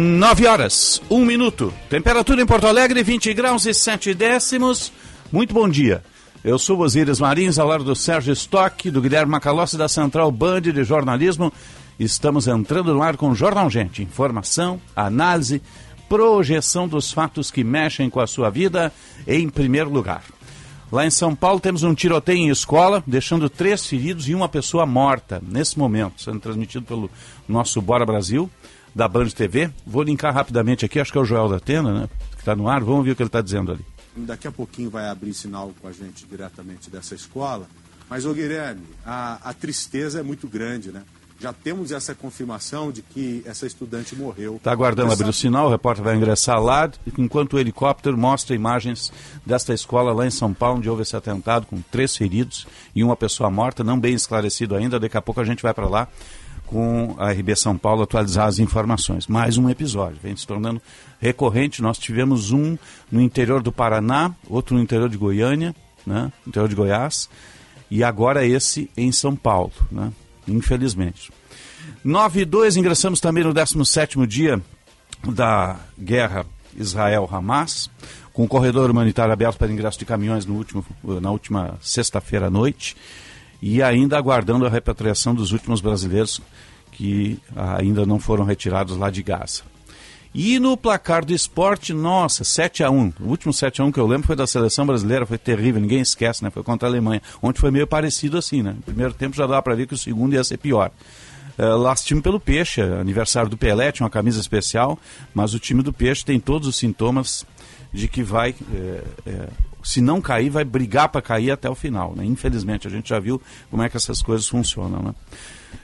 9 horas, 1 minuto. Temperatura em Porto Alegre, 20 graus e 7 décimos. Muito bom dia. Eu sou Osíris Marins, ao lado do Sérgio Stock, do Guilherme Macalossi, da Central Band de Jornalismo. Estamos entrando no ar com o Jornal Gente. Informação, análise, projeção dos fatos que mexem com a sua vida em primeiro lugar. Lá em São Paulo temos um tiroteio em escola, deixando três feridos e uma pessoa morta nesse momento, sendo transmitido pelo nosso Bora Brasil da Band TV. Vou linkar rapidamente aqui, acho que é o Joel da Atena, né? Que está no ar, vamos ver o que ele está dizendo ali. Daqui a pouquinho vai abrir sinal com a gente diretamente dessa escola. Mas, ô Guilherme, a, a tristeza é muito grande, né? Já temos essa confirmação de que essa estudante morreu. Está aguardando abrir o sinal, o repórter vai ingressar lá, enquanto o helicóptero mostra imagens desta escola lá em São Paulo, onde houve esse atentado com três feridos e uma pessoa morta, não bem esclarecido ainda. Daqui a pouco a gente vai para lá com a RB São Paulo atualizar as informações. Mais um episódio, vem se tornando recorrente. Nós tivemos um no interior do Paraná, outro no interior de Goiânia, né, interior de Goiás, e agora esse em São Paulo, né, infelizmente. 9 e 2, ingressamos também no 17º dia da guerra Israel-Hamas, com o corredor humanitário aberto para ingresso de caminhões no último, na última sexta-feira à noite e ainda aguardando a repatriação dos últimos brasileiros que ainda não foram retirados lá de Gaza. E no placar do esporte, nossa, 7 a 1 O último 7 a 1 que eu lembro foi da seleção brasileira, foi terrível, ninguém esquece, né? Foi contra a Alemanha. Ontem foi meio parecido assim, né? No primeiro tempo já dava para ver que o segundo ia ser pior. É, time pelo Peixe, aniversário do Pelé, tinha uma camisa especial, mas o time do Peixe tem todos os sintomas de que vai é, é, se não cair, vai brigar para cair até o final. Né? Infelizmente, a gente já viu como é que essas coisas funcionam. Né?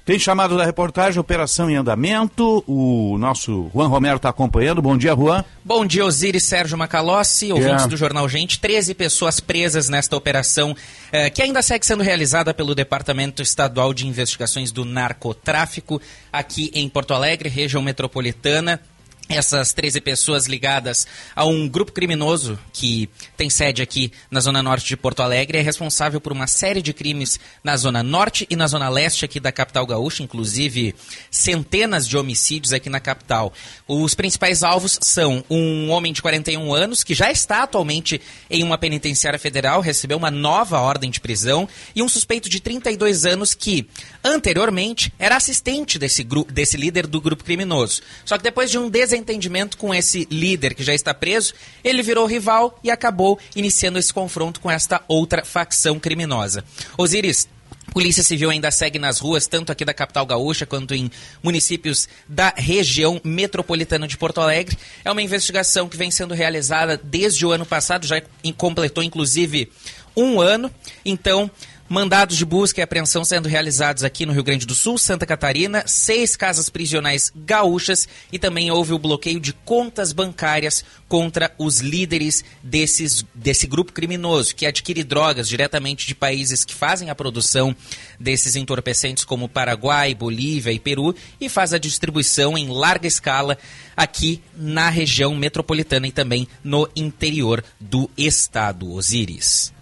Tem chamado da reportagem, operação em andamento. O nosso Juan Romero está acompanhando. Bom dia, Juan. Bom dia, Osiris Sérgio Macalossi, ouvintes é. do Jornal Gente. 13 pessoas presas nesta operação, eh, que ainda segue sendo realizada pelo Departamento Estadual de Investigações do Narcotráfico, aqui em Porto Alegre, região metropolitana essas 13 pessoas ligadas a um grupo criminoso que tem sede aqui na zona norte de Porto Alegre é responsável por uma série de crimes na zona norte e na zona leste aqui da capital gaúcha, inclusive centenas de homicídios aqui na capital. Os principais alvos são um homem de 41 anos que já está atualmente em uma penitenciária federal, recebeu uma nova ordem de prisão, e um suspeito de 32 anos que anteriormente era assistente desse, desse líder do grupo criminoso. Só que depois de um desenvolvimento desentendimento com esse líder que já está preso, ele virou rival e acabou iniciando esse confronto com esta outra facção criminosa. Osiris, Polícia Civil ainda segue nas ruas, tanto aqui da capital gaúcha quanto em municípios da região metropolitana de Porto Alegre. É uma investigação que vem sendo realizada desde o ano passado, já completou inclusive um ano. Então, Mandados de busca e apreensão sendo realizados aqui no Rio Grande do Sul, Santa Catarina, seis casas prisionais gaúchas e também houve o bloqueio de contas bancárias contra os líderes desses, desse grupo criminoso, que adquire drogas diretamente de países que fazem a produção desses entorpecentes, como Paraguai, Bolívia e Peru, e faz a distribuição em larga escala aqui na região metropolitana e também no interior do estado. Osíris.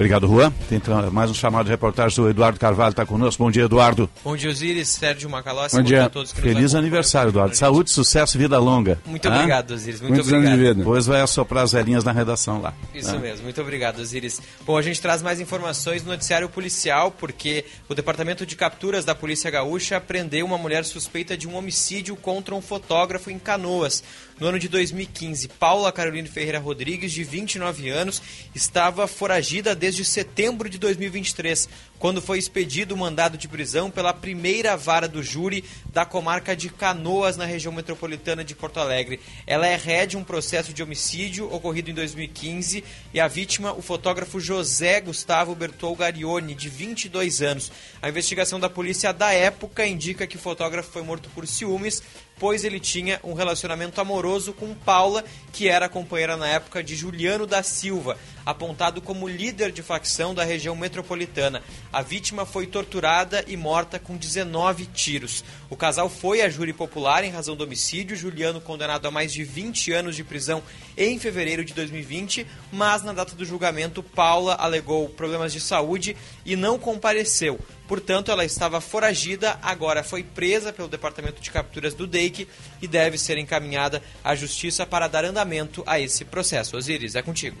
Obrigado, Juan. Tem mais um chamado de reportagem do Eduardo Carvalho, está conosco. Bom dia, Eduardo. Bom dia, Osiris, Sérgio Macalossi. Bom, bom dia a todos que Feliz aniversário, Eduardo. Saúde, sucesso e vida longa. Muito ah? obrigado, Osiris. Muito Muitos obrigado. Anos de vida. Depois vai assoprar as velhinhas na redação lá. Isso ah? mesmo. Muito obrigado, Osiris. Bom, a gente traz mais informações no noticiário policial, porque o Departamento de Capturas da Polícia Gaúcha prendeu uma mulher suspeita de um homicídio contra um fotógrafo em Canoas. No ano de 2015, Paula Carolina Ferreira Rodrigues, de 29 anos, estava foragida desde setembro de 2023. Quando foi expedido o mandado de prisão pela primeira vara do júri da comarca de Canoas, na região metropolitana de Porto Alegre. Ela é ré de um processo de homicídio ocorrido em 2015 e a vítima, o fotógrafo José Gustavo Bertol Garioni, de 22 anos. A investigação da polícia da época indica que o fotógrafo foi morto por ciúmes pois ele tinha um relacionamento amoroso com Paula, que era companheira na época de Juliano da Silva, apontado como líder de facção da região metropolitana. A vítima foi torturada e morta com 19 tiros. O casal foi a júri popular em razão do homicídio, Juliano condenado a mais de 20 anos de prisão em fevereiro de 2020, mas na data do julgamento, Paula alegou problemas de saúde e não compareceu. Portanto, ela estava foragida, agora foi presa pelo Departamento de Capturas do DEIC e deve ser encaminhada à Justiça para dar andamento a esse processo. Osiris, é contigo.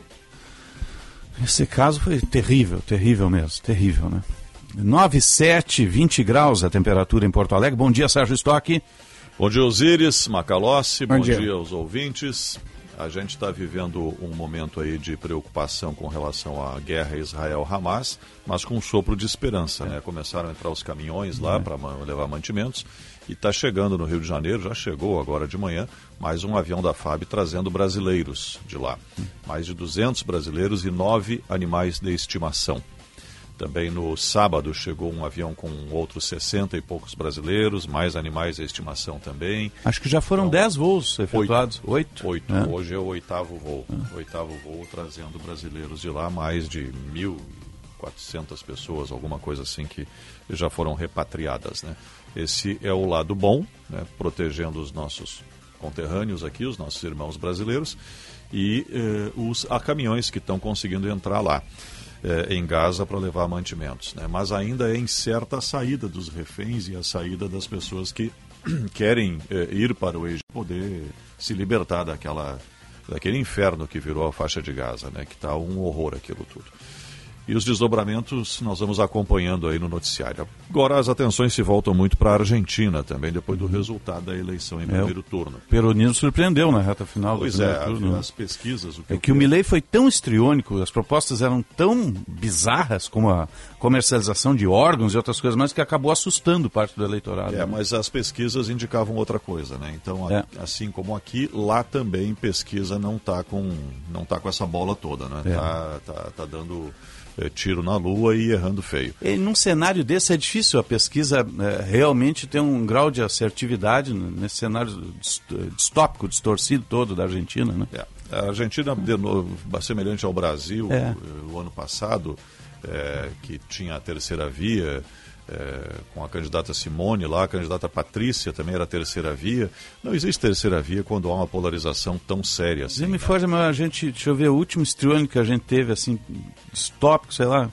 Esse caso foi terrível, terrível mesmo, terrível, né? 9, 7, 20 graus a temperatura em Porto Alegre. Bom dia, Sérgio Stock. Bom dia, Osiris, Macalossi, bom, bom dia. dia aos ouvintes. A gente está vivendo um momento aí de preocupação com relação à guerra Israel-Hamas, mas com um sopro de esperança. Né? Começaram a entrar os caminhões lá é. para levar mantimentos e está chegando no Rio de Janeiro, já chegou agora de manhã, mais um avião da FAB trazendo brasileiros de lá. Mais de 200 brasileiros e nove animais de estimação. Também no sábado chegou um avião com outros 60 e poucos brasileiros, mais animais de estimação também. Acho que já foram então, 10 voos efetuados. Oito? Oito. É. Hoje é o oitavo voo. É. Oitavo voo trazendo brasileiros de lá, mais de 1.400 pessoas, alguma coisa assim que já foram repatriadas. Né? Esse é o lado bom, né? protegendo os nossos conterrâneos aqui, os nossos irmãos brasileiros, e eh, os a caminhões que estão conseguindo entrar lá eh, em Gaza para levar mantimentos. Né? Mas ainda é incerta a saída dos reféns e a saída das pessoas que querem eh, ir para o Egito poder se libertar daquela, daquele inferno que virou a faixa de Gaza, né? que está um horror aquilo tudo. E os desdobramentos nós vamos acompanhando aí no noticiário. Agora as atenções se voltam muito para a Argentina também, depois do resultado da eleição em é, primeiro turno. Peronismo surpreendeu na reta final pois do é, turno. as pesquisas... O que é que o Milley foi tão estriônico, as propostas eram tão bizarras, como a comercialização de órgãos e outras coisas mais, que acabou assustando parte do eleitorado. É, mas as pesquisas indicavam outra coisa, né? Então, é. assim como aqui, lá também pesquisa não está com, não tá com essa bola toda, né? É. Tá, tá, tá dando é, tiro na lua e errando feio. E num cenário desse é difícil a pesquisa é, realmente ter um grau de assertividade nesse cenário distópico, distorcido todo da Argentina, né? É. A Argentina, de novo, semelhante ao Brasil, é. o ano passado, é, que tinha a terceira via, é, com a candidata Simone lá, a candidata Patrícia também era terceira via. Não existe terceira via quando há uma polarização tão séria assim. Me né? foge, mas a gente, deixa eu ver, o último estriônico que a gente teve, assim, distópico, sei lá,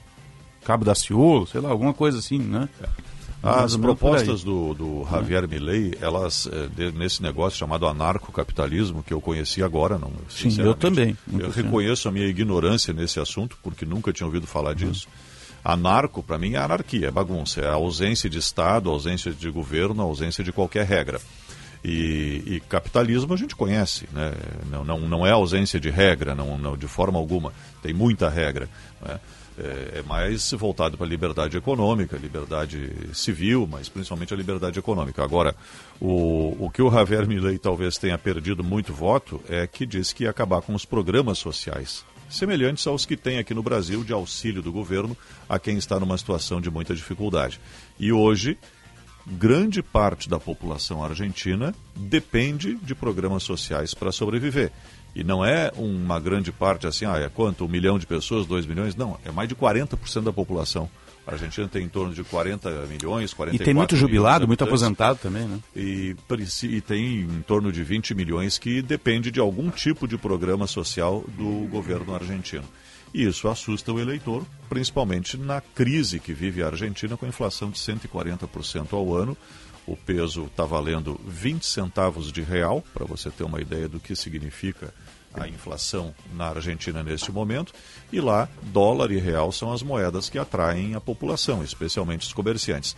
Cabo da Ciolo, sei lá, alguma coisa assim, né? É. As propostas do, do Javier é. Milei, elas, é, de, nesse negócio chamado anarcocapitalismo, que eu conheci agora, não. Sim, eu também. Eu reconheço a minha ignorância nesse assunto, porque nunca tinha ouvido falar disso. Uhum. Anarco, para mim, é anarquia, é bagunça, é a ausência de Estado, a ausência de governo, a ausência de qualquer regra. E, e, capitalismo a gente conhece, né? não, não, não é ausência de regra, não, não de forma alguma, tem muita regra. Né? É, é, mais voltado para a liberdade econômica, liberdade civil, mas principalmente a liberdade econômica. Agora, o, o que o Javier Milei talvez tenha perdido muito voto é que disse que ia acabar com os programas sociais semelhantes aos que tem aqui no Brasil de auxílio do governo a quem está numa situação de muita dificuldade. E hoje, grande parte da população argentina depende de programas sociais para sobreviver. E não é uma grande parte assim, ah, é quanto? Um milhão de pessoas, dois milhões? Não, é mais de 40% da população. A Argentina tem em torno de 40 milhões, 44 E tem muito jubilado, muito aposentado também, né? E, e, tem em torno de 20 milhões que depende de algum tipo de programa social do governo argentino. E isso assusta o eleitor, principalmente na crise que vive a Argentina com a inflação de 140% ao ano. O peso está valendo 20 centavos de real, para você ter uma ideia do que significa a inflação na Argentina neste momento, e lá dólar e real são as moedas que atraem a população, especialmente os comerciantes.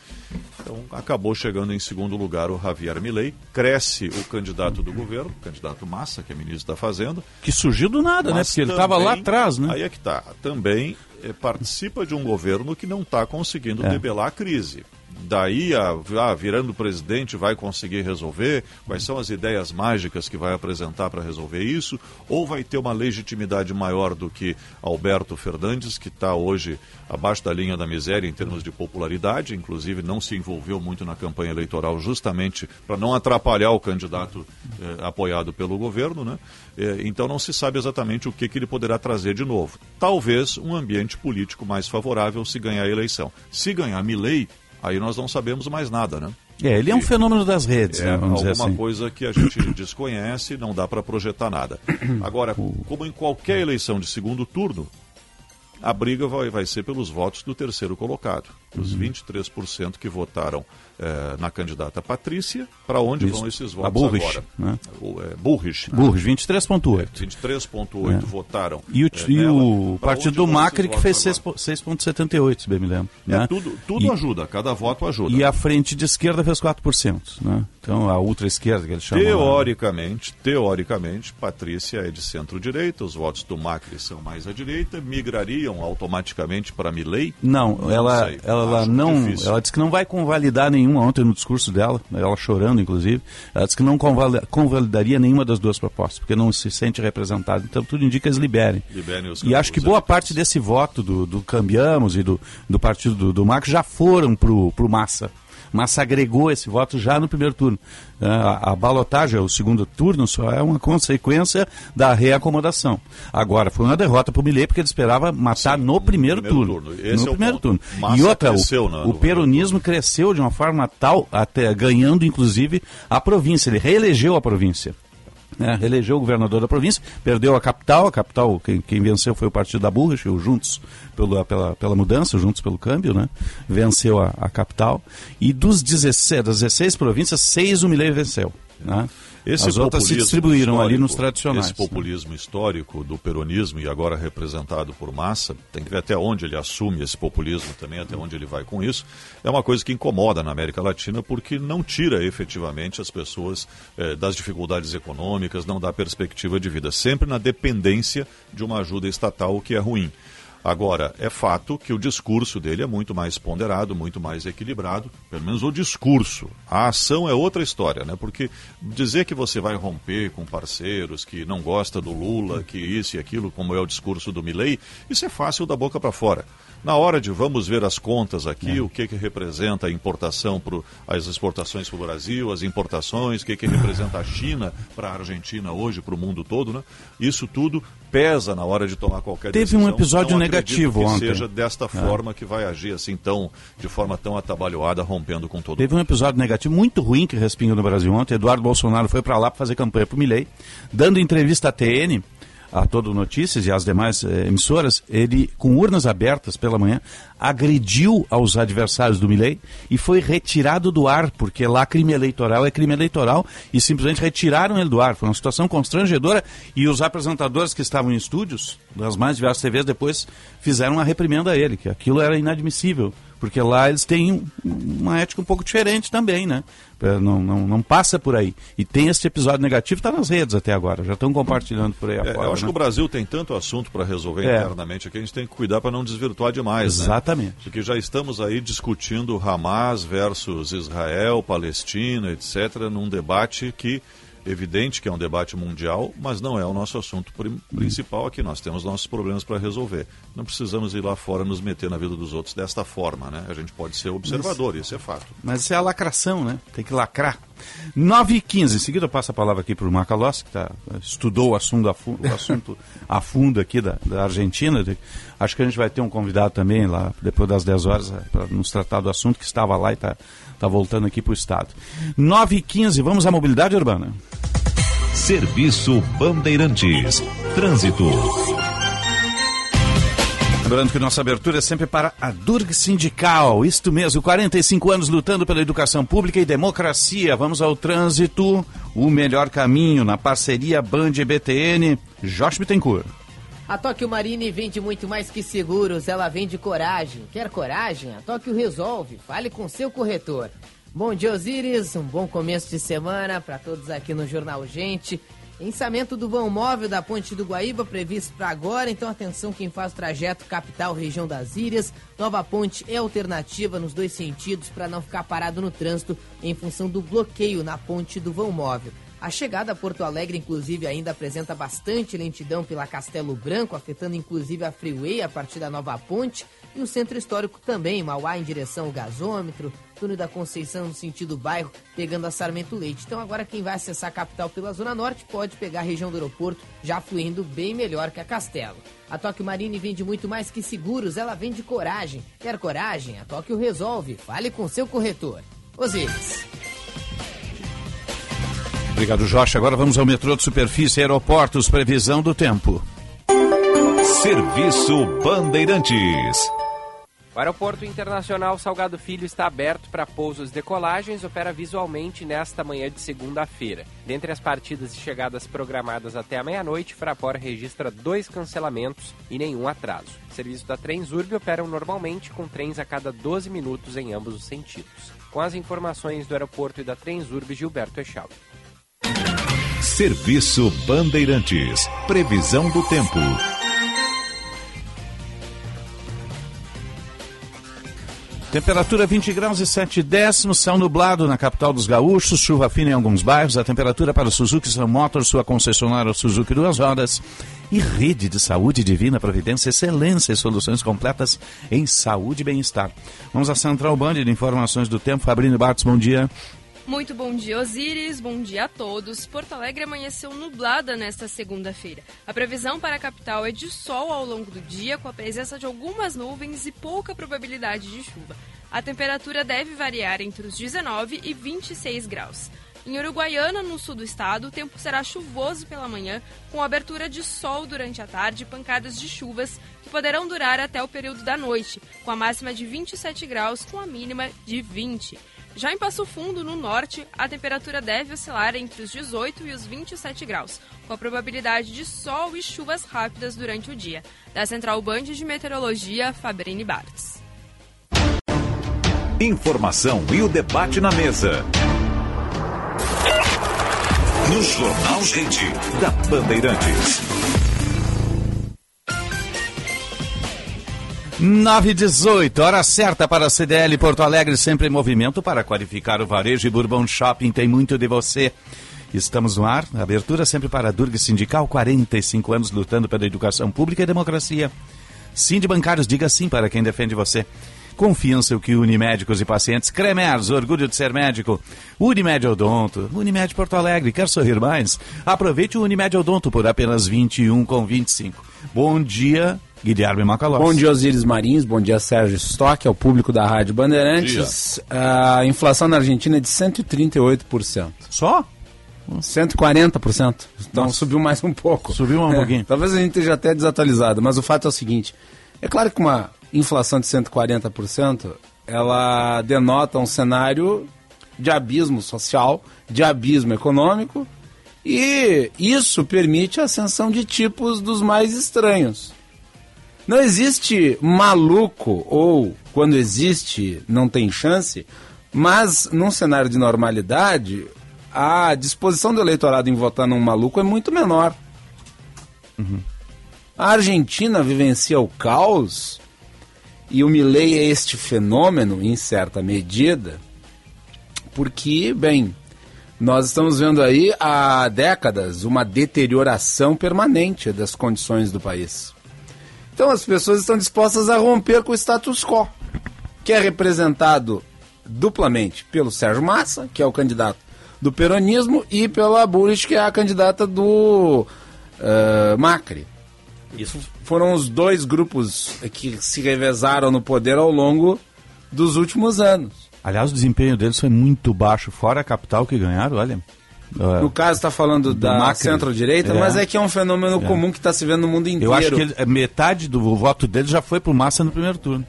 Então acabou chegando em segundo lugar o Javier Milei, cresce o candidato do governo, o candidato Massa, que é ministro da Fazenda. Que surgiu do nada, né? Porque ele estava lá atrás, né? Aí é que está. Também eh, participa de um governo que não está conseguindo é. debelar a crise daí a, a, virando presidente vai conseguir resolver? Quais são as ideias mágicas que vai apresentar para resolver isso? Ou vai ter uma legitimidade maior do que Alberto Fernandes, que está hoje abaixo da linha da miséria em termos de popularidade, inclusive não se envolveu muito na campanha eleitoral justamente para não atrapalhar o candidato eh, apoiado pelo governo, né? Eh, então não se sabe exatamente o que, que ele poderá trazer de novo. Talvez um ambiente político mais favorável se ganhar a eleição. Se ganhar Milley, aí nós não sabemos mais nada, né? É, ele é um fenômeno das redes, é, né, vamos alguma assim. coisa que a gente desconhece, não dá para projetar nada. Agora, como em qualquer eleição de segundo turno, a briga vai, vai ser pelos votos do terceiro colocado. Os uhum. 23% que votaram é, na candidata Patrícia, para onde Isso. vão esses votos a Burrich, agora? Né? O, é, Burrich. Né? Burrich, 23,8. É, 23,8 é. votaram. E o, é, e o partido do Macri que fez 6,78, se bem me lembro. É, né? tudo tudo e, ajuda, cada voto ajuda. E a frente de esquerda fez 4%. Né? Então, a ultra-esquerda que eles chamam. Teoricamente, teoricamente, Patrícia é de centro-direita, os votos do Macri são mais à direita, migrariam automaticamente para Milley? Não, não ela, ela, não, ela disse que não vai convalidar nenhum nenhuma ontem no discurso dela, ela chorando inclusive, ela disse que não convalidaria nenhuma das duas propostas, porque não se sente representada. Então tudo indica que eles liberem. liberem e acho que boa parte desse voto do, do Cambiamos e do, do partido do, do Marcos já foram para o Massa mas agregou esse voto já no primeiro turno. É, a, a balotagem, o segundo turno, só é uma consequência da reacomodação. Agora, foi uma derrota para o Milei, porque ele esperava matar Sim, no primeiro, primeiro turno. turno. no é primeiro turno. e outra, cresceu, o, né, o peronismo cresceu de uma forma tal, até ganhando inclusive a província. Ele reelegeu a província né, elegeu o governador da província, perdeu a capital, a capital, quem, quem venceu foi o partido da Burrich, o Juntos pela, pela, pela mudança, Juntos pelo Câmbio, né, venceu a, a capital, e dos 16, das 16 províncias, seis o Milei venceu. Né? Esse As outras se distribuíram ali nos tradicionais. Esse populismo né? histórico do peronismo e agora representado por Massa, tem que ver até onde ele assume esse populismo também, até onde ele vai com isso. É uma coisa que incomoda na América Latina porque não tira efetivamente as pessoas eh, das dificuldades econômicas, não dá perspectiva de vida, sempre na dependência de uma ajuda estatal, o que é ruim. Agora, é fato que o discurso dele é muito mais ponderado, muito mais equilibrado, pelo menos o discurso. A ação é outra história, né? Porque dizer que você vai romper com parceiros, que não gosta do Lula, que isso e aquilo, como é o discurso do Milley, isso é fácil da boca para fora. Na hora de vamos ver as contas aqui, é. o que, que representa a importação para as exportações para o Brasil, as importações, o que, que representa a China para a Argentina hoje, para o mundo todo, né? Isso tudo pesa na hora de tomar qualquer Teve decisão. Teve um episódio Não negativo que ontem. seja desta é. forma que vai agir assim tão, de forma tão atabalhoada, rompendo com todo Teve mundo. um episódio negativo muito ruim que respingou no Brasil ontem. Eduardo Bolsonaro foi para lá para fazer campanha para o Milei, dando entrevista à TN a Todo Notícias e às demais eh, emissoras, ele, com urnas abertas pela manhã, agrediu aos adversários do Milei e foi retirado do ar, porque lá crime eleitoral é crime eleitoral, e simplesmente retiraram ele do ar. Foi uma situação constrangedora e os apresentadores que estavam em estúdios, das mais diversas TVs, depois fizeram uma reprimenda a ele, que aquilo era inadmissível. Porque lá eles têm uma ética um pouco diferente também, né? É, não, não, não passa por aí. E tem esse episódio negativo, está nas redes até agora, já estão compartilhando por aí é, afora. Eu acho né? que o Brasil tem tanto assunto para resolver é. internamente aqui, a gente tem que cuidar para não desvirtuar demais. Né? Exatamente. Né? Porque já estamos aí discutindo Hamas versus Israel, Palestina, etc., num debate que evidente que é um debate mundial, mas não é o nosso assunto principal aqui. Nós temos nossos problemas para resolver. Não precisamos ir lá fora nos meter na vida dos outros desta forma, né? A gente pode ser observador, mas, isso é fato. Mas isso é a lacração, né? Tem que lacrar. 9 e 15 em seguida eu passo a palavra aqui para o Macalossi, que tá, estudou o assunto, a fundo, o assunto a fundo aqui da, da Argentina. Acho que a gente vai ter um convidado também lá, depois das 10 horas, eh, para nos tratar do assunto que estava lá e está tá voltando aqui para o Estado. 9 e 15 vamos à mobilidade urbana. Serviço Bandeirantes. Trânsito. Lembrando que nossa abertura é sempre para a Durg Sindical. Isto mesmo, 45 anos lutando pela educação pública e democracia. Vamos ao trânsito, o melhor caminho na parceria Band e BTN. Josh Bittencourt. A Tóquio Marine vende muito mais que seguros, ela vende coragem. Quer coragem? A Tóquio resolve. Fale com seu corretor. Bom dia, Osiris. Um bom começo de semana para todos aqui no Jornal Gente. Pensamento do vão móvel da Ponte do Guaíba previsto para agora, então atenção quem faz o trajeto capital região das Ilhas. Nova ponte é alternativa nos dois sentidos para não ficar parado no trânsito em função do bloqueio na ponte do vão móvel. A chegada a Porto Alegre, inclusive, ainda apresenta bastante lentidão pela Castelo Branco, afetando inclusive a Freeway a partir da nova ponte. E o centro histórico também, Mauá em direção ao gasômetro, túnel da Conceição no sentido bairro, pegando a Sarmento Leite. Então agora quem vai acessar a capital pela Zona Norte pode pegar a região do aeroporto, já fluindo bem melhor que a Castelo. A Tóquio Marine vende muito mais que seguros, ela vende coragem. Quer coragem? A Tóquio resolve. Fale com seu corretor. Osiris. Obrigado, Jorge. Agora vamos ao metrô de superfície aeroportos, previsão do tempo. Serviço Bandeirantes. O Aeroporto Internacional Salgado Filho está aberto para pousos e decolagens, opera visualmente nesta manhã de segunda-feira. Dentre as partidas e chegadas programadas até a meia-noite, Fraport registra dois cancelamentos e nenhum atraso. O serviço da Transurb operam normalmente com trens a cada 12 minutos em ambos os sentidos. Com as informações do aeroporto e da Transurb, Gilberto Echau. Serviço Bandeirantes. Previsão do tempo. Temperatura 20 graus e 7 décimos, céu nublado na capital dos gaúchos, chuva fina em alguns bairros, a temperatura para Suzuki Sun Motors, sua concessionária Suzuki Duas Rodas e rede de saúde divina, providência, excelência e soluções completas em saúde e bem-estar. Vamos à Central Band de Informações do Tempo, Fabrício Bartos, bom dia. Muito bom dia, Osiris. Bom dia a todos. Porto Alegre amanheceu nublada nesta segunda-feira. A previsão para a capital é de sol ao longo do dia, com a presença de algumas nuvens e pouca probabilidade de chuva. A temperatura deve variar entre os 19 e 26 graus. Em Uruguaiana, no sul do estado, o tempo será chuvoso pela manhã, com abertura de sol durante a tarde e pancadas de chuvas que poderão durar até o período da noite, com a máxima de 27 graus, com a mínima de 20. Já em Passo Fundo, no norte, a temperatura deve oscilar entre os 18 e os 27 graus, com a probabilidade de sol e chuvas rápidas durante o dia. Da Central Band de Meteorologia, Fabrini Bartz. Informação e o debate na mesa. No Jornal Gente, da Bandeirantes. 9 18 hora certa para a CDL Porto Alegre, sempre em movimento para qualificar o varejo e Bourbon Shopping tem muito de você. Estamos no ar, abertura sempre para a Durga Sindical, 45 anos lutando pela educação pública e democracia. Sim de bancários, diga sim para quem defende você. Confiança o que une médicos e pacientes. Cremers, orgulho de ser médico. Unimed Odonto. Unimed Porto Alegre, quer sorrir mais? Aproveite o Unimed Odonto por apenas 21 com 25. Bom dia, Guilherme Macalós. Bom dia, Osiris Marins. Bom dia, Sérgio Stock, ao público da Rádio Bandeirantes. A inflação na Argentina é de 138%. Só? 140%. Então Nossa. subiu mais um pouco. Subiu um é, pouquinho. Talvez a gente esteja até desatualizado, mas o fato é o seguinte: é claro que uma inflação de 140% ela denota um cenário de abismo social, de abismo econômico, e isso permite a ascensão de tipos dos mais estranhos. Não existe maluco, ou quando existe, não tem chance, mas num cenário de normalidade, a disposição do eleitorado em votar num maluco é muito menor. Uhum. A Argentina vivencia o caos e o Milley é este fenômeno, em certa medida, porque, bem, nós estamos vendo aí há décadas uma deterioração permanente das condições do país. Então as pessoas estão dispostas a romper com o status quo, que é representado duplamente pelo Sérgio Massa, que é o candidato do peronismo, e pela Burris, que é a candidata do uh, Macri. Isso foram os dois grupos que se revezaram no poder ao longo dos últimos anos. Aliás, o desempenho deles foi muito baixo, fora a capital que ganharam, olha. No uh, caso, está falando da centro-direita, é. mas é que é um fenômeno é. comum que está se vendo no mundo inteiro. Eu acho que ele, metade do voto dele já foi para o Massa no primeiro turno.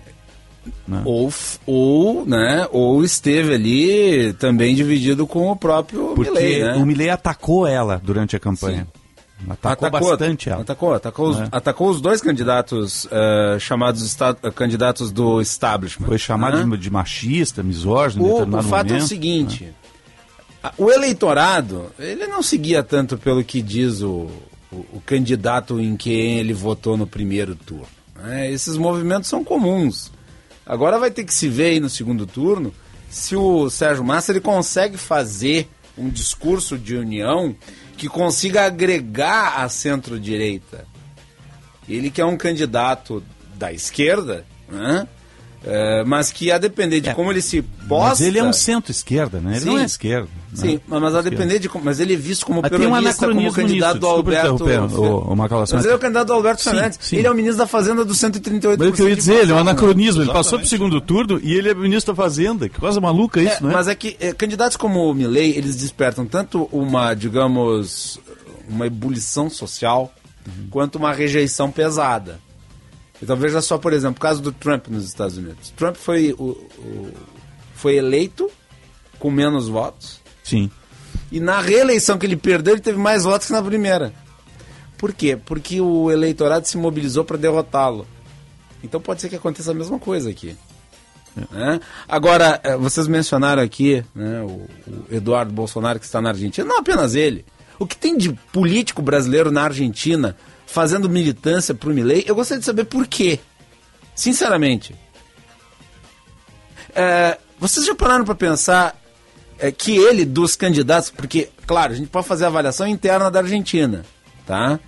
Né? Ou, ou, né, ou esteve ali também dividido com o próprio Porque Milley, né? o Milley atacou ela durante a campanha. Sim. Atacou, atacou, bastante ela. Atacou, atacou, os, é. atacou os dois candidatos uh, chamados esta, uh, candidatos do establishment. Foi chamado né? de, machista, misógino. O, o fato momento, é o seguinte: O eleitorado, ele não seguia tanto pelo que diz o, o, o candidato em quem ele votou no primeiro turno. né? Esses movimentos são comuns. Agora vai ter que se ver aí no segundo turno se o Sérgio Massa ele consegue fazer um discurso de união que consiga agregar a centro-direita. Ele que é um candidato da esquerda, né? É, mas que a depender de como ele se posta... Mas ele é um centro-esquerda, né? Ele Sim. não é esquerda. Sim, né? mas a depender de como, mas ele é visto como Mas tem um peronista, como anacronismo candidato nisso, desculpa Alberto. o- o Macalossi, mas mas- ele é o candidato do Alberto Fernandes. sim. Ele é o ministro da Fazenda do 138%. Mas o que eu ia dizer, ele é um né? anacronismo. Ele passou Exatamente. pro segundo turno e ele é ministro da Fazenda. Que coisa maluca isso, É, não é? Mas é que é, candidatos como o Milley, eles despertam tanto uma, digamos, uma ebulição social, quanto uma rejeição pesada. Então veja só, por exemplo, o caso do Trump nos Estados Unidos. Trump foi, o, o- foi eleito com menos votos, Sim. e na reeleição que ele perdeu, ele teve mais votos que na primeira. Por quê? Porque o eleitorado se mobilizou para derrotá-lo. Então pode ser que aconteça a mesma coisa aqui. né? Agora, eh, vocês mencionaram aqui né, o, o Eduardo Bolsonaro que está na Argentina. Não apenas ele. O que tem de político brasileiro na Argentina fazendo militância para o Milei, eu gostaria de saber por quê. Sinceramente. É, vocês já pararam para pensar é, que ele, dos candidatos, porque, claro, a gente pode fazer a avaliação interna da Argentina, tá?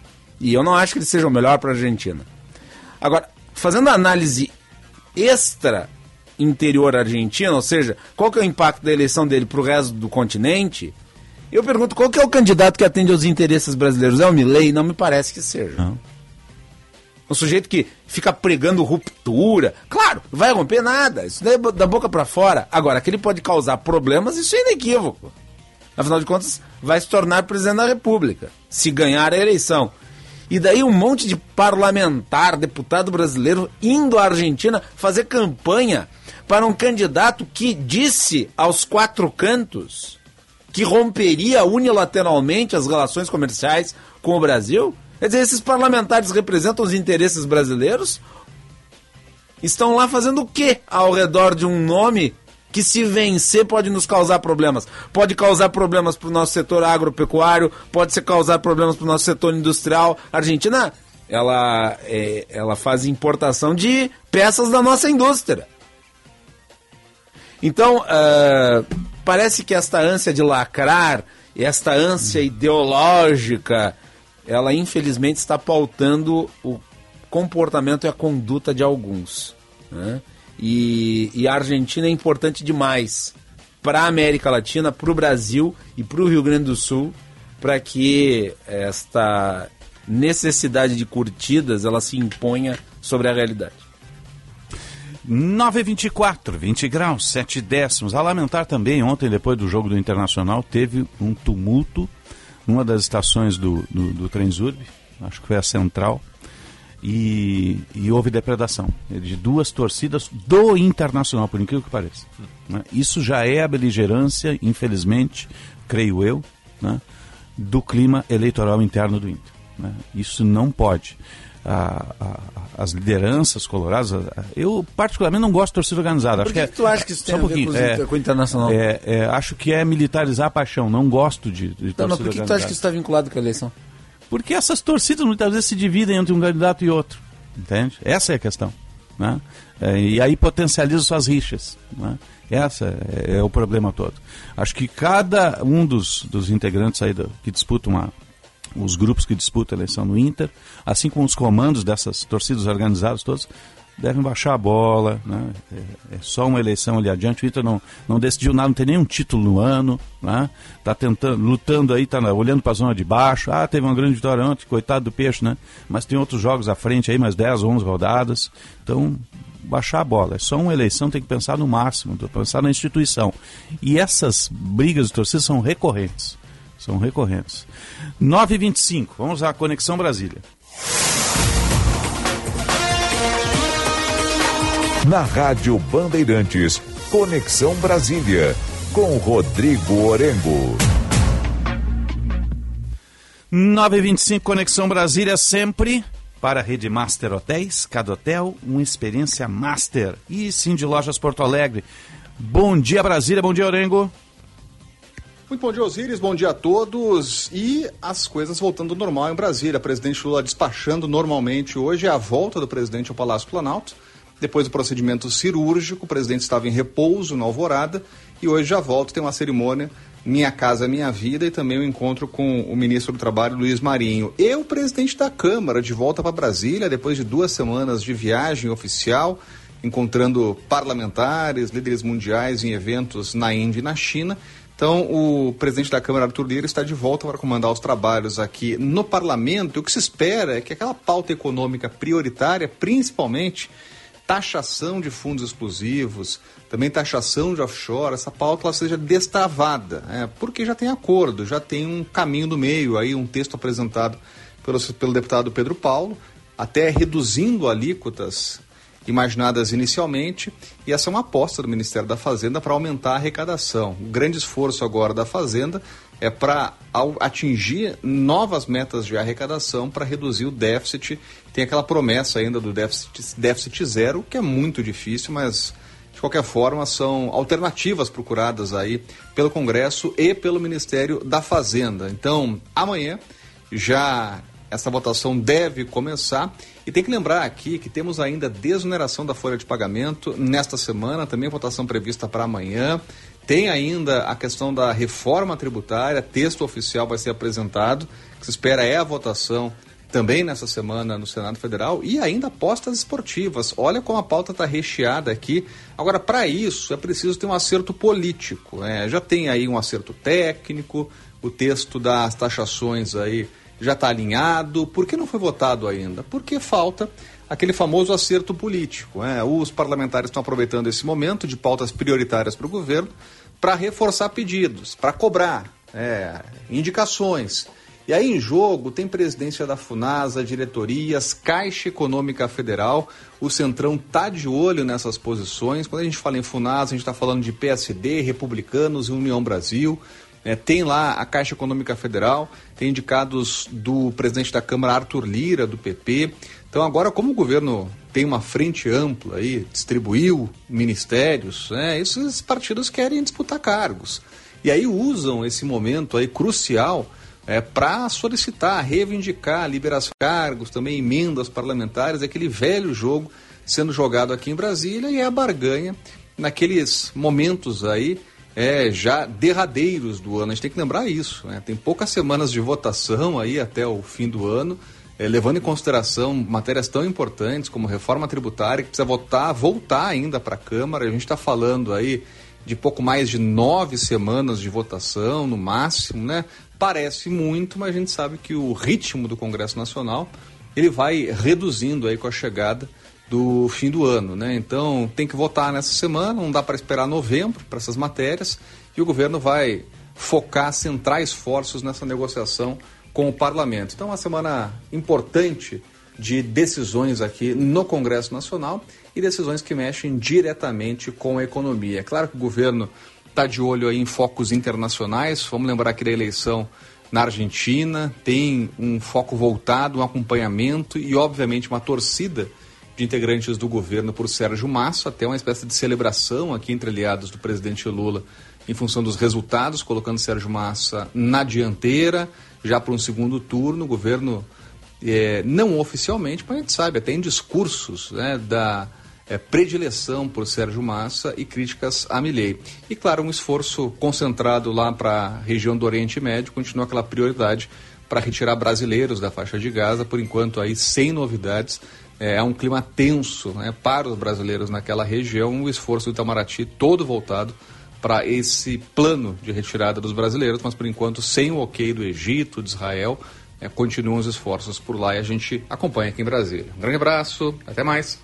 E eu não acho que ele seja o melhor para a Argentina. Agora, fazendo a análise extra interior argentina, ou seja, qual que é o impacto da eleição dele para o resto do continente, eu pergunto qual que é o candidato que atende aos interesses brasileiros? É o Milley? Não me parece que seja. Não. Um sujeito que fica pregando ruptura. Claro, não vai romper nada. Isso daí é da boca para fora. Agora, que ele pode causar problemas, isso é inequívoco. Afinal de contas, vai se tornar presidente da República, se ganhar a eleição. E daí um monte de parlamentar, deputado brasileiro, indo à Argentina fazer campanha para um candidato que disse aos quatro cantos que romperia unilateralmente as relações comerciais com o Brasil? Quer dizer, esses parlamentares representam os interesses brasileiros? Estão lá fazendo o quê ao redor de um nome que, se vencer, pode nos causar problemas? Pode causar problemas para o nosso setor agropecuário, pode ser causar problemas para o nosso setor industrial. A Argentina, ela, é, ela faz importação de peças da nossa indústria. Então, ah, parece que esta ânsia de lacrar, esta ânsia ideológica, ela infelizmente está pautando o comportamento e a conduta de alguns. né? E, e a Argentina é importante demais para a América Latina, para o Brasil e para o Rio Grande do Sul, para que esta necessidade de curtidas ela se imponha sobre a realidade. 9,24, 20 graus, 7 décimos. A lamentar também, ontem, depois do jogo do Internacional, teve um tumulto numa das estações do, do, do Transurb, acho que foi a central, e, e houve depredação de duas torcidas do Internacional, por incrível que pareça. né? Isso já é a beligerância, infelizmente, creio eu, né, do clima eleitoral interno do Inter. né? Isso não pode. A- a- as lideranças coloradas, eu particularmente não gosto de torcida organizada. Por Acho que é- que tu acha que isso tem um a ver com os pouquinho, inter- com o Internacional? É, é, acho que é militarizar a paixão. Não gosto de, de mas torcida por que, que tu organizada. acha que isso está vinculado com a eleição? Porque essas torcidas muitas vezes se dividem entre um candidato e outro. Entende? Essa é a questão. Né? É, e aí potencializa suas rixas. Né? Essa é, é o problema todo. Acho que cada um dos, dos integrantes aí do- que disputam a, os grupos que disputam a eleição no Inter, assim como os comandos dessas torcidas organizadas todas, devem baixar a bola. Né? É, é só uma eleição ali adiante. O Inter não, não decidiu nada, não tem nenhum título no ano. Né? Tá tentando, lutando aí, tá olhando para a zona de baixo. Ah, teve uma grande vitória ontem, coitado do peixe, né? Mas tem outros jogos à frente aí, mais 10, 11 rodadas. Então, baixar a bola. É só uma eleição, tem que pensar no máximo, tem que pensar na instituição. E essas brigas de torcida são recorrentes. São recorrentes. 9h25, vamos à Conexão Brasília. Na Rádio Bandeirantes, Conexão Brasília, com Rodrigo Orengo. 925 Conexão Brasília sempre para a rede Master Hotéis, cada hotel uma experiência master. E sim de Lojas Porto Alegre. Bom dia Brasília, bom dia Orengo. Muito bom dia, Osíris. Bom dia a todos. E as coisas voltando ao normal em Brasília. Presidente Lula despachando normalmente hoje. É a volta do presidente ao Palácio Planalto. Depois do procedimento cirúrgico, o presidente estava em repouso na Alvorada e hoje já volta. Tem uma cerimônia Minha Casa Minha Vida e também o um encontro com o ministro do Trabalho, Luiz Marinho. E o presidente da Câmara de volta para Brasília depois de duas semanas de viagem oficial, encontrando parlamentares, líderes mundiais em eventos na Índia e na China. Então, o presidente da Câmara, Arthur Lira, está de volta para comandar os trabalhos aqui no parlamento. E o que se espera é que aquela pauta econômica prioritária, principalmente taxação de fundos exclusivos, também taxação de offshore, essa pauta seja destravada, né? porque já tem acordo, já tem um caminho do meio, aí um texto apresentado pelo, pelo deputado Pedro Paulo, até reduzindo alíquotas imaginadas inicialmente, e essa é uma aposta do Ministério da Fazenda para aumentar a arrecadação. O grande esforço agora da Fazenda é para atingir novas metas de arrecadação para reduzir o déficit. Tem aquela promessa ainda do déficit, déficit zero, que é muito difícil, mas de qualquer forma são alternativas procuradas aí pelo Congresso e pelo Ministério da Fazenda. Então, amanhã já essa votação deve começar. E tem que lembrar aqui que temos ainda desoneração da folha de pagamento nesta semana, também votação prevista para amanhã. Tem ainda a questão da reforma tributária, texto oficial vai ser apresentado, que se espera é a votação também nessa semana no Senado Federal e ainda apostas esportivas. Olha como a pauta está recheada aqui. Agora, para isso, é preciso ter um acerto político. Né? Já tem aí um acerto técnico, o texto das taxações aí já está alinhado. Por que não foi votado ainda? Porque falta aquele famoso acerto político. Né? Os parlamentares estão aproveitando esse momento de pautas prioritárias para o governo para reforçar pedidos, para cobrar é, indicações. E aí em jogo tem presidência da FUNASA, diretorias, Caixa Econômica Federal. O Centrão tá de olho nessas posições. Quando a gente fala em FUNASA, a gente está falando de PSD, Republicanos e União Brasil. É, tem lá a Caixa Econômica Federal, tem indicados do presidente da Câmara, Arthur Lira, do PP. Então, agora, como o governo tem uma frente ampla aí, distribuiu ministérios, né, esses partidos querem disputar cargos. E aí usam esse momento aí crucial é, para solicitar, reivindicar liberação de cargos, também emendas parlamentares, aquele velho jogo sendo jogado aqui em Brasília e é a barganha naqueles momentos aí é, já derradeiros do ano. A gente tem que lembrar isso. Né? Tem poucas semanas de votação aí até o fim do ano, é, levando em consideração matérias tão importantes como reforma tributária, que precisa votar, voltar ainda para a Câmara. A gente está falando aí de pouco mais de nove semanas de votação, no máximo, né? Parece muito, mas a gente sabe que o ritmo do Congresso Nacional ele vai reduzindo aí com a chegada do fim do ano, né? Então tem que votar nessa semana, não dá para esperar novembro para essas matérias e o governo vai focar, centrar esforços nessa negociação com o parlamento. Então, uma semana importante de decisões aqui no Congresso Nacional e decisões que mexem diretamente com a economia. É claro que o governo está de olho em focos internacionais. Vamos lembrar que a eleição na Argentina tem um foco voltado, um acompanhamento e, obviamente, uma torcida de integrantes do governo por Sérgio Massa, até uma espécie de celebração aqui entre aliados do presidente Lula em função dos resultados, colocando Sérgio Massa na dianteira, já para um segundo turno. O governo, é, não oficialmente, mas a gente sabe, até em discursos né, da é, predileção por Sérgio Massa e críticas a Milei. E, claro, um esforço concentrado lá para a região do Oriente Médio, continua aquela prioridade para retirar brasileiros da faixa de Gaza, por enquanto aí sem novidades é, um clima tenso né, para os brasileiros naquela região, o esforço do Itamaraty todo voltado para esse plano de retirada dos brasileiros, mas por enquanto sem o ok do Egito, de Israel, é, continuam os esforços por lá e a gente acompanha aqui em Brasília. Um grande abraço, até mais.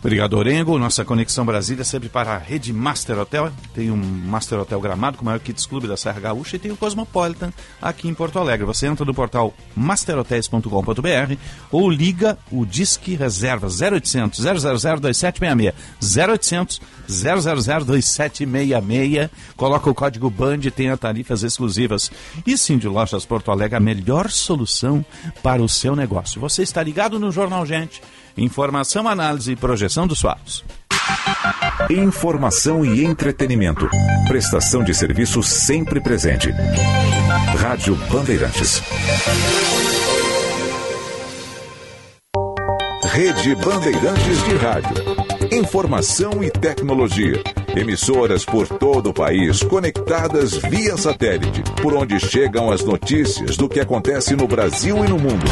Obrigado, Orengo. Nossa conexão Brasília sempre para a rede Master Hotel. Tem um Master Hotel Gramado, com o maior Kids Clube da Serra Gaúcha, e tem o Cosmopolitan aqui em Porto Alegre. Você entra no portal masterhotels.com.br ou liga o Disque Reserva 0800 000 2766. 0800 000 2766. Coloca o código BAND e tenha tarifas exclusivas. E sim, de Lojas Porto Alegre, a melhor solução para o seu negócio. Você está ligado no Jornal Gente Informação, análise e projeção dos fatos. Informação e entretenimento. Prestação de serviço sempre presente. Rádio Bandeirantes. Rede Bandeirantes de Rádio. Informação e tecnologia. Emissoras por todo o país conectadas via satélite, por onde chegam as notícias do que acontece no Brasil e no mundo.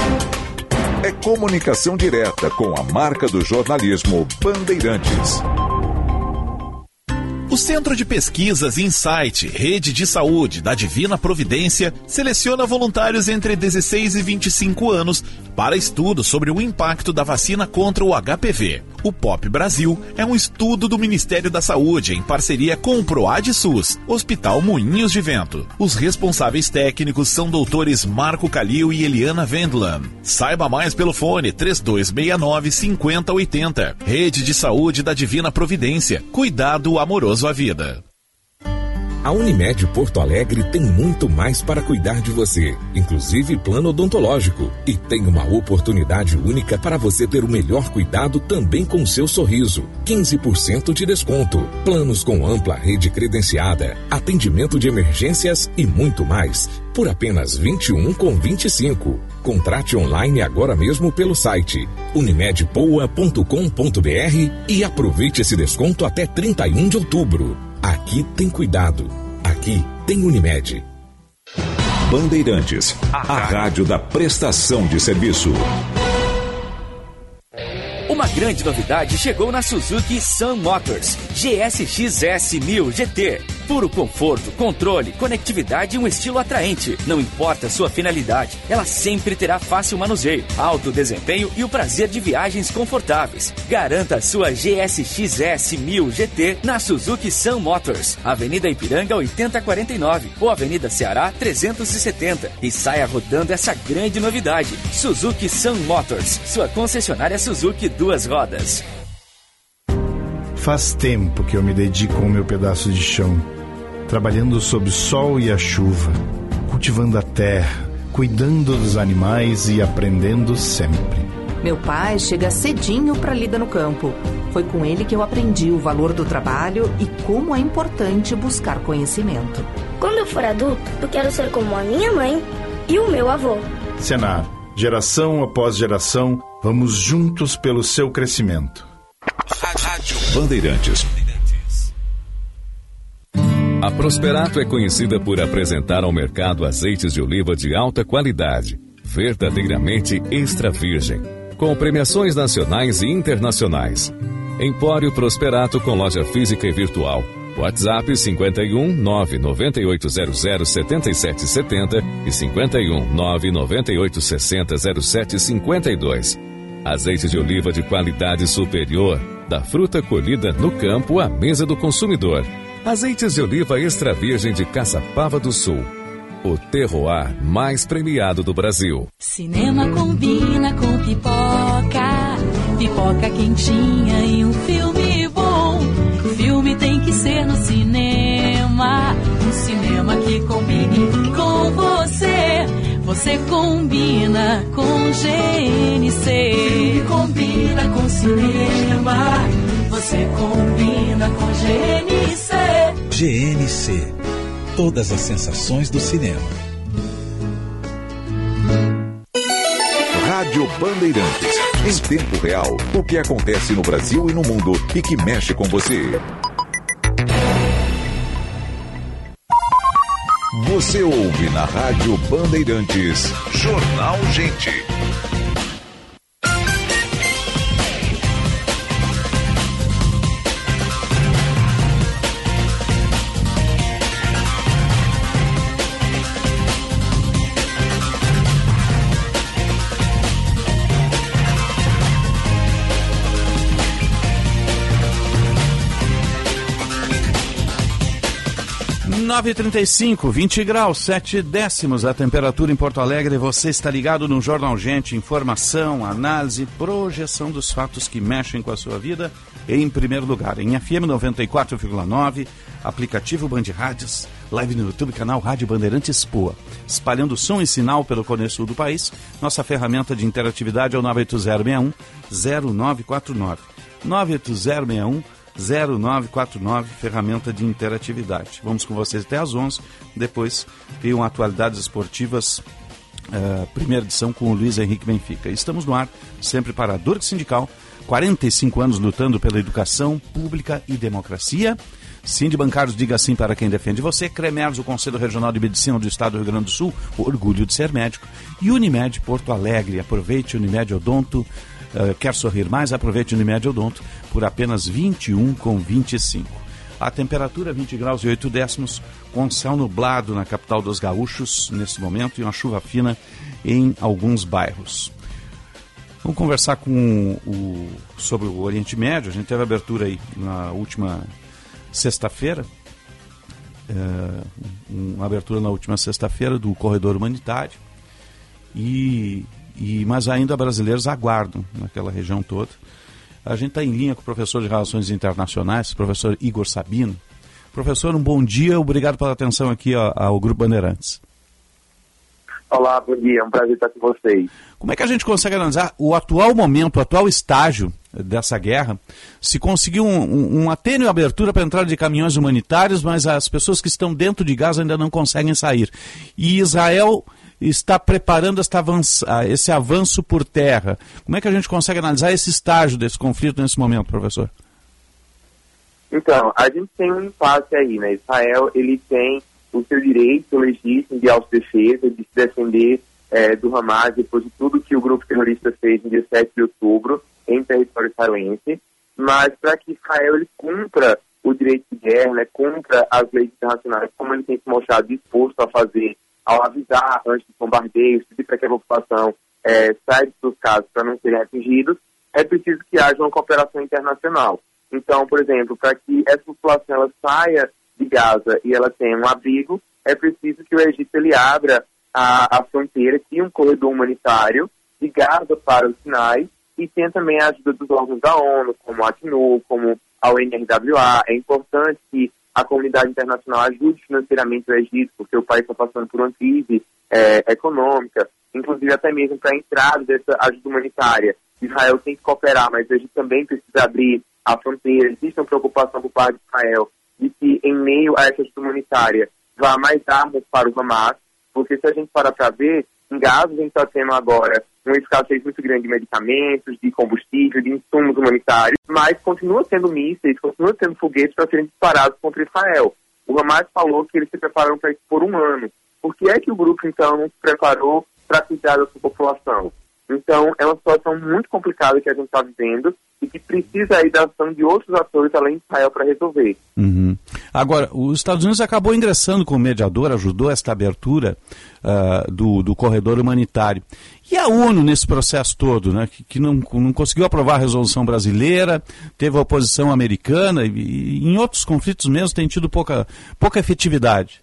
É comunicação direta com a marca do jornalismo Bandeirantes. O Centro de Pesquisas Insight, Rede de Saúde da Divina Providência, seleciona voluntários entre 16 e 25 anos para estudo sobre o impacto da vacina contra o HPV. O POP Brasil é um estudo do Ministério da Saúde em parceria com o PROAD SUS, Hospital Moinhos de Vento. Os responsáveis técnicos são doutores Marco Calil e Eliana Vendland. Saiba mais pelo fone 3269 5080. Rede de Saúde da Divina Providência. Cuidado amoroso à vida. A Unimed Porto Alegre tem muito mais para cuidar de você, inclusive plano odontológico. E tem uma oportunidade única para você ter o melhor cuidado também com seu sorriso. 15% de desconto. Planos com ampla rede credenciada, atendimento de emergências e muito mais. Por apenas 21 com 25. Contrate online agora mesmo pelo site unimedpoa.com.br e aproveite esse desconto até 31 de outubro. Aqui tem cuidado. Aqui tem Unimed. Bandeirantes, a rádio da prestação de serviço. Uma grande novidade chegou na Suzuki Sun Motors GSX-S 1000 GT. Puro conforto, controle, conectividade e um estilo atraente. Não importa a sua finalidade, ela sempre terá fácil manuseio, alto desempenho e o prazer de viagens confortáveis. Garanta a sua GSX-S 1000 GT na Suzuki Sun Motors, Avenida Ipiranga 8049 ou Avenida Ceará 370 e saia rodando essa grande novidade. Suzuki Sun Motors, sua concessionária Suzuki duas rodas. Faz tempo que eu me dedico ao meu pedaço de chão, trabalhando sob o sol e a chuva, cultivando a terra, cuidando dos animais e aprendendo sempre. Meu pai chega cedinho para lida no campo. Foi com ele que eu aprendi o valor do trabalho e como é importante buscar conhecimento. Quando eu for adulto, eu quero ser como a minha mãe e o meu avô. Senar, geração após geração, vamos juntos pelo seu crescimento. Rádio Bandeirantes. A Prosperato é conhecida por apresentar ao mercado azeites de oliva de alta qualidade, verdadeiramente extra virgem, com premiações nacionais e internacionais. Empório Prosperato com loja física e virtual. WhatsApp 51 99800 7770 e 51 99860 0752. Azeite de oliva de qualidade superior, da fruta colhida no campo à mesa do consumidor. Azeites de oliva extra virgem de Caçapava do Sul. O terroir mais premiado do Brasil. Cinema combina com pipoca, pipoca quentinha e um filme bom. Filme tem que ser no cinema, um cinema que combine com você. Você combina com GNC. Filme combina com cinema, você combina com GNC. GNC. Todas as sensações do cinema. Rádio Bandeirantes. Em tempo real, o que acontece no Brasil e no mundo e que mexe com você. Você ouve na Rádio Bandeirantes. Jornal Gente. Nove trinta e cinco, 20 graus, 7 décimos a temperatura em Porto Alegre. Você está ligado no Jornal Gente, informação, análise, projeção dos fatos que mexem com a sua vida. Em primeiro lugar, em FM 94,9, aplicativo Band Rádios, live no YouTube, canal Rádio Bandeirantes Poa. Espalhando som e sinal pelo Cone Sul do país. Nossa ferramenta de interatividade é o 98061 0949. 98061 0949, ferramenta de interatividade. Vamos com vocês até às 11, depois tem atualidades esportivas, uh, primeira edição com o Luiz Henrique Benfica. Estamos no ar, sempre para a Durk Sindical, 45 anos lutando pela educação pública e democracia. De Bancários, diga sim para quem defende você. Cremers, o Conselho Regional de Medicina do Estado do Rio Grande do Sul, orgulho de ser médico. E Unimed Porto Alegre, aproveite Unimed Odonto. Uh, quer sorrir mais? Aproveite Unimed Odonto por apenas 21,25. A temperatura 20 graus e 8 décimos, com céu nublado na capital dos gaúchos nesse momento e uma chuva fina em alguns bairros. Vamos conversar com o, sobre o Oriente Médio. A gente teve abertura aí na última sexta-feira, é, uma abertura na última sexta-feira do corredor humanitário, e, e, mas ainda brasileiros aguardam naquela região toda. A gente está em linha com o professor de Relações Internacionais, professor Igor Sabino. Professor, um bom dia, obrigado pela atenção aqui ao, ao Grupo Bandeirantes. Olá, bom dia, é um prazer estar com vocês. Como é que a gente consegue analisar o atual momento, o atual estágio dessa guerra? Se conseguiu um, um, uma tênue abertura para a entrada de caminhões humanitários, mas as pessoas que estão dentro de Gaza ainda não conseguem sair. E Israel está preparando avanço, esse avanço por terra. Como é que a gente consegue analisar esse estágio desse conflito nesse momento, professor? Então, a gente tem um impasse aí, né? Israel, ele tem o seu direito legítimo de autodefesa, de se defender é, do Hamas depois de tudo que o grupo terrorista fez no dia 7 de outubro em território israelense, mas para que Israel ele cumpra o direito de guerra, né, cumpra as leis internacionais, como ele tem se mostrado disposto a fazer ao avisar antes dos bombardeios, pedir para que a população é, saia seus casos para não serem atingidos, é preciso que haja uma cooperação internacional. Então, por exemplo, para que essa população ela saia de Gaza e ela tem um abrigo, é preciso que o Egito ele abra a, a fronteira, crie um corredor humanitário de Gaza para o Sinai e tenha também a ajuda dos órgãos da ONU, como a ACNUR, como a UNRWA. É importante que a comunidade internacional ajude financeiramente o Egito, porque o país está passando por uma crise é, econômica, inclusive até mesmo para a entrada dessa ajuda humanitária. Israel tem que cooperar, mas o Egito também precisa abrir a fronteira. Existe uma preocupação por parte de Israel de que, em meio a essa ajuda humanitária, vá mais armas para o Hamas, porque se a gente parar para ver, em Gaza a gente está tendo agora uma escassez muito grande de medicamentos, de combustível, de insumos humanitários, mas continua tendo mísseis, continua tendo foguetes para serem disparados contra Israel. O Hamas falou que eles se prepararam para isso por um ano. Por que é que o grupo, então, não se preparou para cuidar da sua população? Então, é uma situação muito complicada que a gente está vivendo e que precisa aí da ação de outros atores além de Israel para resolver. Uhum. Agora, os Estados Unidos acabou ingressando como mediador, ajudou esta abertura uh, do, do corredor humanitário. E a ONU nesse processo todo, né, que, que não, não conseguiu aprovar a resolução brasileira, teve a oposição americana e, e em outros conflitos mesmo tem tido pouca, pouca efetividade.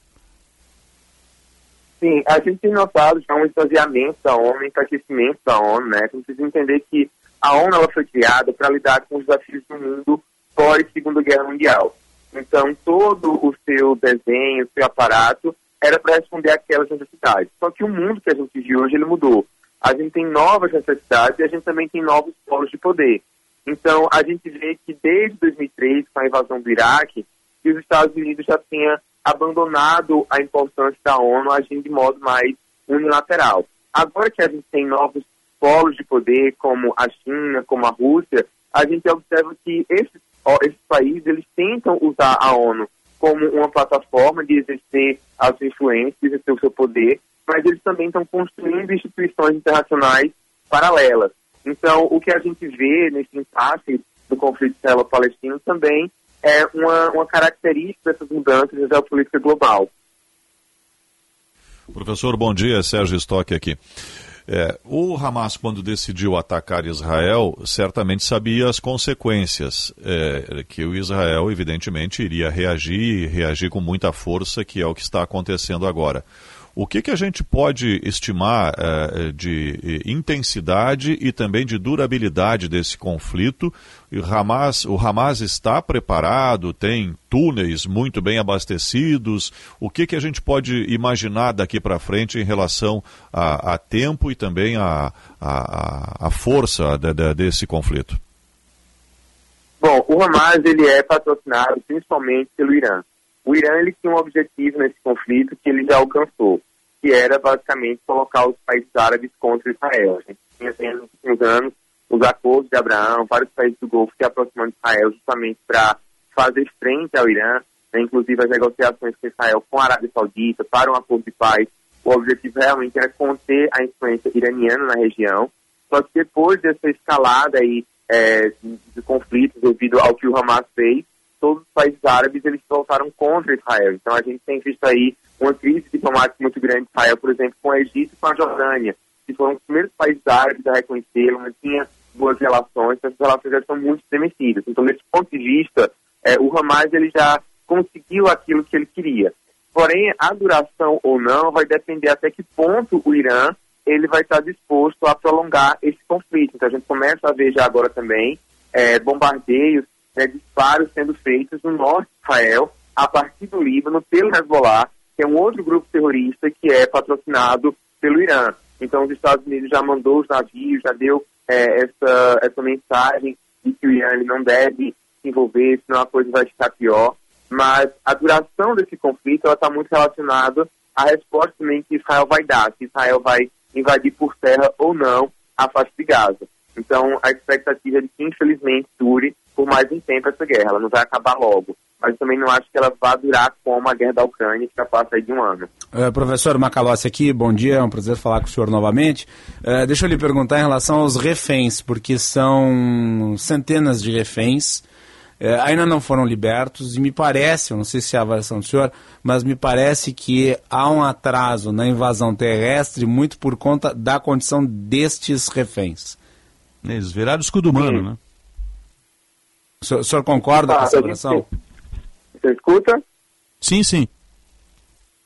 Sim, a gente tem notado já um esvaziamento da ONU, um enfraquecimento da ONU, né? Gente precisa entender que a ONU ela foi criada para lidar com os desafios do mundo pós Segunda Guerra Mundial. Então, todo o seu desenho, o seu aparato, era para responder àquelas necessidades. Só que o mundo que a gente vive hoje, ele mudou. A gente tem novas necessidades e a gente também tem novos polos de poder. Então, a gente vê que desde 2003, com a invasão do Iraque, os Estados Unidos já tinha abandonado a importância da ONU agindo de modo mais unilateral. Agora que a gente tem novos polos de poder, como a China, como a Rússia, a gente observa que esses, esses países eles tentam usar a ONU como uma plataforma de exercer a sua influência, de exercer o seu poder, mas eles também estão construindo instituições internacionais paralelas. Então, o que a gente vê nesse impasse do conflito israelo-palestino também é uma, uma característica dessas mudanças da geopolítica global. Professor, bom dia. Sérgio Stock aqui. É, o Hamas, quando decidiu atacar Israel, certamente sabia as consequências, é, que o Israel, evidentemente, iria reagir, reagir com muita força, que é o que está acontecendo agora. O que, que a gente pode estimar uh, de intensidade e também de durabilidade desse conflito? Hamas, o Hamas está preparado, tem túneis muito bem abastecidos. O que, que a gente pode imaginar daqui para frente em relação a, a tempo e também a, a, a força de, de, desse conflito? Bom, o Hamas ele é patrocinado principalmente pelo Irã. O Irã ele tinha um objetivo nesse conflito que ele já alcançou, que era basicamente colocar os países árabes contra Israel. A gente tinha nos anos os acordos de Abraão, vários países do Golfo se aproximando de Israel justamente para fazer frente ao Irã, né, inclusive as negociações com Israel com a Arábia Saudita para um acordo de paz. O objetivo realmente era conter a influência iraniana na região. Só que depois dessa escalada aí, é, de, conflitos devido ao que o Hamas fez, todos os países árabes eles voltaram contra Israel. Então a gente tem visto aí uma crise diplomática muito grande de Israel, por exemplo, com o Egito e com a Jordânia, que foram os primeiros países árabes a reconhecê-lo, mas tinha boas relações, essas relações já estão muito estremecidas. Então, desse ponto de vista, é, o Hamas ele já conseguiu aquilo que ele queria. Porém, a duração ou não vai depender até que ponto o Irã ele vai estar disposto a prolongar esse conflito. Então, a gente começa a ver já agora também é, bombardeios, né, disparos sendo feitos no norte de Israel, a partir do Líbano, pelo Hezbollah, que é um outro grupo terrorista que é patrocinado pelo Irã. Então, os Estados Unidos já mandou os navios, já deu é, essa, essa mensagem de que o Irã não deve se envolver, senão a coisa vai ficar pior. Mas a duração desse conflito está muito relacionada à resposta também que Israel vai dar, se Israel vai invadir por terra ou não a faixa de Gaza. Então, a expectativa é de que, infelizmente, dure por mais um tempo essa guerra. Ela não vai acabar logo. Mas também não acho que ela vá durar como a guerra da Ucrânia, que já passa aí de um ano. Uh, professor Macalossi aqui, bom dia, é um prazer falar com o senhor novamente. Uh, deixa eu lhe perguntar em relação aos reféns, porque são centenas de reféns, uh, ainda não foram libertos, e me parece, eu não sei se é a avaliação do senhor, mas me parece que há um atraso na invasão terrestre muito por conta da condição destes reféns. Eles viraram escudo humano, Sim. né? O senhor, o concorda Ah, com essa a avaliação? gente- Você escuta? Sim, sim.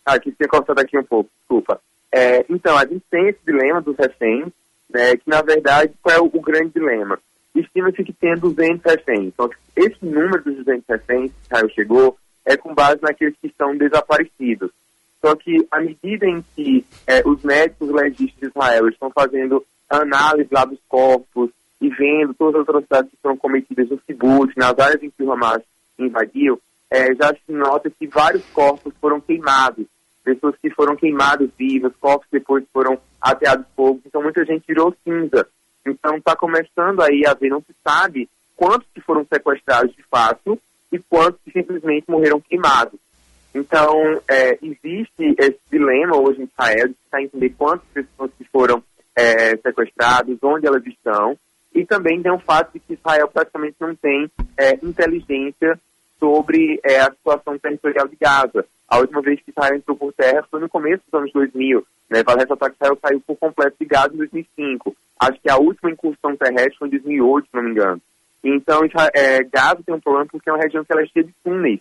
Ah, aqui tinha cortado aqui um pouco, desculpa. É, então, a gente tem esse dilema dos reféns, né, que na verdade, qual é o, o grande dilema? Estima-se que tem 200 reféns. Então, esse número dos 200 reféns que Israel chegou é com base naqueles que estão desaparecidos. Só que, à medida em que é, os médicos legistas de Israel estão fazendo análise lá dos corpos e vendo todas as atrocidades que foram cometidas no Kibbutz, nas áreas em que o Hamas invadiu, é, já se nota que vários corpos foram queimados, pessoas que foram queimadas vivas, corpos depois foram ateados fogo, então muita gente virou cinza. Então está começando aí a ver, não se sabe quantos que foram sequestrados de fato e quantos que simplesmente morreram queimados. Então, é, existe esse dilema hoje em Israel de tentar entender quantas pessoas que foram é, sequestradas, onde elas estão, e também tem o fato de que Israel praticamente não tem é, inteligência sobre é, a situação territorial de Gaza. A última vez que Israel entrou por terra foi no começo dos anos 2000. Né? Vale ressaltar que Israel saiu por completo de Gaza em 2005. Acho que a última incursão terrestre foi em 2008, se não me engano. Então, é, Gaza tem um problema porque é uma região que ela é cheia de túneis.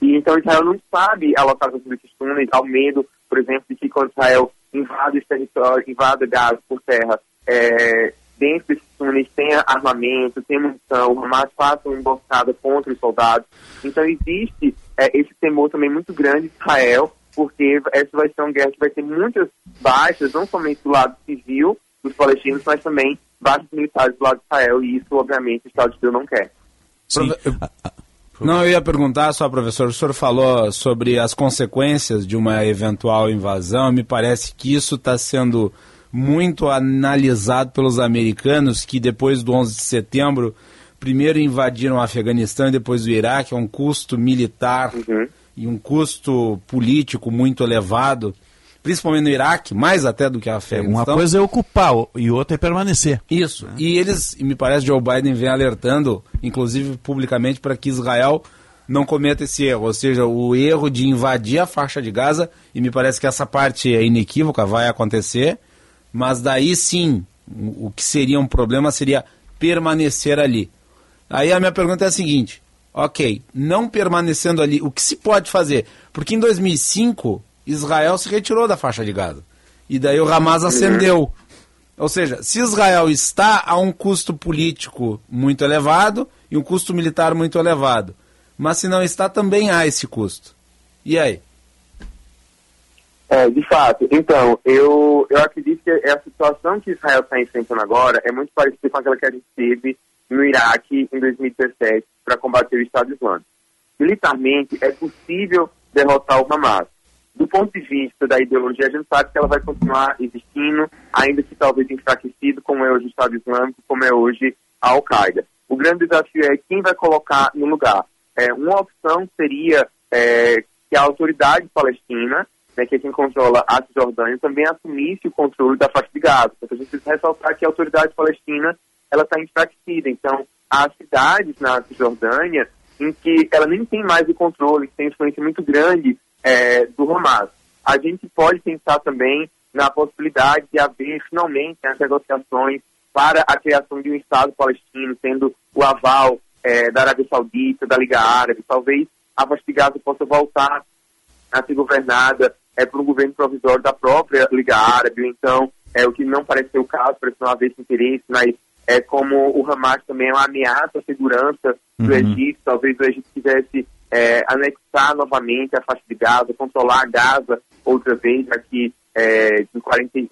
E então Israel não sabe a localização desses túneis, ao medo, por exemplo, de que quando Israel invade esse território, invada Gaza por terra, é, dentro desses túneis tenha armamento, tenha munição, o Hamas uma emboscada contra os soldados. Então existe é, esse temor também muito grande de Israel, porque essa vai ser uma guerra que vai ter muitas baixas, não somente do lado civil dos palestinos, mas também baixas militares do lado de Israel, e isso, obviamente, o Estado de Deus não quer. Sim. Não, eu ia perguntar só, professor, o senhor falou sobre as consequências de uma eventual invasão. Me parece que isso está sendo muito analisado pelos americanos, que depois do 11 de setembro, primeiro invadiram o Afeganistão e depois o Iraque, é um custo militar e um custo político muito elevado, principalmente no Iraque, mais até do que a Afeganistão. Uma coisa é ocupar e outra é permanecer. Isso. E eles, e me parece, Joe Biden vem alertando, inclusive publicamente, para que Israel não cometa esse erro. Ou seja, o erro de invadir a faixa de Gaza, e me parece que essa parte é inequívoca, vai acontecer, mas daí sim, o que seria um problema seria permanecer ali. Aí a minha pergunta é a seguinte: ok, não permanecendo ali, o que se pode fazer? Porque em 2005, Israel se retirou da faixa de Gaza. E daí o Hamas acendeu. Ou seja, se Israel está a um custo político muito elevado e um custo militar muito elevado, mas se não está, também há esse custo. E aí? É, de fato. Então, eu, eu acredito que a situação que Israel está enfrentando agora é muito parecida com aquela que a gente teve no Iraque em 2017 para combater o Estado Islâmico. Militarmente, é possível derrotar o Hamas. Do ponto de vista da ideologia, a gente sabe que ela vai continuar existindo, ainda que talvez enfraquecido, como é hoje o Estado Islâmico, como é hoje a Al-Qaeda. O grande desafio é quem vai colocar no lugar. É, uma opção seria é, que a autoridade palestina, né, que é quem controla a Cisjordânia, também assumisse o controle da faixa de Gaza. Então, a gente precisa ressaltar que a autoridade palestina ela está enfraquecida. Então, há cidades na Cisjordânia em que ela nem tem mais o controle, que tem influência muito grande é, do Hamas. A gente pode pensar também na possibilidade de haver finalmente as negociações para a criação de um Estado palestino, tendo o aval é, da Arábia Saudita, da Liga Árabe. Talvez a faixa de Gaza possa voltar a ser governada é, por um governo provisório da própria Liga Árabe. Então, é, o que não parece ser o caso, parece não haver esse interesse, mas é como o Hamas também é uma ameaça à segurança do uhum. Egito. Talvez o Egito quisesse é, anexar novamente a faixa de Gaza, controlar a Gaza outra vez, aqui é, em 48,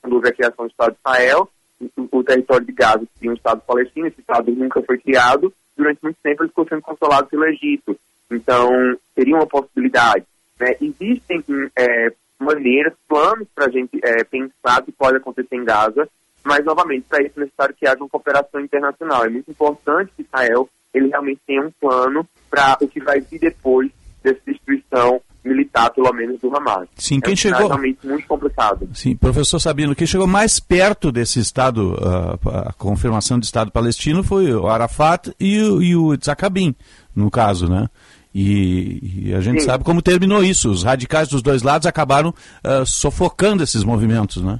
quando houve a criação do Estado de Israel, o, o território de Gaza tinha um Estado palestino, esse Estado nunca foi criado, durante muito tempo ele ficou sendo controlado pelo Egito. Então, seria uma possibilidade. Né? Existem é, maneiras, planos para a gente é, pensar que pode acontecer em Gaza, mas, novamente, para isso é necessário que haja uma cooperação internacional. É muito importante que Israel ele realmente tenha um plano para o que vai vir depois dessa destruição militar, pelo menos, do Hamas. Sim, quem é um chegou... realmente muito complicado. Sim, professor Sabino, quem chegou mais perto desse Estado, uh, a confirmação de Estado palestino foi o Arafat e o, e o Tzakabin, no caso, né? E, e a gente Sim. sabe como terminou isso. Os radicais dos dois lados acabaram uh, sufocando esses movimentos, né?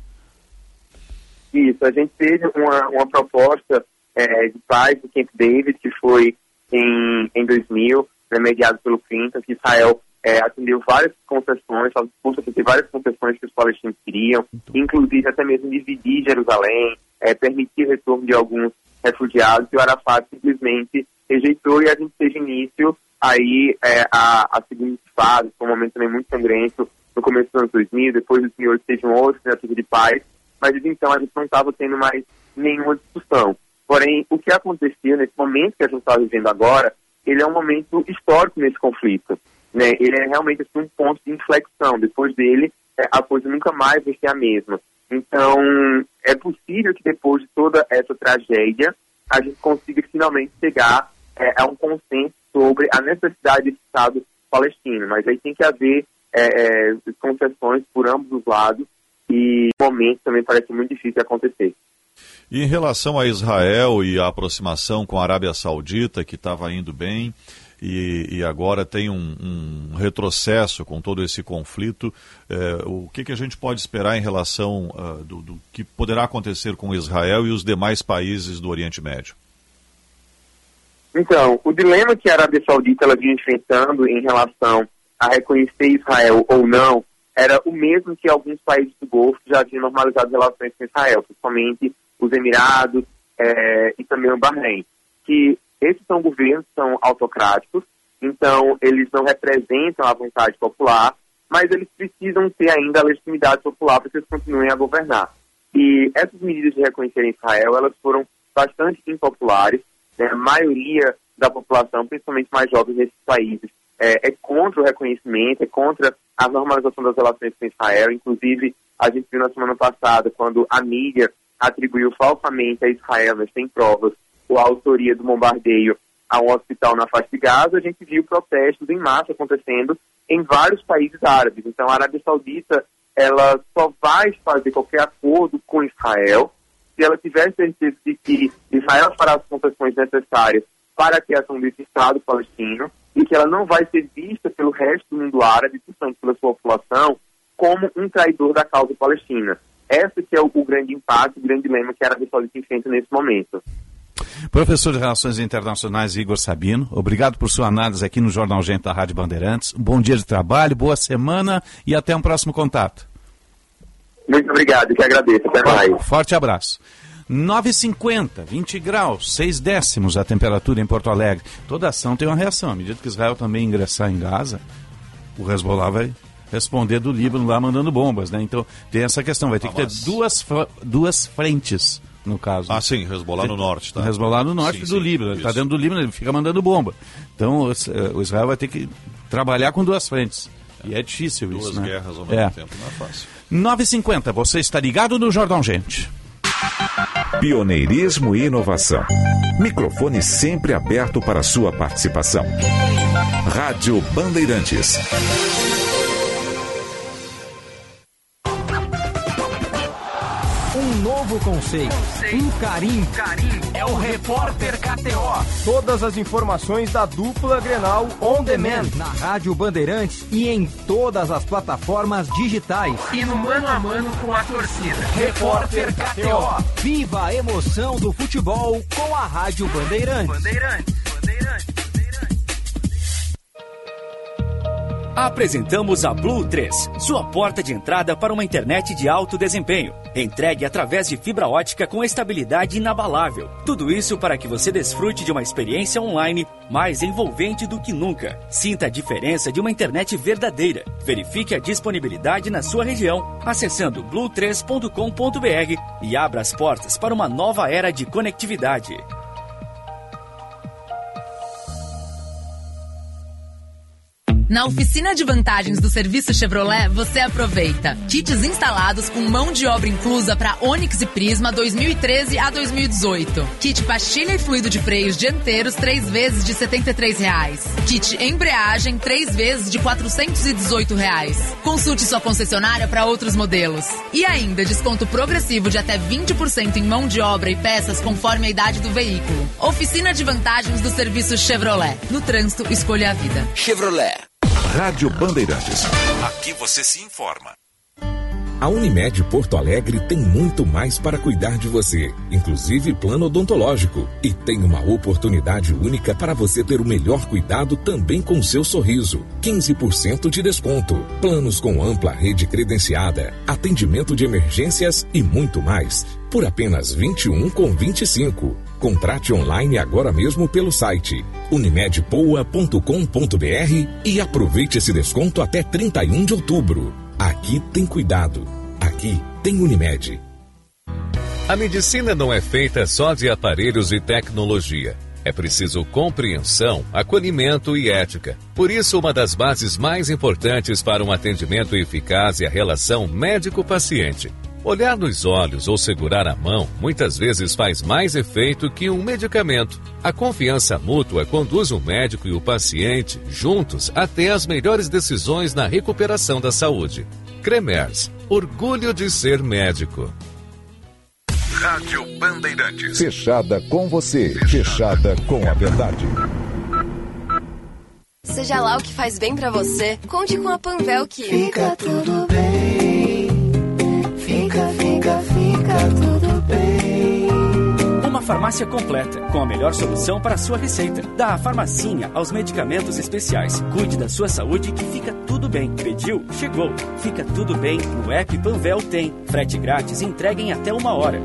Isso, a gente teve uma, uma proposta é, de paz do Camp David, que foi em, em 2000, né, mediado pelo Clinton, que Israel é, atendeu várias concessões, ter várias concessões que os palestinos queriam, inclusive até mesmo dividir Jerusalém, é, permitir o retorno de alguns refugiados, e o Arafat simplesmente rejeitou e a gente teve início aí é, a, a seguinte fase, foi um momento também muito sangrento, no começo dos anos 2000, depois de 2008 teve um outro tentativa de paz, mas desde então a gente não estava tendo mais nenhuma discussão. Porém, o que acontecia nesse momento que a gente está vivendo agora, ele é um momento histórico nesse conflito. Né? Ele é realmente assim, um ponto de inflexão. Depois dele, é, a coisa nunca mais vai ser a mesma. Então, é possível que depois de toda essa tragédia, a gente consiga finalmente chegar é, a um consenso sobre a necessidade desse Estado palestino. Mas aí tem que haver é, é concessões por ambos os lados e momento também parece muito difícil de acontecer. E em relação a Israel e a aproximação com a Arábia Saudita, que estava indo bem, e, e, agora tem um, um, retrocesso com todo esse conflito, é, o que, que, a gente pode esperar em relação uh, do, do, que poderá acontecer com Israel e os demais países do Oriente Médio? Então, o dilema que a Arábia Saudita ela vinha enfrentando em relação a reconhecer Israel ou não era o mesmo que alguns países do Golfo já haviam normalizado relações com Israel, principalmente os Emirados é, e também o Bahrein, que esses são governos são autocráticos, então eles não representam a vontade popular, mas eles precisam ter ainda a legitimidade popular para que eles continuem a governar. E essas medidas de reconhecer Israel, elas foram bastante impopulares, né? a maioria da população, principalmente mais jovens nesses países, é, é, contra o reconhecimento, é contra a normalização das relações com Israel. Inclusive, a gente viu na semana passada, quando a mídia atribuiu falsamente a Israel, mas tem provas, a autoria do bombardeio a um hospital na faixa de Gaza, a gente viu protestos em massa acontecendo em vários países árabes. Então, a Arábia Saudita ela só vai fazer qualquer acordo com Israel se ela tiver certeza de que Israel fará as concessões necessárias para a criação desse Estado palestino e que ela não vai ser vista pelo resto do mundo árabe, principalmente pela sua população, como um traidor da causa palestina. Esse que é o, o grande impacto, o grande dilema que a Arábia Saudita enfrenta nesse momento. Professor de Relações Internacionais Igor Sabino, obrigado por sua análise aqui no Jornal Gente da Rádio Bandeirantes. Um bom dia de trabalho, boa semana e até um próximo contato. Muito obrigado, que agradeço. Até mais. Forte abraço. 9,50, 20 graus, 6 décimos a temperatura em Porto Alegre. Toda ação tem uma reação. À medida que Israel também ingressar em Gaza, o Hezbollah vai responder do Líbano lá mandando bombas, né? Então tem essa questão, vai ter que ter duas, duas frentes no caso. Ah, sim, Hezbollah no norte, tá? Hezbollah no norte Sim, do sim, Líbano. Ele está dentro do Líbano, ele fica mandando bomba. Então o, o Israel vai ter que trabalhar com duas frentes. E é difícil Duas isso, né? guerras ao é. mesmo tempo, não é fácil. 9h50, você está ligado no Jordão Gente. Pioneirismo e inovação. Microfone sempre aberto para sua participação. Rádio Bandeirantes. Conceito, um carinho. É o Repórter KTO. Todas as informações da dupla Grenal On Demand na Rádio Bandeirantes e em todas as plataformas digitais. E no mano a mano com a torcida. Repórter KTO. Viva a emoção do futebol com a Rádio. Bandeirantes, Bandeirantes. Apresentamos a Blue 3, sua porta de entrada para uma internet de alto desempenho. Entregue através de fibra ótica com estabilidade inabalável. Tudo isso para que você desfrute de uma experiência online mais envolvente do que nunca. Sinta a diferença de uma internet verdadeira. Verifique a disponibilidade na sua região acessando blue3.com.br e abra as portas para uma nova era de conectividade. Na oficina de vantagens do serviço Chevrolet, você aproveita kits instalados com mão de obra inclusa para Onix e Prisma 2013 a 2018. Kit pastilha e fluido de freios dianteiros três vezes de 73 reais. Kit embreagem três vezes de 418 reais. Consulte sua concessionária para outros modelos. E ainda desconto progressivo de até 20% em mão de obra e peças conforme a idade do veículo. Oficina de vantagens do serviço Chevrolet. No trânsito, escolha a vida. Chevrolet. Rádio Bandeirantes. Aqui você se informa. A Unimed Porto Alegre tem muito mais para cuidar de você, inclusive plano odontológico. E tem uma oportunidade única para você ter o melhor cuidado também com seu sorriso. 15% de desconto. Planos com ampla rede credenciada, atendimento de emergências e muito mais. Por apenas 21 com 25. Contrate online agora mesmo pelo site unimedpoa.com.br e aproveite esse desconto até 31 de outubro. Aqui tem cuidado. Aqui tem Unimed. A medicina não é feita só de aparelhos e tecnologia. É preciso compreensão, acolhimento e ética. Por isso, uma das bases mais importantes para um atendimento eficaz é a relação médico-paciente. Olhar nos olhos ou segurar a mão muitas vezes faz mais efeito que um medicamento. A confiança mútua conduz o médico e o paciente juntos até as melhores decisões na recuperação da saúde. Cremers, orgulho de ser médico. Rádio Bandeirantes. Fechada com você. Fechada com a verdade. Seja lá o que faz bem pra você, conte com a Panvel que Fica tudo bem. Fica, fica, fica tudo bem. Uma farmácia completa, com a melhor solução para a sua receita. Da farmacinha aos medicamentos especiais. Cuide da sua saúde que fica tudo bem. Pediu? Chegou. Fica tudo bem. No app Panvel tem. Frete grátis entrega em até uma hora.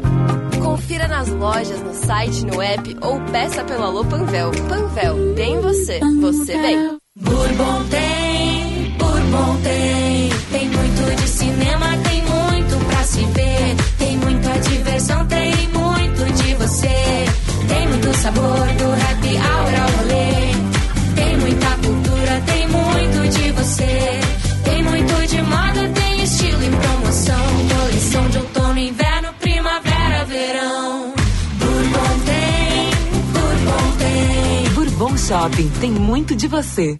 Confira nas lojas, no site, no app ou peça pelo Alô Panvel. Panvel, bem você, você bem. Bourbon tem, Bourbon tem. Tem muito de cinema, sabor do happy hour ao rolê. Tem muita cultura, tem muito de você. Tem muito de moda, tem estilo e promoção. Coleção de outono, inverno, primavera, verão. Bourbon tem, Bourbon tem. Bourbon Shopping tem muito de você.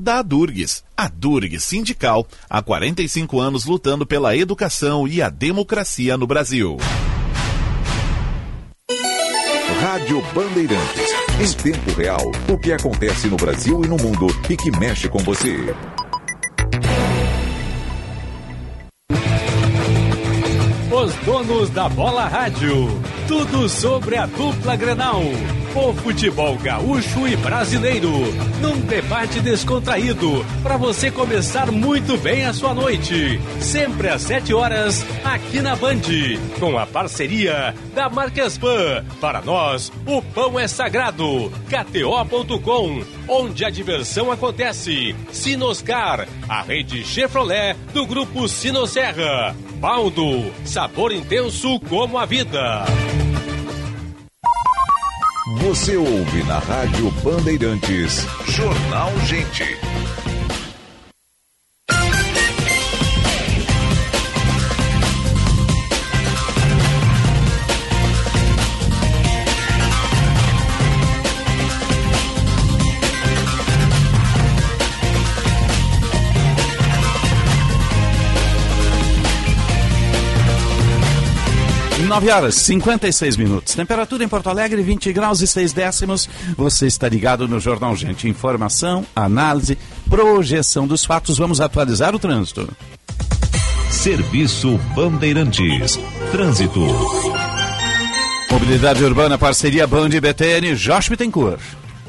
da Adurgs. A Durg Sindical, há 45 anos lutando pela educação e a democracia no Brasil. Rádio Bandeirantes. Em tempo real, o que acontece no Brasil e no mundo e que mexe com você. Os donos da bola rádio. Tudo sobre a dupla Grenal. O futebol gaúcho e brasileiro, num debate descontraído, para você começar muito bem a sua noite. Sempre às 7 horas, aqui na Band, com a parceria da Marcas Pan. Para nós, o pão é sagrado. KTO.com, onde a diversão acontece. Sinoscar, a rede Chevrolet do grupo Sinosserra. Baldo, sabor intenso como a vida. Você ouve na Rádio Bandeirantes. Jornal Gente. Nove horas 56 minutos. Temperatura em Porto Alegre, 20 graus e 6 décimos. Você está ligado no Jornal Gente. Informação, análise, projeção dos fatos. Vamos atualizar o trânsito. Serviço Bandeirantes. Trânsito. Mobilidade Urbana, parceria Band e BTN, Josh Bittencourt.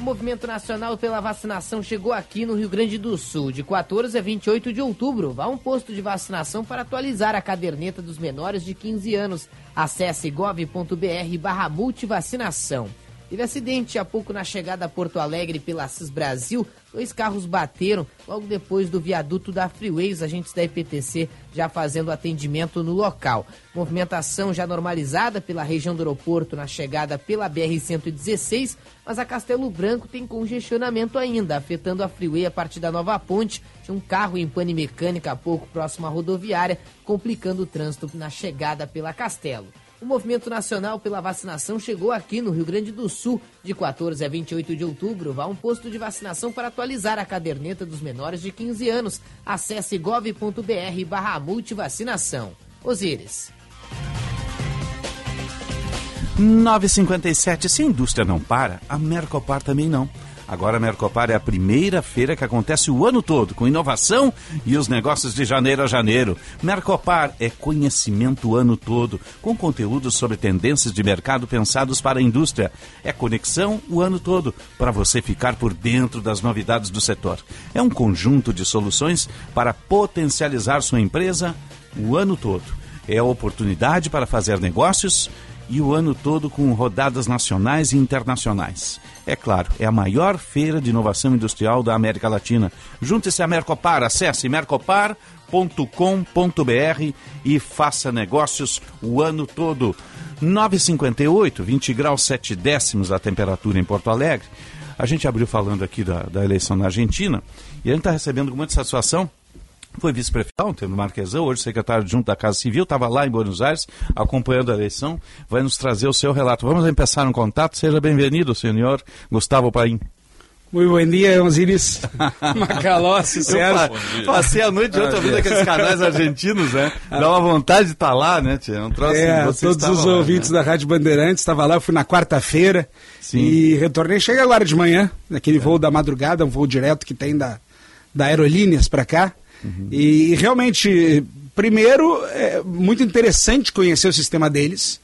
O movimento nacional pela vacinação chegou aqui no Rio Grande do Sul, de 14 a 28 de outubro. Vá a um posto de vacinação para atualizar a caderneta dos menores de 15 anos. Acesse gov.br barra multivacinação. Teve acidente há pouco na chegada a Porto Alegre pela Assis Brasil. Dois carros bateram logo depois do viaduto da Freeway. Os agentes da IPTC já fazendo atendimento no local. Movimentação já normalizada pela região do aeroporto na chegada pela BR-116, mas a Castelo Branco tem congestionamento ainda, afetando a Freeway a partir da Nova Ponte. Tinha um carro em pane mecânica há pouco próximo à rodoviária, complicando o trânsito na chegada pela Castelo. O movimento nacional pela vacinação chegou aqui no Rio Grande do Sul. De 14 a 28 de outubro, vá a um posto de vacinação para atualizar a caderneta dos menores de 15 anos. Acesse gov.br barra multivacinação. Osíris. 957. Se a indústria não para, a Mercopar também não. Agora a Mercopar é a primeira feira que acontece o ano todo, com inovação e os negócios de janeiro a janeiro. Mercopar é conhecimento o ano todo, com conteúdos sobre tendências de mercado pensados para a indústria. É conexão o ano todo, para você ficar por dentro das novidades do setor. É um conjunto de soluções para potencializar sua empresa o ano todo. É a oportunidade para fazer negócios e o ano todo com rodadas nacionais e internacionais. É claro, é a maior feira de inovação industrial da América Latina. Junte-se à Mercopar, acesse mercopar.com.br e faça negócios o ano todo. 9,58, 20 graus 7 décimos a temperatura em Porto Alegre. A gente abriu falando aqui da, da eleição na Argentina e a gente está recebendo com muita satisfação foi vice-prefeito ontem no Marquesão, hoje secretário junto da Casa Civil, estava lá em Buenos Aires acompanhando a eleição, vai nos trazer o seu relato. Vamos começar um contato, seja bem-vindo, senhor Gustavo Paim. Muito bom dia, Osiris Macalossi, Sérgio. Passei a noite ontem ouvindo aqueles canais argentinos, né? Dá uma vontade de estar tá lá, né, tia? Um troço é, todos os lá, ouvintes né? da Rádio Bandeirantes, estava lá, eu fui na quarta-feira e retornei, cheguei agora de manhã, naquele é. voo da madrugada, um voo direto que tem da, da Aerolíneas para cá. Uhum. E realmente, primeiro, é muito interessante conhecer o sistema deles.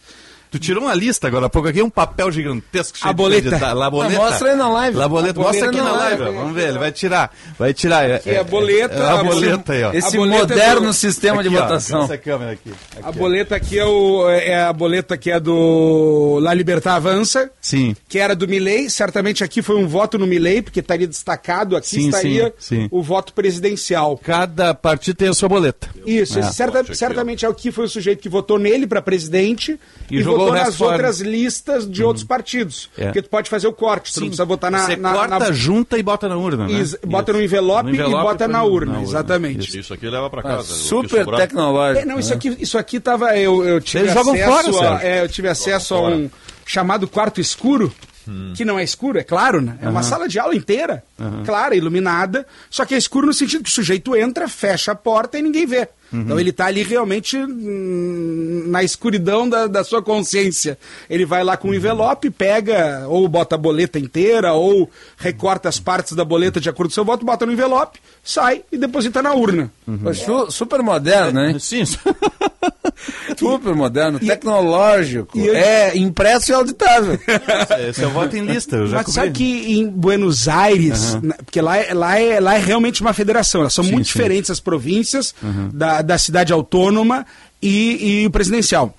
Tu tirou uma lista agora há pouco aqui, um papel gigantesco cheio a boleta. de A boleta. Ah, mostra aí na live. A boleta. Mostra aqui na live. live. Vamos ver, ele vai tirar. Vai tirar. Aqui é, a boleta. É, a boleta aí, ó. Esse moderno do... sistema aqui, de votação. Ó, essa câmera aqui. aqui a boleta aqui é, o, é a boleta que é do La Libertad Avança. Sim. Que era do Milley. Certamente aqui foi um voto no Milley, porque estaria destacado aqui, sim, estaria sim, sim. o voto presidencial. Cada partido tem a sua boleta. Isso, é. certa, certamente é o que foi o sujeito que votou nele para presidente e, e votou nas outras listas de uhum. outros partidos. É. Porque tu pode fazer o corte, tu Sim. não precisa botar na. Você na, corta, na... junta e bota na urna. Né? Bota no envelope, no envelope, e bota na urna, na urna. exatamente. Isso. isso, aqui leva para casa. Ah, super tecnológico. É, não, isso, né? aqui, isso aqui tava. Eu, eu tive Eles acesso, fora, a, é, eu tive acesso a um chamado quarto escuro. Hum. Que não é escuro, é claro, né? É uhum. uma sala de aula inteira, uhum. clara, iluminada, só que é escuro no sentido que o sujeito entra, fecha a porta e ninguém vê. Uhum. Então ele está ali realmente hum, na escuridão da, da, sua consciência. Ele vai lá com um envelope, pega, ou bota a boleta inteira, ou recorta as partes da boleta de acordo com o seu voto, bota no envelope, sai e deposita na urna. Uhum. Super moderno, né? Sim. Super moderno, tecnológico. e eu- É impresso e auditável. Esse é o voto em lista, eu já Mas sabe que em Buenos Aires, na- porque lá, é- lá, é, lá é realmente uma federação, elas são Sim, muito sim. diferentes as províncias Uhum. da, da cidade autônoma e, e o presidencial.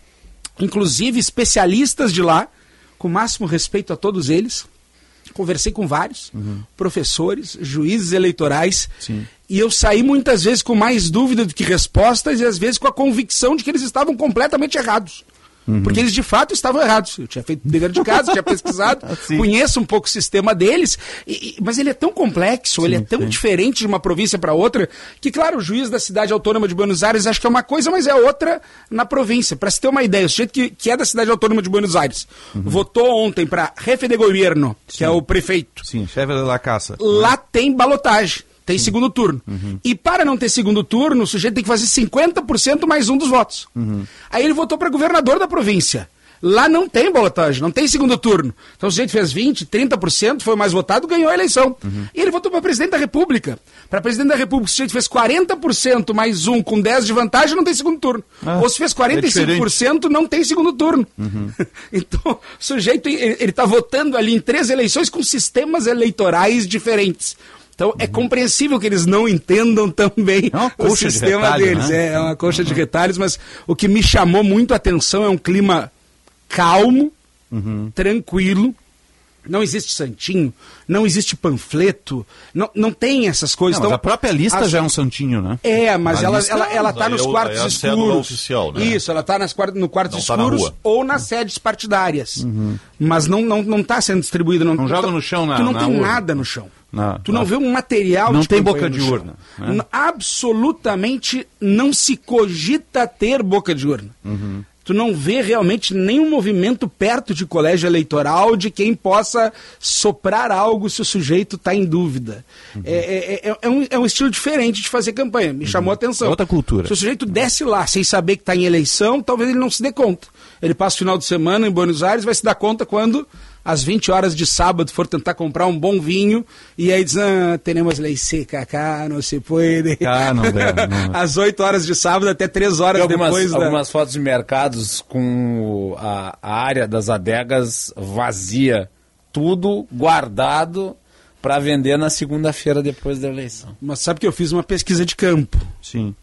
Inclusive, especialistas de lá, com o máximo respeito a todos eles, conversei com vários professores, juízes eleitorais, Sim. e eu saí muitas vezes com mais dúvida do que respostas e às vezes com a convicção de que eles estavam completamente errados. Porque eles de fato estavam errados. Eu tinha feito dever de casa, tinha pesquisado, conheço um pouco o sistema deles, e- e- mas ele é tão complexo, ele é tão diferente de uma província para outra, que, claro, o juiz da cidade autônoma de Buenos Aires acha que é uma coisa, mas é outra na província. Para se ter uma ideia, o sujeito que, que é da cidade autônoma de Buenos Aires votou ontem para jefe de governo, que é o prefeito. Sim, chefe da caça. Lá tem balotagem, tem segundo turno. Uhum. E para não ter segundo turno, o sujeito tem que fazer 50% mais um dos votos. Uhum. Aí ele votou para governador da província. Lá não tem balotagem, não tem segundo turno. Então o sujeito fez 20%, 30%, foi mais votado, ganhou a eleição. Uhum. E ele votou para presidente da República. Para presidente da República, o sujeito fez 40% mais um com 10 de vantagem, não tem segundo turno. Ah, Ou se fez é diferente. 45%, não tem segundo turno. então, o sujeito, ele está votando ali em três eleições com sistemas eleitorais diferentes. Então, é compreensível que eles não entendam também o coxa de sistema retalho, deles. né? É, é uma coxa de retalhos, mas o que me chamou muito a atenção é um clima calmo, tranquilo. Não existe santinho, não existe panfleto, não, não tem essas coisas. Não, Então, a própria lista as- já é um santinho, né? é, mas A ela, lista- ela, ela tá nos é quartos é a escuros. oficial, né? Isso, ela tá nas, no quartos tá escuros rua. ou nas sedes partidárias. Mas não, não, não tá sendo distribuída. Não, Não joga então, no chão na- Tu não na tem urna. nada no chão. Na- Tu não vê um material Não de tem boca de urna, né? Absolutamente não se cogita ter boca de urna. Uhum. Tu não vê realmente nenhum movimento perto de colégio eleitoral de quem possa soprar algo se o sujeito está em dúvida. Uhum. É, é- é- é um, é um estilo diferente de fazer campanha. Me chamou a atenção. É outra cultura. Se o sujeito desce lá sem saber que está em eleição, talvez ele não se dê conta. Ele passa o final de semana em Buenos Aires, vai se dar conta quando, às 20 horas de sábado, for tentar comprar um bom vinho, e aí diz, ah, temos lei seca cá, não se pode. Ah, não deve, não. Às 8 horas de sábado até 3 horas Tem algumas, depois da... algumas fotos de mercados com a, a área das adegas vazia, tudo guardado para vender na segunda-feira depois da eleição. Mas sabe que eu fiz uma pesquisa de campo. Sim.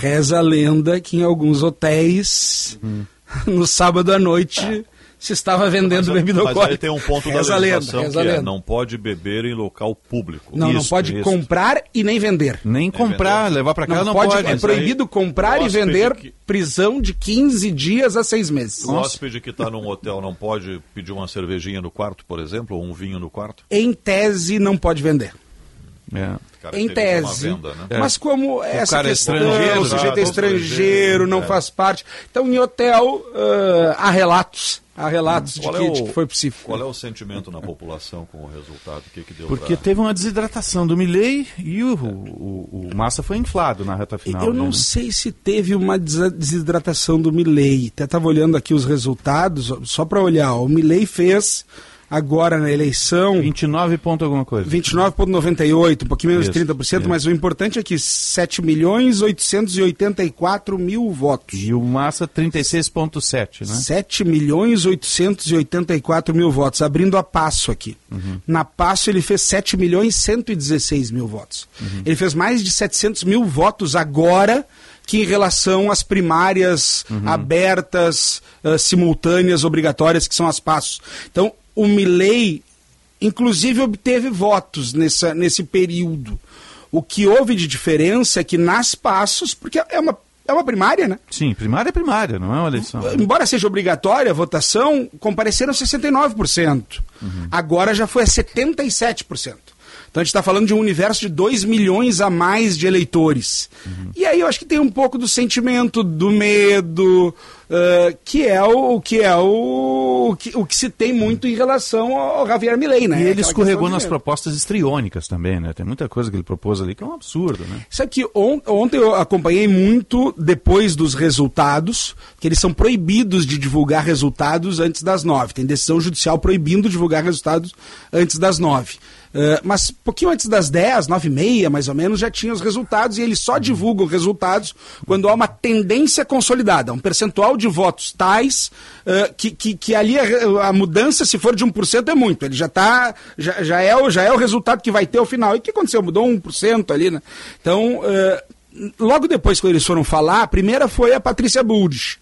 Reza a lenda que em alguns hotéis, Uhum. no sábado à noite, se estava vendendo Mas, bebida mas alcoólica. aí tem um ponto reza da lenda, legislação reza a que é, lenda. não pode beber em local público. Não, não Isso, pode isso. comprar e nem vender. Nem comprar, levar para casa não, pode, pode. é mas proibido aí- comprar e vender que- prisão de 15 dias a 6 meses. O hóspede que está num hotel não pode pedir uma cervejinha no quarto, por exemplo, ou um vinho no quarto? Em tese, não pode vender. É. Em tese. venda, né? Mas como essa cara é questão, estrangeiro, o sujeito é estrangeiro, não é. faz parte. Então, em hotel, ah, há relatos. Há relatos de Qual que, é o- de que foi possível. Qual é o sentimento na população com o resultado? O que, que deu Porque pra- teve uma desidratação do Milley e o, o, o Massa foi inflado na reta final. Eu não né? sei se teve uma desidratação do Milley. Até estava olhando aqui os resultados, só para olhar. O Milley fez agora na eleição 29 ponto alguma coisa. 29,98, um pouquinho menos de Isso, 30%, isso. mas o importante é que 7 milhões 884 mil votos. E o Massa 36,7, né? 7 milhões 884 mil votos, abrindo a passo aqui. Uhum. Na passo ele fez 7 milhões 116 mil votos. Uhum. Ele fez mais de 700 mil votos agora que em relação às primárias Uhum. abertas, ah, simultâneas, obrigatórias, que são as passos. Então, o Milley, inclusive, obteve votos nessa, nesse período. O que houve de diferença é que nas passos, porque é uma, é uma primária, né? Sim, primária é primária, não é uma eleição. Embora seja obrigatória a votação, compareceram 69%. Agora já foi a 77%. Então a gente está falando de um universo de 2 milhões a mais de eleitores. E aí eu acho que tem um pouco do sentimento, do medo, uh, que é o que é o, o, que, o que se tem muito em relação ao Javier Milei, né? E ele Aquela escorregou nas propostas estriônicas também, né? Tem muita coisa que ele propôs ali que é um absurdo, né? Sabe que on- ontem eu acompanhei muito depois dos resultados, que eles são proibidos de divulgar resultados antes das nove. Tem decisão judicial proibindo divulgar resultados antes das nove. Eh, mas pouquinho antes das dez, nove e meia, mais ou menos, já tinha os resultados e eles só divulgam resultados quando há uma tendência consolidada, um percentual de votos tais eh, que, que, que ali a, a mudança, se for de 1%, é muito. Ele já tá, já, já, é, o- já é o resultado que vai ter ao final. E o que aconteceu? Mudou 1% ali, né? Então, eh, logo depois que eles foram falar, a primeira foi a Patrícia Buldes.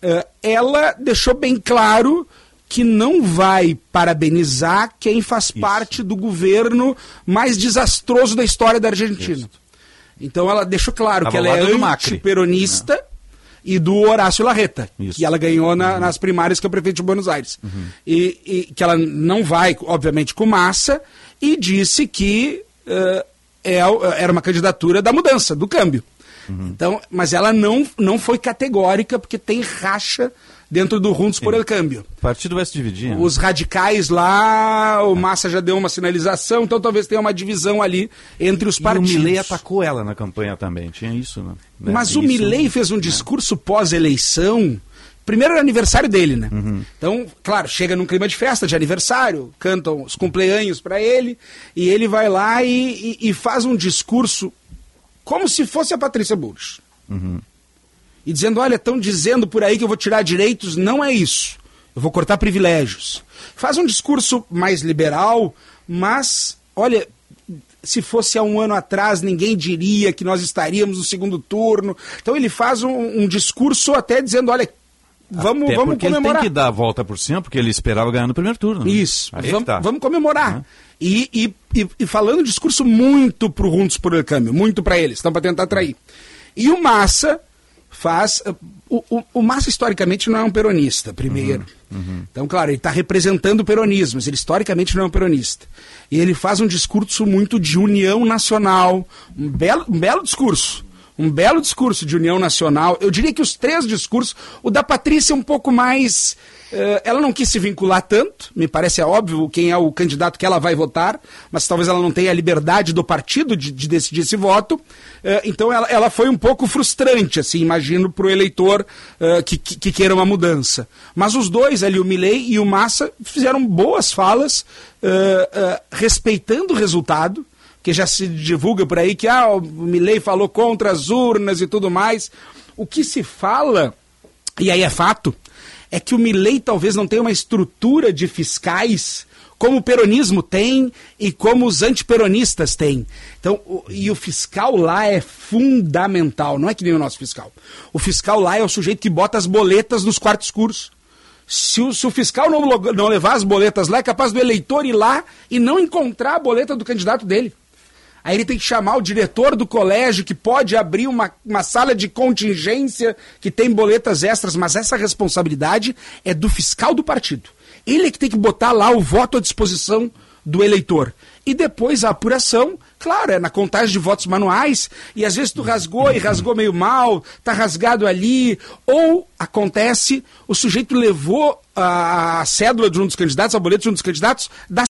Eh, ela deixou bem claro que não vai parabenizar quem faz parte do governo mais desastroso da história da Argentina. Então ela deixou claro Tava que ela é antiperonista e do Horácio Larreta, que ela ganhou na- nas primárias que é o prefeito de Buenos Aires. E, e que ela não vai, obviamente, com massa, e disse que eh, é, o- era uma candidatura da mudança, do câmbio. Então, mas ela não, não foi categórica, porque tem racha dentro do Juntos por el Câmbio. O partido vai se dividir. né? Os radicais lá, o Massa já deu uma sinalização, então talvez tenha uma divisão ali entre os E o partidos. Milley atacou ela na campanha também, tinha isso, né? Mas Isso- o Milley fez um discurso pós-eleição. Primeiro era aniversário dele, né? Então, claro, chega num clima de festa de aniversário, cantam os cumpleaños para ele, e ele vai lá e, e- e faz um discurso como se fosse a Patrícia Bullrich. E dizendo, olha, estão dizendo por aí que eu vou tirar direitos, não é isso. Eu vou cortar privilégios. Faz um discurso mais liberal, mas, olha, se fosse há um ano atrás, ninguém diria que nós estaríamos no segundo turno. Então ele faz um, um discurso até dizendo, olha, vamos, Até vamos porque ele comemorar. tem que dar a volta por cima, porque ele esperava ganhar no primeiro turno. né? Isso, vamos, tá. vamos comemorar. E, e, e, e falando um discurso muito pro Juntos por Câmbio, muito para eles, estão para tentar atrair. E o Massa faz. O, o, o Massa, historicamente, não é um peronista, primeiro. Então, claro, ele está representando o peronismo, mas ele historicamente não é um peronista. E ele faz um discurso muito de união nacional, um belo, um belo discurso. Um belo discurso de união nacional. Eu diria que os três discursos, o da Patrícia é um pouco mais. eh, ela não quis se vincular tanto, me parece óbvio quem é o candidato que ela vai votar, mas talvez ela não tenha a liberdade do partido de, de decidir esse voto. Eh, então ela, ela foi um pouco frustrante, assim, imagino, para o eleitor eh, que, que, que queira uma mudança. Mas os dois, ali, o Milley e o Massa, fizeram boas falas, respeitando o resultado que já se divulga por aí que ah, o Milley falou contra as urnas e tudo mais. O que se fala, e aí é fato, é que o Milley talvez não tenha uma estrutura de fiscais como o peronismo tem e como os antiperonistas têm. Então, o- e o fiscal lá é fundamental, não é que nem o nosso fiscal. O fiscal lá é o sujeito que bota as boletas nos quartos escuros. Se o, se o fiscal não, não levar as boletas lá, é capaz do eleitor ir lá e não encontrar a boleta do candidato dele. Aí ele tem que chamar o diretor do colégio, que pode abrir uma, uma sala de contingência que tem boletas extras, mas essa responsabilidade é do fiscal do partido. Ele é que tem que botar lá o voto à disposição do eleitor. E depois a apuração, claro, é na contagem de votos manuais, e às vezes tu rasgou e rasgou meio mal, tá rasgado ali, ou acontece, o sujeito levou a, a cédula de um dos candidatos, a boleta de um dos candidatos, da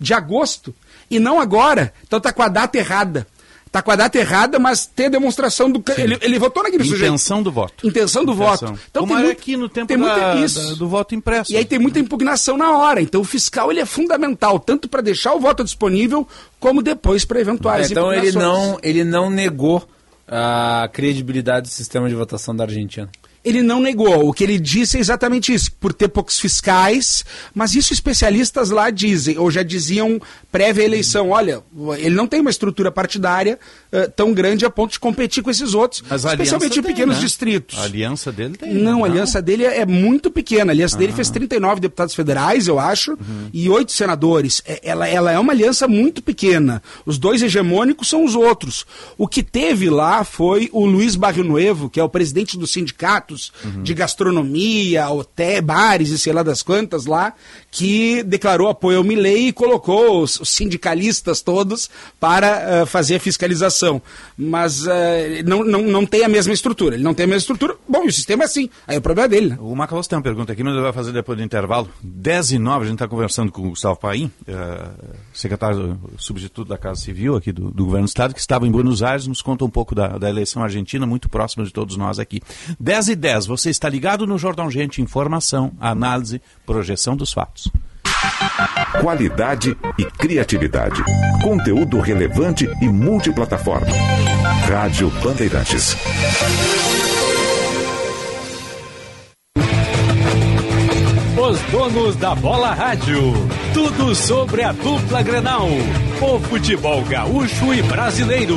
de agosto, e não agora. Então tá com a data errada. Tá com a data errada, mas tem a demonstração do. Ele, ele votou naquele sujeito. Intenção do voto. Intenção do Intenção. voto. Então Como tem era muito- aqui no tempo tem da- muita- isso. da- do voto impresso. E aí tem muita impugnação na hora. Então o fiscal ele é fundamental, tanto para deixar o voto disponível, como depois para eventuais então ele impugnações. não, ele não negou a credibilidade do sistema de votação da Argentina. Ele não negou. O que ele disse é exatamente isso, por ter poucos fiscais, mas isso especialistas lá dizem, ou já diziam prévia eleição. Olha, ele não tem uma estrutura partidária eh, tão grande a ponto de competir com esses outros, Mas especialmente em pequenos né? distritos. A aliança dele tem. Não, a aliança dele é, é muito pequena. A aliança dele fez 39 deputados federais, eu acho, e oito senadores. É- ela, ela é uma aliança muito pequena. Os dois hegemônicos são os outros. O que teve lá foi o Luiz Barrio Nuevo, que é o presidente do sindicato, sindicatos de gastronomia, hotéis, bares e sei lá das quantas lá, que declarou apoio ao Milley e colocou os, os sindicalistas todos para uh, fazer a fiscalização. Mas uh, não, não, não tem a mesma estrutura. Ele não tem a mesma estrutura. Bom, o sistema é assim. Aí o problema é dele. Né? O Macalós tem uma pergunta aqui, mas ele vai fazer depois do intervalo. 10 e 9, a gente está conversando com o Gustavo Paim, uh, secretário substituto da Casa Civil aqui do, do, Governo do Estado, que estava em Buenos Aires, nos conta um pouco da, da eleição argentina, muito próxima de todos nós aqui. 10 e 10, você está ligado no Jornal Gente, informação, análise, projeção dos fatos. Qualidade e criatividade. Conteúdo relevante e multiplataforma. Rádio Bandeirantes. Donos da bola rádio. Tudo sobre a dupla Grenal. O futebol gaúcho e brasileiro.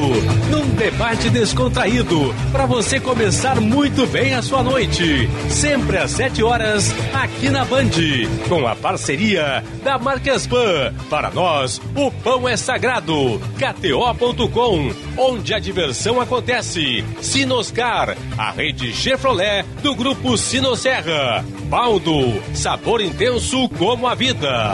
Num debate descontraído. Para você começar muito bem a sua noite. Sempre às 7 horas, aqui na Band. Com a parceria da Marcas Pan. Para nós, o pão é sagrado. KTO.com. Onde a diversão acontece. Sinoscar. A rede Chevrolet do grupo Sinosserra. Baldo. Sabor intenso como a vida.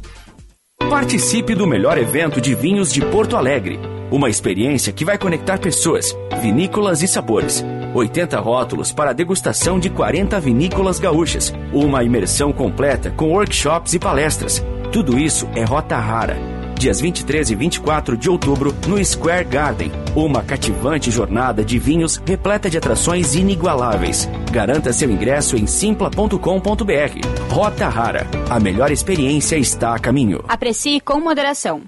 Participe do melhor evento de vinhos de Porto Alegre. Uma experiência que vai conectar pessoas, vinícolas e sabores. 80 rótulos para degustação de 40 vinícolas gaúchas. Uma imersão completa com workshops e palestras. Tudo isso é rota rara. Dias 23 e 24 de outubro no Square Garden. Uma cativante jornada de vinhos repleta de atrações inigualáveis. Garanta seu ingresso em simpla.com.br. Rota Rara. A melhor experiência está a caminho. Aprecie com moderação.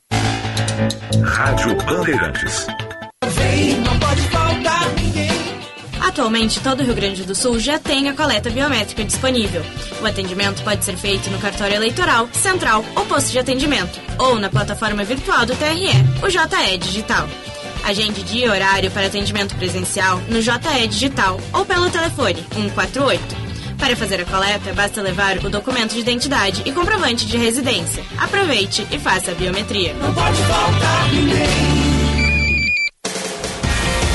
Rádio Bandeirantes. Não pode ninguém. Atualmente, todo o Rio Grande do Sul já tem a coleta biométrica disponível. O atendimento pode ser feito no cartório eleitoral, central ou posto de atendimento, ou na plataforma virtual do TRE, o JE Digital. Agende dia e horário para atendimento presencial no JE Digital ou pelo telefone 148. Para fazer a coleta, basta levar o documento de identidade e comprovante de residência. Aproveite e faça a biometria. Não pode faltar ninguém.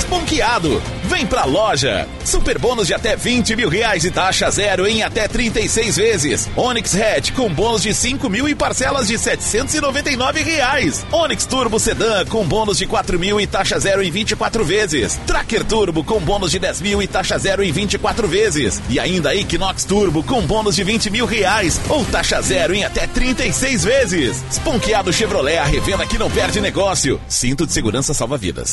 Esponqueado. Vem pra loja. Super bônus de até 20 mil reais e taxa zero em até 36 vezes. Onix Hatch com bônus de 5 mil e parcelas de 799 reais. Onix Turbo Sedan com bônus de 4 mil e taxa zero em 24 vezes. Tracker Turbo com bônus de 10 mil e taxa zero em 24 vezes. E ainda Equinox Turbo com bônus de 20 mil reais ou taxa zero em até 36 vezes. Esponqueado Chevrolet, a revenda que não perde negócio. Cinto de segurança salva vidas.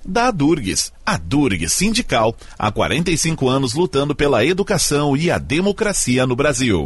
da Adurgs. A Durg Sindical, há 45 anos lutando pela educação e a democracia no Brasil.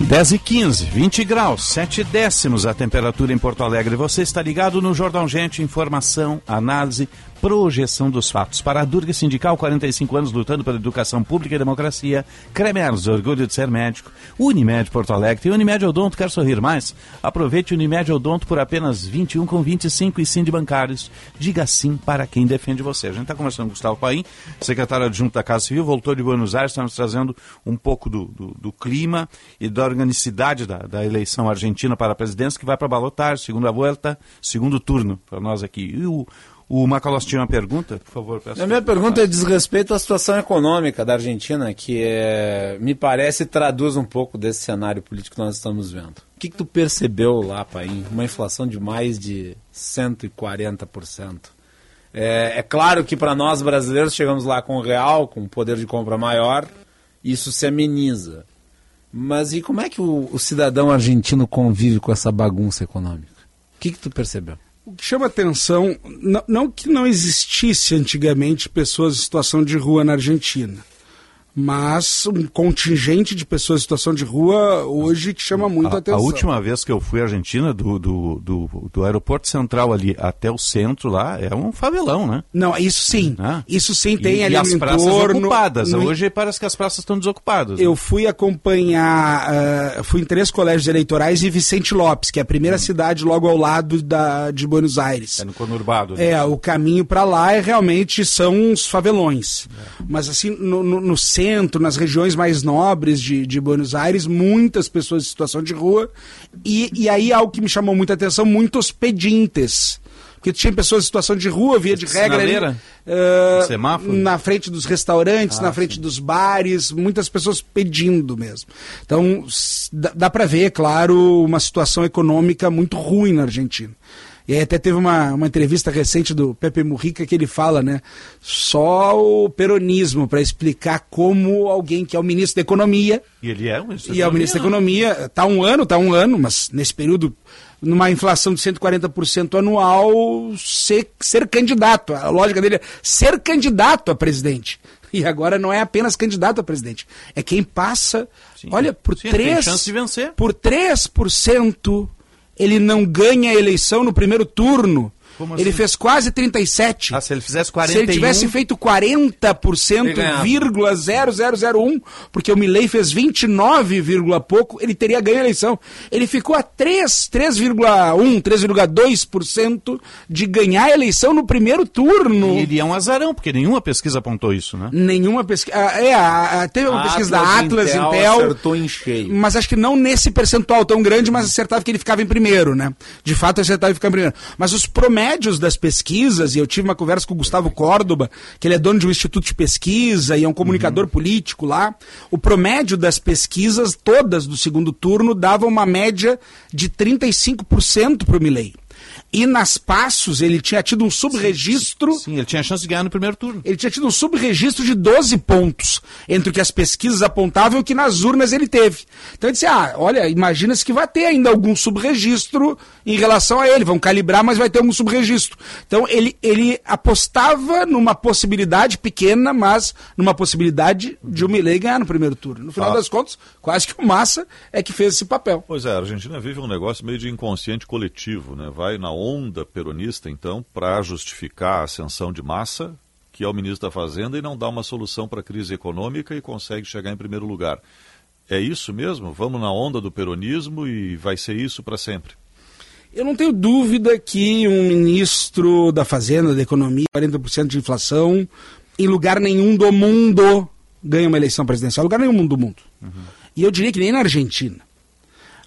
10 e 15, 20 graus, 7 décimos a temperatura em Porto Alegre. Você está ligado no Jornal Gente, informação, análise, projeção dos fatos. Para a Durga Sindical, 45 anos lutando pela educação pública e democracia. Cremers, orgulho de ser médico. Unimed Porto Alegre. Tem Unimed Odonto, quer sorrir mais? Aproveite Unimed Odonto por apenas 21 com 25 e sim de bancários. Diga sim para quem defende você. A gente está conversando com o Gustavo Paim, secretário adjunto da Casa Civil, voltou de Buenos Aires, está nos trazendo um pouco do, do, do clima e da organicidade da, da, eleição argentina para a presidência, que vai para a balotagem, segunda volta, segundo turno para nós aqui. E o, o Macalós tinha uma pergunta, por favor. A minha pergunta diz respeito à situação econômica da Argentina, que é, me parece traduz um pouco desse cenário político que nós estamos vendo. O que, que tu percebeu lá, Paim? Uma inflação de mais de 140%. É, é claro que para nós brasileiros chegamos lá com o real, com um poder de compra maior, isso se ameniza. Mas e como é que o, o cidadão argentino convive com essa bagunça econômica? O que, que tu percebeu? O que chama atenção, não, não que não existisse antigamente pessoas em situação de rua na Argentina, mas um contingente de pessoas em situação de rua hoje que chama muito a, atenção. A última vez que eu fui à Argentina, do, do, do, do, aeroporto central ali até o centro lá, é um favelão, né? Não, isso sim. Ah. Isso sim tem e, ali e as praças entorno, ocupadas. no... Hoje parece que as praças estão desocupadas. Eu né? fui acompanhar, uh, fui em três colégios eleitorais e Vicente Lopes, que é a primeira hum. cidade logo ao lado da, de Buenos Aires. É no conurbado. Né? É, o caminho para lá é, realmente são os favelões. É. Mas assim, no, no, no centro, nas regiões mais nobres de, de Buenos Aires, muitas pessoas em situação de rua, e, e aí algo que me chamou muita atenção, muitos pedintes. Porque tinha pessoas em situação de rua, via de regra, ali, uh, na frente dos restaurantes, ah, na frente sim. dos bares, muitas pessoas pedindo mesmo. Então, dá, dá para ver, claro, uma situação econômica muito ruim na Argentina. E aí até teve uma, uma entrevista recente do Pepe Mujica que ele fala, né? Só o peronismo para explicar como alguém que é o ministro da Economia. E ele é o ministro da E é o ministro da Economia. Está um ano, está um ano, mas nesse período numa inflação de 140% anual, ser, ser candidato. A lógica dele é ser candidato a presidente. E agora não é apenas candidato a presidente. É quem passa. Sim, olha, por sim, 3%. Tem chance de vencer. Por 3% ele não ganha a eleição no primeiro turno. Como ele assim? fez quase 37. Ah, se ele fizesse 41... Se ele tivesse feito 40%, vírgula 0001, porque o Milley fez 29, pouco, ele teria ganho a eleição. Ele ficou a 3, 3,1, 3,2% de ganhar a eleição no primeiro turno. E ele é um azarão, porque nenhuma pesquisa apontou isso, né? Nenhuma pesquisa. Ah, é, a, a, teve uma a pesquisa Atlas da Atlas, Intel, Intel acertou em cheio. Mas acho que não nesse percentual tão grande, mas acertava que ele ficava em primeiro, né? De fato, acertava que ficava em primeiro. Mas os promessas médios das pesquisas, e eu tive uma conversa com o Gustavo Córdoba, que ele é dono de um instituto de pesquisa e é um comunicador uhum. político lá. O promédio das pesquisas, todas do segundo turno, dava uma média de 35% para o Milley. E nas passos ele tinha tido um subregistro. Sim, sim, ele tinha chance de ganhar no primeiro turno. Ele tinha tido um subregistro de 12 pontos entre o que as pesquisas apontavam e o que nas urnas ele teve. Então ele disse: ah, olha, imagina-se que vai ter ainda algum subregistro em relação a ele. Vão calibrar, mas vai ter algum subregistro. Então ele, ele apostava numa possibilidade pequena, mas numa possibilidade de o Milley ganhar no primeiro turno. No final ah. das contas, quase que o Massa é que fez esse papel. Pois é, a Argentina vive um negócio meio de inconsciente coletivo, né? Vai na onda peronista, então, para justificar a ascensão de massa, que é o ministro da Fazenda, e não dá uma solução para a crise econômica e consegue chegar em primeiro lugar. É isso mesmo? Vamos na onda do peronismo e vai ser isso para sempre? Eu não tenho dúvida que um ministro da Fazenda, da Economia, 40% de inflação, em lugar nenhum do mundo ganha uma eleição presidencial. Lugar nenhum do mundo. Uhum. E eu diria que nem na Argentina.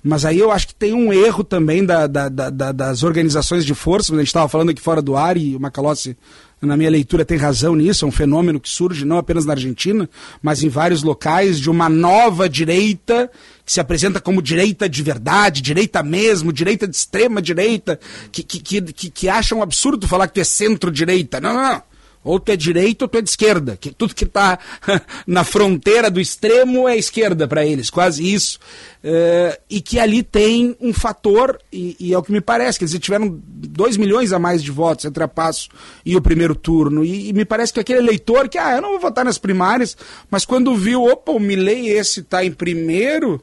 Mas aí eu acho que tem um erro também da, da, da, das organizações de força, a gente estava falando aqui fora do ar e o Macalossi, na minha leitura, tem razão nisso, é um fenômeno que surge não apenas na Argentina, mas em vários locais, de uma nova direita que se apresenta como direita de verdade, direita mesmo, direita de extrema direita, que, que, que, que acha um absurdo falar que tu é centro-direita. Não, não, não. Ou tu é direita ou tu é de esquerda. Que tudo que está na fronteira do extremo é esquerda para eles, quase isso. Uh, e que ali tem um fator, e, e, é o que me parece, que eles tiveram 2 milhões a mais de votos entre a Passo e o primeiro turno. E, e, me parece que aquele eleitor que, ah, eu não vou votar nas primárias, mas quando viu, opa, o Milley esse está em primeiro,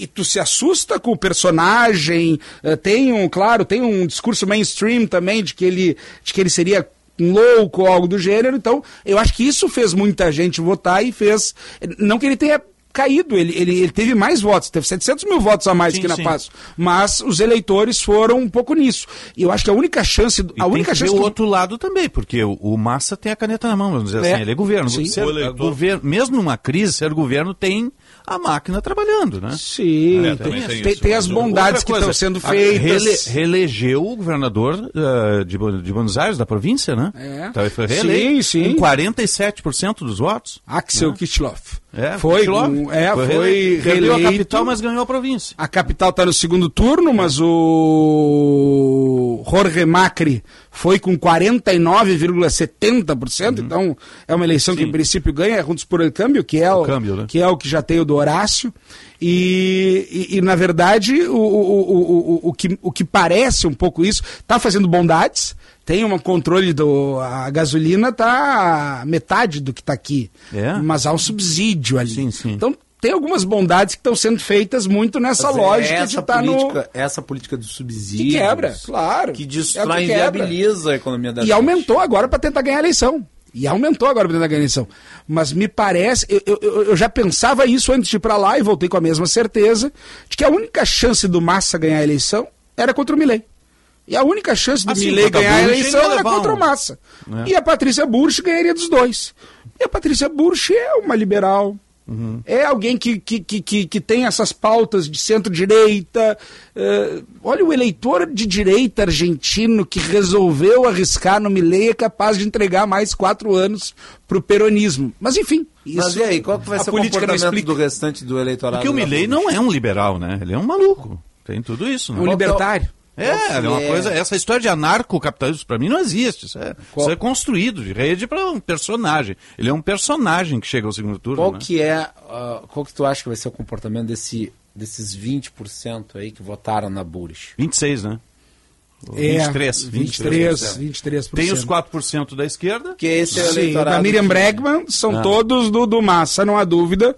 e tu se assusta com o personagem, eh, tem um, claro, tem um discurso mainstream também de que ele, de que ele seria louco ou algo do gênero, então eu acho que isso fez muita gente votar e fez, não que ele tenha caído, ele, ele, ele teve mais votos, teve 700 mil votos a mais Sim, que na sim. Passo, mas os eleitores foram um pouco nisso, e eu acho que a única chance, E a tem única que ver chance o do- outro lado também, porque o, o Massa tem a caneta na mão, vamos dizer É. assim, ele é governo. Sim. Ser- O eleitor- governo. Mesmo numa crise, ser governo tem a máquina trabalhando, né? Sim, É, tem, tem tem- isso. tem as bondades que coisa, estão sendo feitas. rele- reelegeu o governador eh, de, de Buenos Aires, da província, né? É. Então ele foi reeleito Sim, sim. com 47% dos votos. Axel né? Kichloff. É, foi, um- é, foi, reeleito. Perdeu a capital, mas ganhou a província. A capital está no segundo turno, mas o Jorge Macri foi com 49,70%, Uhum. então é uma eleição que em princípio ganha, é Juntos por Câmbio, que é o, câmbio, né? que é o que já tem o do Horácio. E, e- e, na verdade, o, o, o, o, o, que, o que parece um pouco isso, está fazendo bondades, tem um controle do. A gasolina tá metade do que está aqui. É? Mas há um subsídio ali. Então tem algumas bondades que estão sendo feitas muito nessa Mas é lógica essa de estar no. política, Essa política do subsídio. Que quebra, claro. Que É destrói, que quebra. inviabiliza a economia da E gente. aumentou agora para tentar ganhar a eleição. E aumentou agora para tentar ganhar a eleição. Mas me parece, eu, eu- eu- já pensava isso antes de ir para lá e voltei com a mesma certeza de que a única chance do Massa ganhar a eleição era contra o Milley. E a única chance do Assim, Milley ganhar a eleição era contra um- o Massa. É. E a Patrícia Burch ganharia dos dois. E a Patrícia Burch é uma liberal. É alguém que, que, que, que, que tem essas pautas de centro-direita. eh, olha, o eleitor de direita argentino que resolveu arriscar no Milley é capaz de entregar mais quatro anos para o peronismo. Mas enfim. Mas isso- e aí, qual que vai a ser o política não comportamento explica. do restante do eleitorado? Porque o da Milley não é um liberal, né? Ele é um maluco. Tem tudo isso. Né? Um libertário. É, é uma é? coisa. Essa história de anarcocapitalismo para mim não existe. Isso é, isso é construído de rede para um personagem. Ele é um personagem que chega ao segundo turno. Qual né? que é, ah, qual que tu acha que vai ser o comportamento desse, desses 20% aí que votaram na Bush? 26, né? É, 23, 23, 23%. 23%. Tem os 4% da esquerda. Que esse é o Sim, eleitorado. da Miriam que- Bregman são Ah. todos do, do Massa, não há dúvida.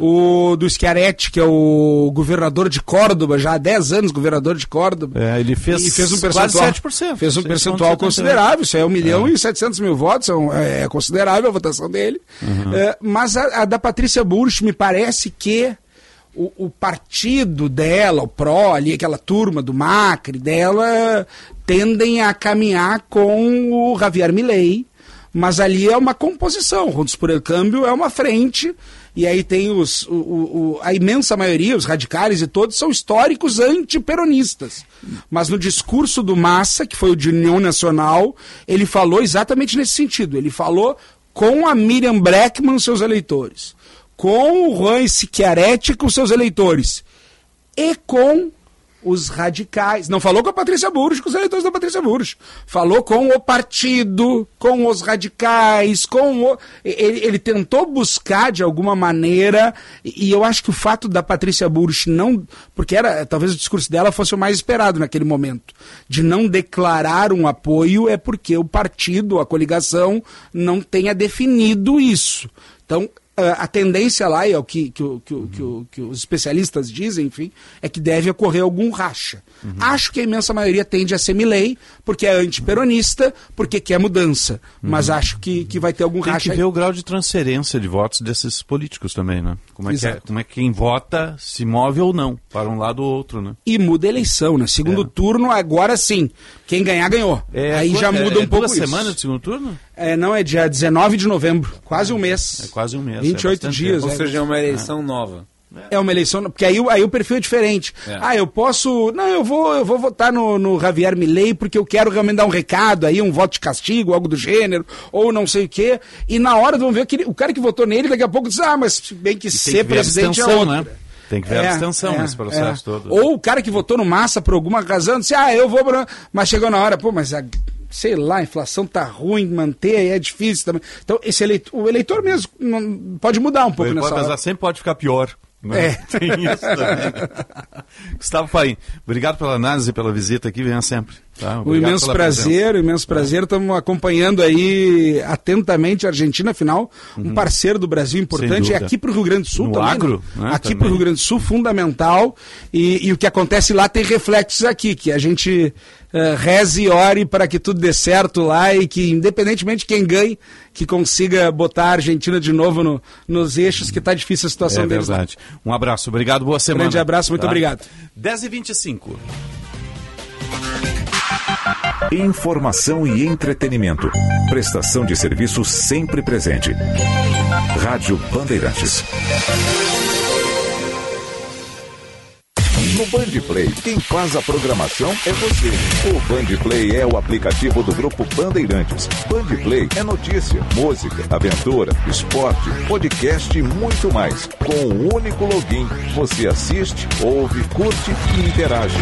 O do Schiaretti, que é o governador de Córdoba, já há 10 anos governador de Córdoba. É, ele fez e fez um quase percentual, 7%, Fez um 6,78. percentual considerável, isso é 1 milhão e 700 mil votos, é um- é considerável a votação dele. Uhum. É, mas a, a da Patrícia Burch me parece que o, o partido dela, o PRO, ali, aquela turma do Macri dela, tendem a caminhar com o Javier Milei, mas ali é uma composição. Juntos por el Câmbio é uma frente, e aí tem os, o- o- a imensa maioria, os radicais e todos, são históricos antiperonistas. Mas no discurso do Massa, que foi o de União Nacional, ele falou exatamente nesse sentido. Ele falou com a Miriam Breckman, seus eleitores, com o Juan Schiaretti, com seus eleitores, e com os radicais. Não falou com a Patrícia Burch, com os eleitores da Patrícia Burch. Falou com o partido, com os radicais, com o... Ele, ele tentou buscar, de alguma maneira, e e eu acho que o fato da Patrícia Burch não... Porque era, talvez o discurso dela fosse o mais esperado naquele momento. De não declarar um apoio é porque o partido, a coligação, não tenha definido isso. Então, a a tendência lá, e é o que, que, que, o- que, que os especialistas dizem, enfim, é que deve ocorrer algum racha. Acho que a imensa maioria tende a ser Milley, porque é antiperonista, porque quer mudança. Mas acho que, que vai ter algum Tem racha. que ver o grau de transferência de votos desses políticos também, né? Como é, que é, como é que quem vota se move ou não, para um lado ou outro, né? E muda a eleição, né? Segundo turno, agora sim. Quem ganhar, ganhou. Aí já é- muda é um pouco duas isso. semanas de segundo turno? É, não, é dia 19 de novembro. Quase um mês. É quase um mês. 28 é dias. tempo. Ou seja, é uma eleição nova. É uma eleição, porque aí, o- aí o perfil é diferente. É. Ah, eu posso. Não, eu vou, eu vou votar no, no Javier Milei porque eu quero realmente dar um recado aí, um voto de castigo, algo do gênero, ou não sei o quê. E na hora vão ver que ele- o cara que votou nele daqui a pouco diz: ah, mas se bem que Tem ser que ver a presidente é abstenção, outra. né? Tem que ver a abstenção nesse processo todo. Ou o cara que votou no Massa por alguma razão disse: ah, eu vou. pra-" Mas chegou na hora, pô, mas a. Sei lá, a inflação tá ruim, manter aí é difícil também. Então, esse eleitor, o eleitor mesmo pode mudar um pouco Ele nessa pode pensar, sempre pode ficar pior. É. Tem isso também. Gustavo Paim, obrigado pela análise e pela visita aqui, venha sempre. Tá? O imenso prazer, o imenso prazer. Estamos acompanhando aí atentamente a Argentina, afinal, um parceiro do Brasil importante. E aqui para o Rio Grande do Sul No também. agro, né? né, Aqui para o Rio Grande do Sul, fundamental. E, e o que acontece lá tem reflexos aqui, que a gente eh, reze e ore para que tudo dê certo lá e que, independentemente de quem ganhe, que consiga botar a Argentina de novo no- nos eixos, que está difícil a situação É deles. lá. verdade. Um abraço, obrigado, boa semana. Grande abraço, muito obrigado. 10 e 25 Informação e entretenimento. Prestação de serviço sempre presente. Rádio Bandeirantes. No Band Play, quem faz a programação é você. O Band Play é o aplicativo do grupo Bandeirantes. Band Play é notícia, música, aventura, esporte, podcast e muito mais. Com um único login, você assiste, ouve, curte e interage.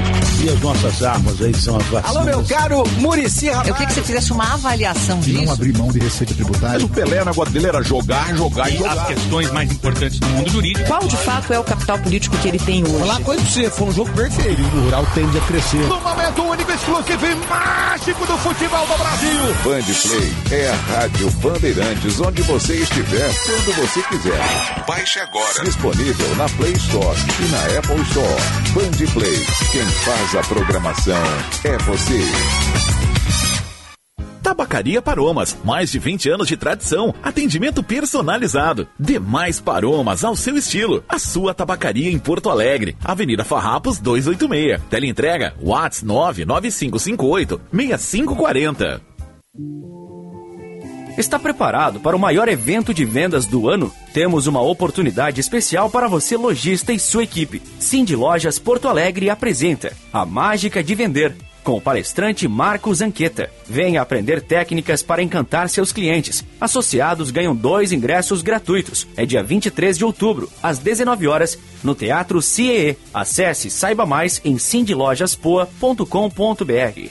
E as nossas armas aí são as vacinas. Alô, meu caro Murici Eu queria que você fizesse uma avaliação E não disso. abrir mão de receita tributária. O Pelé, negócio dele era jogar, jogar e jogar. As questões mais importantes do mundo jurídico. Qual de fato é o capital político que ele tem hoje? Falar coisa pra você, foi um jogo perfeito. O rural tende a crescer. No momento único, exclusivo e mágico do futebol do Brasil. Band Play é a rádio Bandeirantes, onde você estiver, quando você quiser. Baixe agora. Disponível na Play Store e na Apple Store. Band Play. Quem faz a programação é você. Tabacaria Paromas, mais de 20 anos de tradição, atendimento personalizado. Demais Paromas ao seu estilo. A sua tabacaria em Porto Alegre, Avenida Farrapos 286. Teleentrega Whats 99558 6540. Está preparado para o maior evento de vendas do ano? Temos uma oportunidade especial para você, lojista e sua equipe. Cindy Lojas Porto Alegre apresenta A Mágica de Vender, com o palestrante Marcos Anqueta. Venha aprender técnicas para encantar seus clientes. Associados ganham dois ingressos gratuitos. É dia 23 de outubro, às 19 horas, no Teatro CIE. Acesse saiba mais em cindylojaspoa.com.br.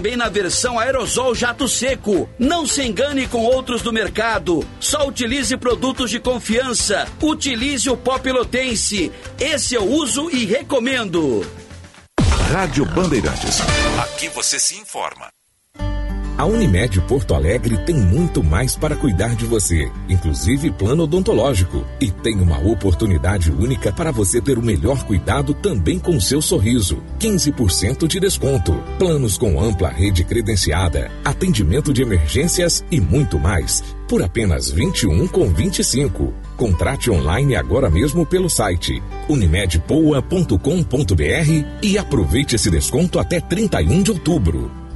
na versão aerosol jato seco. Não se engane com outros do mercado. Só utilize produtos de confiança. Utilize o pó pelotense. Esse eu uso e recomendo. Rádio Bandeirantes. Aqui você se informa. A Unimed Porto Alegre tem muito mais para cuidar de você, inclusive plano odontológico. E tem uma oportunidade única para você ter o melhor cuidado também com seu sorriso. 15% de desconto. Planos com ampla rede credenciada, atendimento de emergências e muito mais. Por apenas 21 com 25. Contrate online agora mesmo pelo site unimedpoa.com.br e aproveite esse desconto até 31 de outubro.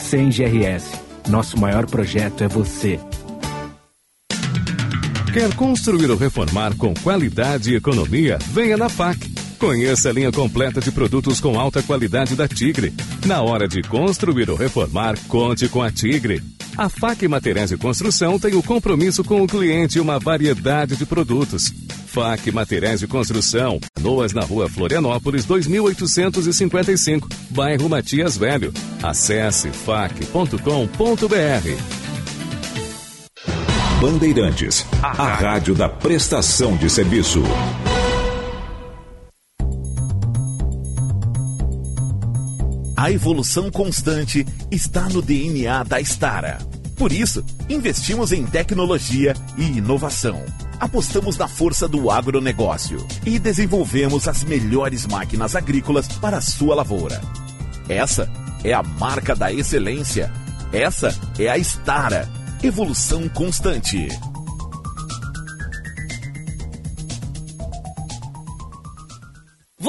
SEM GRS. Nosso maior projeto é você. Quer construir ou reformar com qualidade e economia? Venha na FAC. Conheça a linha completa de produtos com alta qualidade da Tigre. Na hora de construir ou reformar, conte com a Tigre. A FAC Materiais de Construção tem o compromisso com o cliente e uma variedade de produtos. FAC Materiais de Construção, Noas na rua Florianópolis, 2855, bairro Matias Velho. Acesse fac.com.br. Bandeirantes, a rádio da prestação de serviço. A evolução constante está no DNA da Stara. Por isso, investimos em tecnologia e inovação. apostamos na força do agronegócio e desenvolvemos as melhores máquinas agrícolas para a sua lavoura. Essa é a marca da excelência. Essa é a Estara. Evolução constante.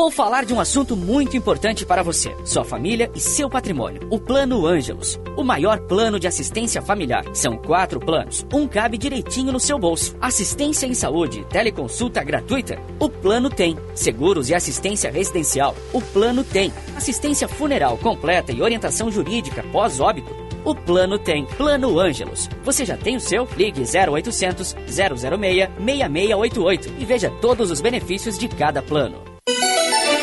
Vou falar de um assunto muito importante para você, sua família e seu patrimônio. O Plano Ângelos, o maior plano de assistência familiar. São quatro planos, um cabe direitinho no seu bolso. Assistência em saúde, teleconsulta gratuita. O plano tem. Seguros e assistência residencial. O plano tem. Assistência funeral completa e orientação jurídica pós-óbito. O plano tem. Plano Ângelos. Você já tem o seu? Ligue 0800 006 6688 e veja todos os benefícios de cada plano.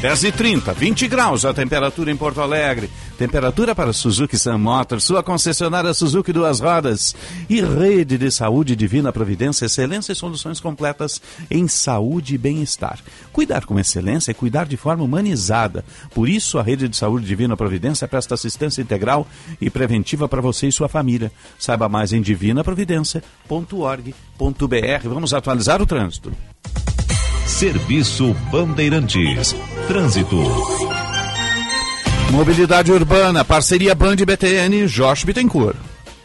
Dez e trinta, 20 graus a temperatura em Porto Alegre. Temperatura para Suzuki Sun Motors, sua concessionária Suzuki Duas Rodas. E rede de saúde Divina Providência, excelência e soluções completas em saúde e bem-estar. Cuidar com excelência é cuidar de forma humanizada. Por isso, a rede de saúde Divina Providência presta assistência integral e preventiva para você e sua família. Saiba mais em divinaprovidência.org.br. Vamos atualizar o trânsito. Serviço Bandeirantes. Trânsito. Mobilidade Urbana, parceria Band BTN, Jorge Bittencourt.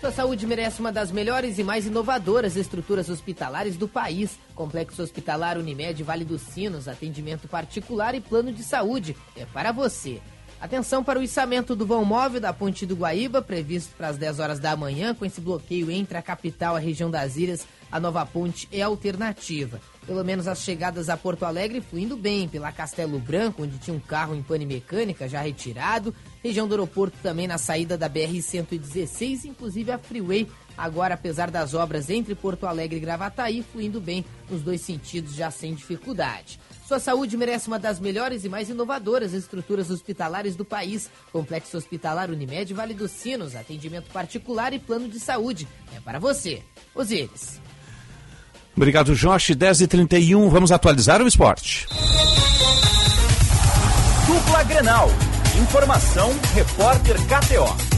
Sua saúde merece uma das melhores e mais inovadoras estruturas hospitalares do país. Complexo Hospitalar Unimed Vale dos Sinos, atendimento particular e plano de saúde. É para você. Atenção para o içamento do vão móvel da Ponte do Guaíba, previsto para as 10 horas da manhã, com esse bloqueio entre a capital e a região das ilhas. A nova ponte é alternativa. Pelo menos as chegadas a Porto Alegre fluindo bem, pela Castelo Branco, onde tinha um carro em pane mecânica já retirado, região do aeroporto também na saída da BR-116, inclusive a Freeway, agora apesar das obras entre Porto Alegre e Gravataí, fluindo bem nos dois sentidos já sem dificuldade. Sua saúde merece uma das melhores e mais inovadoras estruturas hospitalares do país. Complexo Hospitalar Unimed Vale dos Sinos, atendimento particular e plano de saúde. É para você. Osíris. Obrigado, Jorge. 10 e 31 vamos atualizar o esporte. Dupla Grenal. Informação, repórter KTO.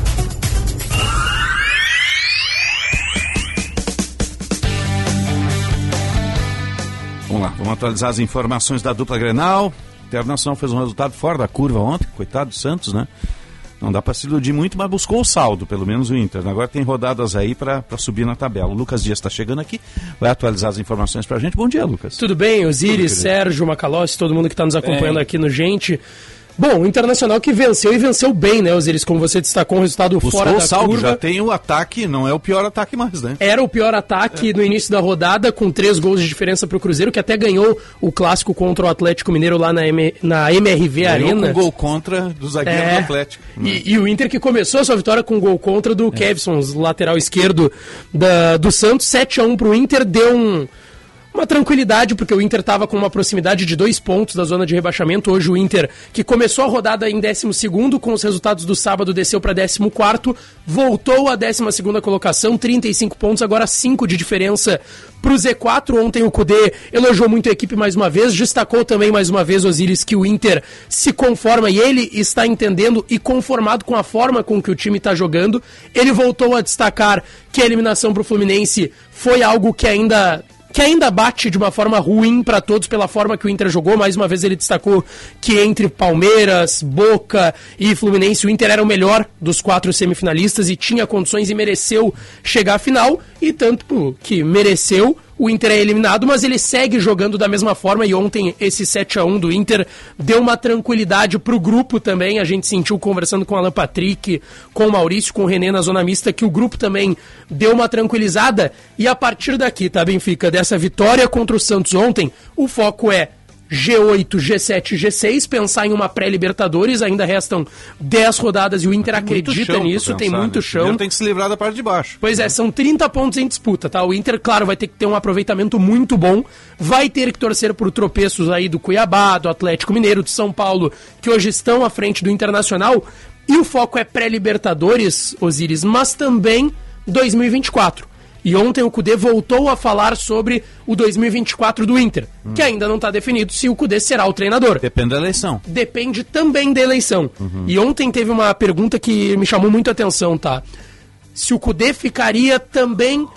Vamos lá, vamos atualizar as informações da dupla Grenal. O Internacional fez um resultado fora da curva ontem, coitado do Santos, né? Não dá para se iludir muito, mas buscou o saldo, pelo menos o Inter. Agora tem rodadas aí para subir na tabela. O Lucas Dias está chegando aqui, vai atualizar as informações para a gente. Bom dia, Lucas. Tudo bem, Osiris, Tudo, Sérgio, Macalossi, todo mundo que está nos acompanhando aqui no Gente. Bom, o Internacional que venceu e venceu bem, né, Osiris? Como você destacou, um resultado Buscou fora da saldo, curva. já tem o ataque, não é o pior ataque mais, né? Era o pior ataque é. no início da rodada, com três gols de diferença para o Cruzeiro, que até ganhou o clássico contra o Atlético Mineiro lá na, M, na MRV ganhou Arena. com gol contra do zagueiro É. do Atlético. E, e o Inter que começou a sua vitória com gol contra do Kevson, lateral esquerdo da, do Santos. 7 a 1 para o Inter, deu um, uma tranquilidade, porque o Inter estava com uma proximidade de dois pontos da zona de rebaixamento. Hoje o Inter, que começou a rodada em 12 com os resultados do sábado, desceu para 14 voltou à 12 colocação, 35 pontos, agora 5 de diferença para o Z4. Ontem o Cudê elogiou muito a equipe mais uma vez, destacou também mais uma vez, Osiris, que o Inter se conforma e ele está entendendo e conformado com a forma com que o time está jogando. Ele voltou a destacar que a eliminação para o Fluminense foi algo que ainda que ainda bate de uma forma ruim para todos pela forma que o Inter jogou. Mais uma vez ele destacou que entre Palmeiras, Boca e Fluminense o Inter era o melhor dos quatro semifinalistas e tinha condições e mereceu chegar à final. E tanto que mereceu, o Inter é eliminado, mas ele segue jogando da mesma forma. E ontem esse 7 a 1 do Inter deu uma tranquilidade pro grupo também. A gente sentiu conversando com o Alan Patrick, com o Maurício, com o René na zona mista que o grupo também deu uma tranquilizada. E a partir daqui, tá Benfica, dessa vitória contra o Santos ontem, o foco é G8, G7, G6, pensar em uma pré-Libertadores, ainda restam 10 rodadas e o Inter acredita nisso, tem pensar, muito né? chão. Primeiro tem que se livrar da parte de baixo. Pois é, são 30 pontos em disputa, tá? O Inter, claro, vai ter que ter um aproveitamento muito bom, vai ter que torcer por tropeços aí do Cuiabá, do Atlético Mineiro, de São Paulo, que hoje estão à frente do Internacional, e o foco é pré-Libertadores, Osíris, mas também 2024. E ontem o Cudê voltou a falar sobre o 2024 do Inter, que ainda não está definido se o Cudê será o treinador. Depende da eleição. Depende também da eleição. E ontem teve uma pergunta que me chamou muito a atenção, tá? Se o Cudê ficaria também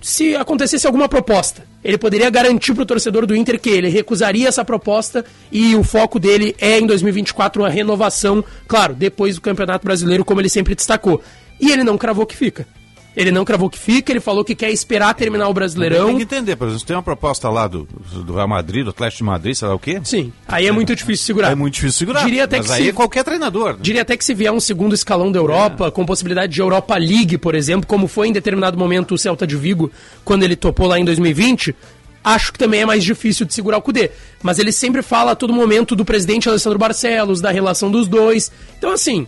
se acontecesse alguma proposta. Ele poderia garantir para o torcedor do Inter que ele recusaria essa proposta e o foco dele é em 2024 uma renovação, claro, depois do Campeonato Brasileiro, como ele sempre destacou. E ele não cravou que fica. Ele não cravou que fica, ele falou que quer esperar terminar o Brasileirão. Tem que entender, por exemplo, tem uma proposta lá do, do Real Madrid, do Atlético de Madrid, sei lá o quê? Sim, aí é muito difícil segurar. É muito difícil segurar. Diria até que aí se- é qualquer treinador. né? Diria até que se vier um segundo escalão da Europa, com possibilidade de Europa League, por exemplo, como foi em determinado momento o Celta de Vigo, quando ele topou lá em 2020, acho que também é mais difícil de segurar o Cudê. Mas ele sempre fala a todo momento do presidente Alessandro Barcelos, da relação dos dois. Então, assim,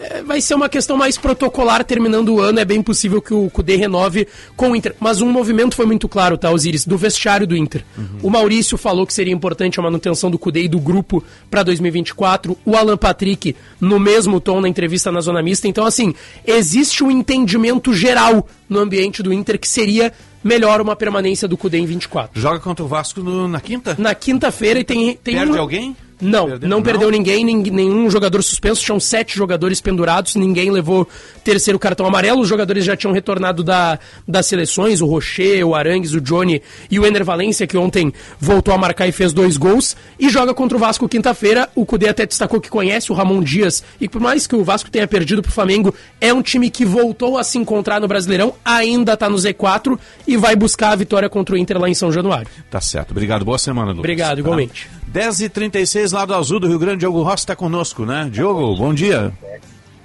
é, vai ser uma questão mais protocolar terminando o ano. É bem possível que o Cudê renove com o Inter. Mas um movimento foi muito claro, tá, Osiris? Do vestiário do Inter. O Maurício falou que seria importante a manutenção do Cudê e do grupo para 2024. O Alan Patrick, no mesmo tom na entrevista na Zona Mista. Então, assim, existe um entendimento geral no ambiente do Inter que seria melhor uma permanência do Cudê em 24. Joga contra o Vasco no- na quinta? Na quinta-feira e tem, tem Perde um- alguém? Não, Perdeu- não não? perdeu ninguém, nin- nenhum jogador suspenso, tinham sete jogadores pendurados, ninguém levou terceiro cartão amarelo, os jogadores já tinham retornado da, das seleções, o Rocher, o Arangues, o Johnny e o Ener Valência, que ontem voltou a marcar e fez dois gols, e joga contra o Vasco quinta-feira, o Cudê até destacou que conhece o Ramon Dias, e por mais que o Vasco tenha perdido pro Flamengo, é um time que voltou a se encontrar no Brasileirão, ainda tá no Z4, e vai buscar a vitória contra o Inter lá em São Januário. Tá certo. Obrigado. Boa semana, Lucas. Obrigado, igualmente. 10h36, lado azul do Rio Grande, Diogo Rossi está conosco, né? Diogo, bom dia.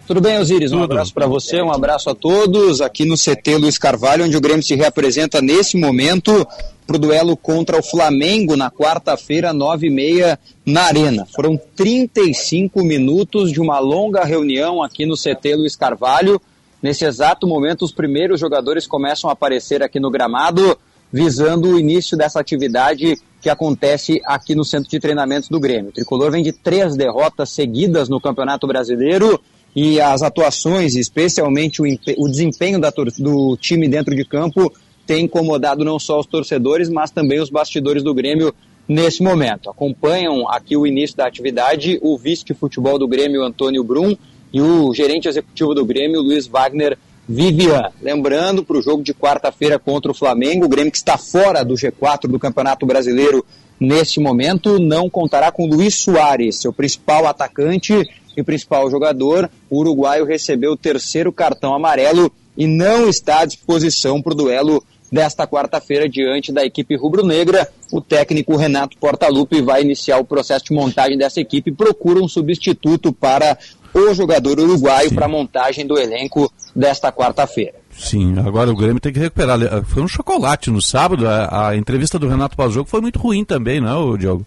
Tudo bem, Osiris? Um Tudo. abraço para você, um abraço a todos aqui no CT Luiz Carvalho, onde o Grêmio se reapresenta nesse momento para o duelo contra o Flamengo na quarta-feira, nove e meia, na Arena. Foram 35 minutos de uma longa reunião aqui no CT Luiz Carvalho. Nesse exato momento, os primeiros jogadores começam a aparecer aqui no gramado, visando o início dessa atividade que acontece aqui no centro de treinamentos do Grêmio. O tricolor vem de três derrotas seguidas no Campeonato Brasileiro e as atuações, especialmente o, o desempenho do time dentro de campo, tem incomodado não só os torcedores, mas também os bastidores do Grêmio nesse momento. Acompanham aqui o início da atividade o vice de futebol do Grêmio, Antônio Brum, e o gerente executivo do Grêmio, Luiz Wagner Vivian. Lembrando, para o jogo de quarta-feira contra o Flamengo, o Grêmio que está fora do G4 do Campeonato Brasileiro neste momento, não contará com Luiz Soares, seu principal atacante e principal jogador. O uruguaio recebeu o terceiro cartão amarelo e não está à disposição para o duelo desta quarta-feira diante da equipe rubro-negra. O técnico Renato Portaluppi vai iniciar o processo de montagem dessa equipe e procura um substituto para o jogador uruguaio para a montagem do elenco desta quarta-feira. Sim, agora o Grêmio tem que recuperar. Foi um chocolate no sábado. A, a entrevista do Renato pós-jogo foi muito ruim também, não, é, Diogo?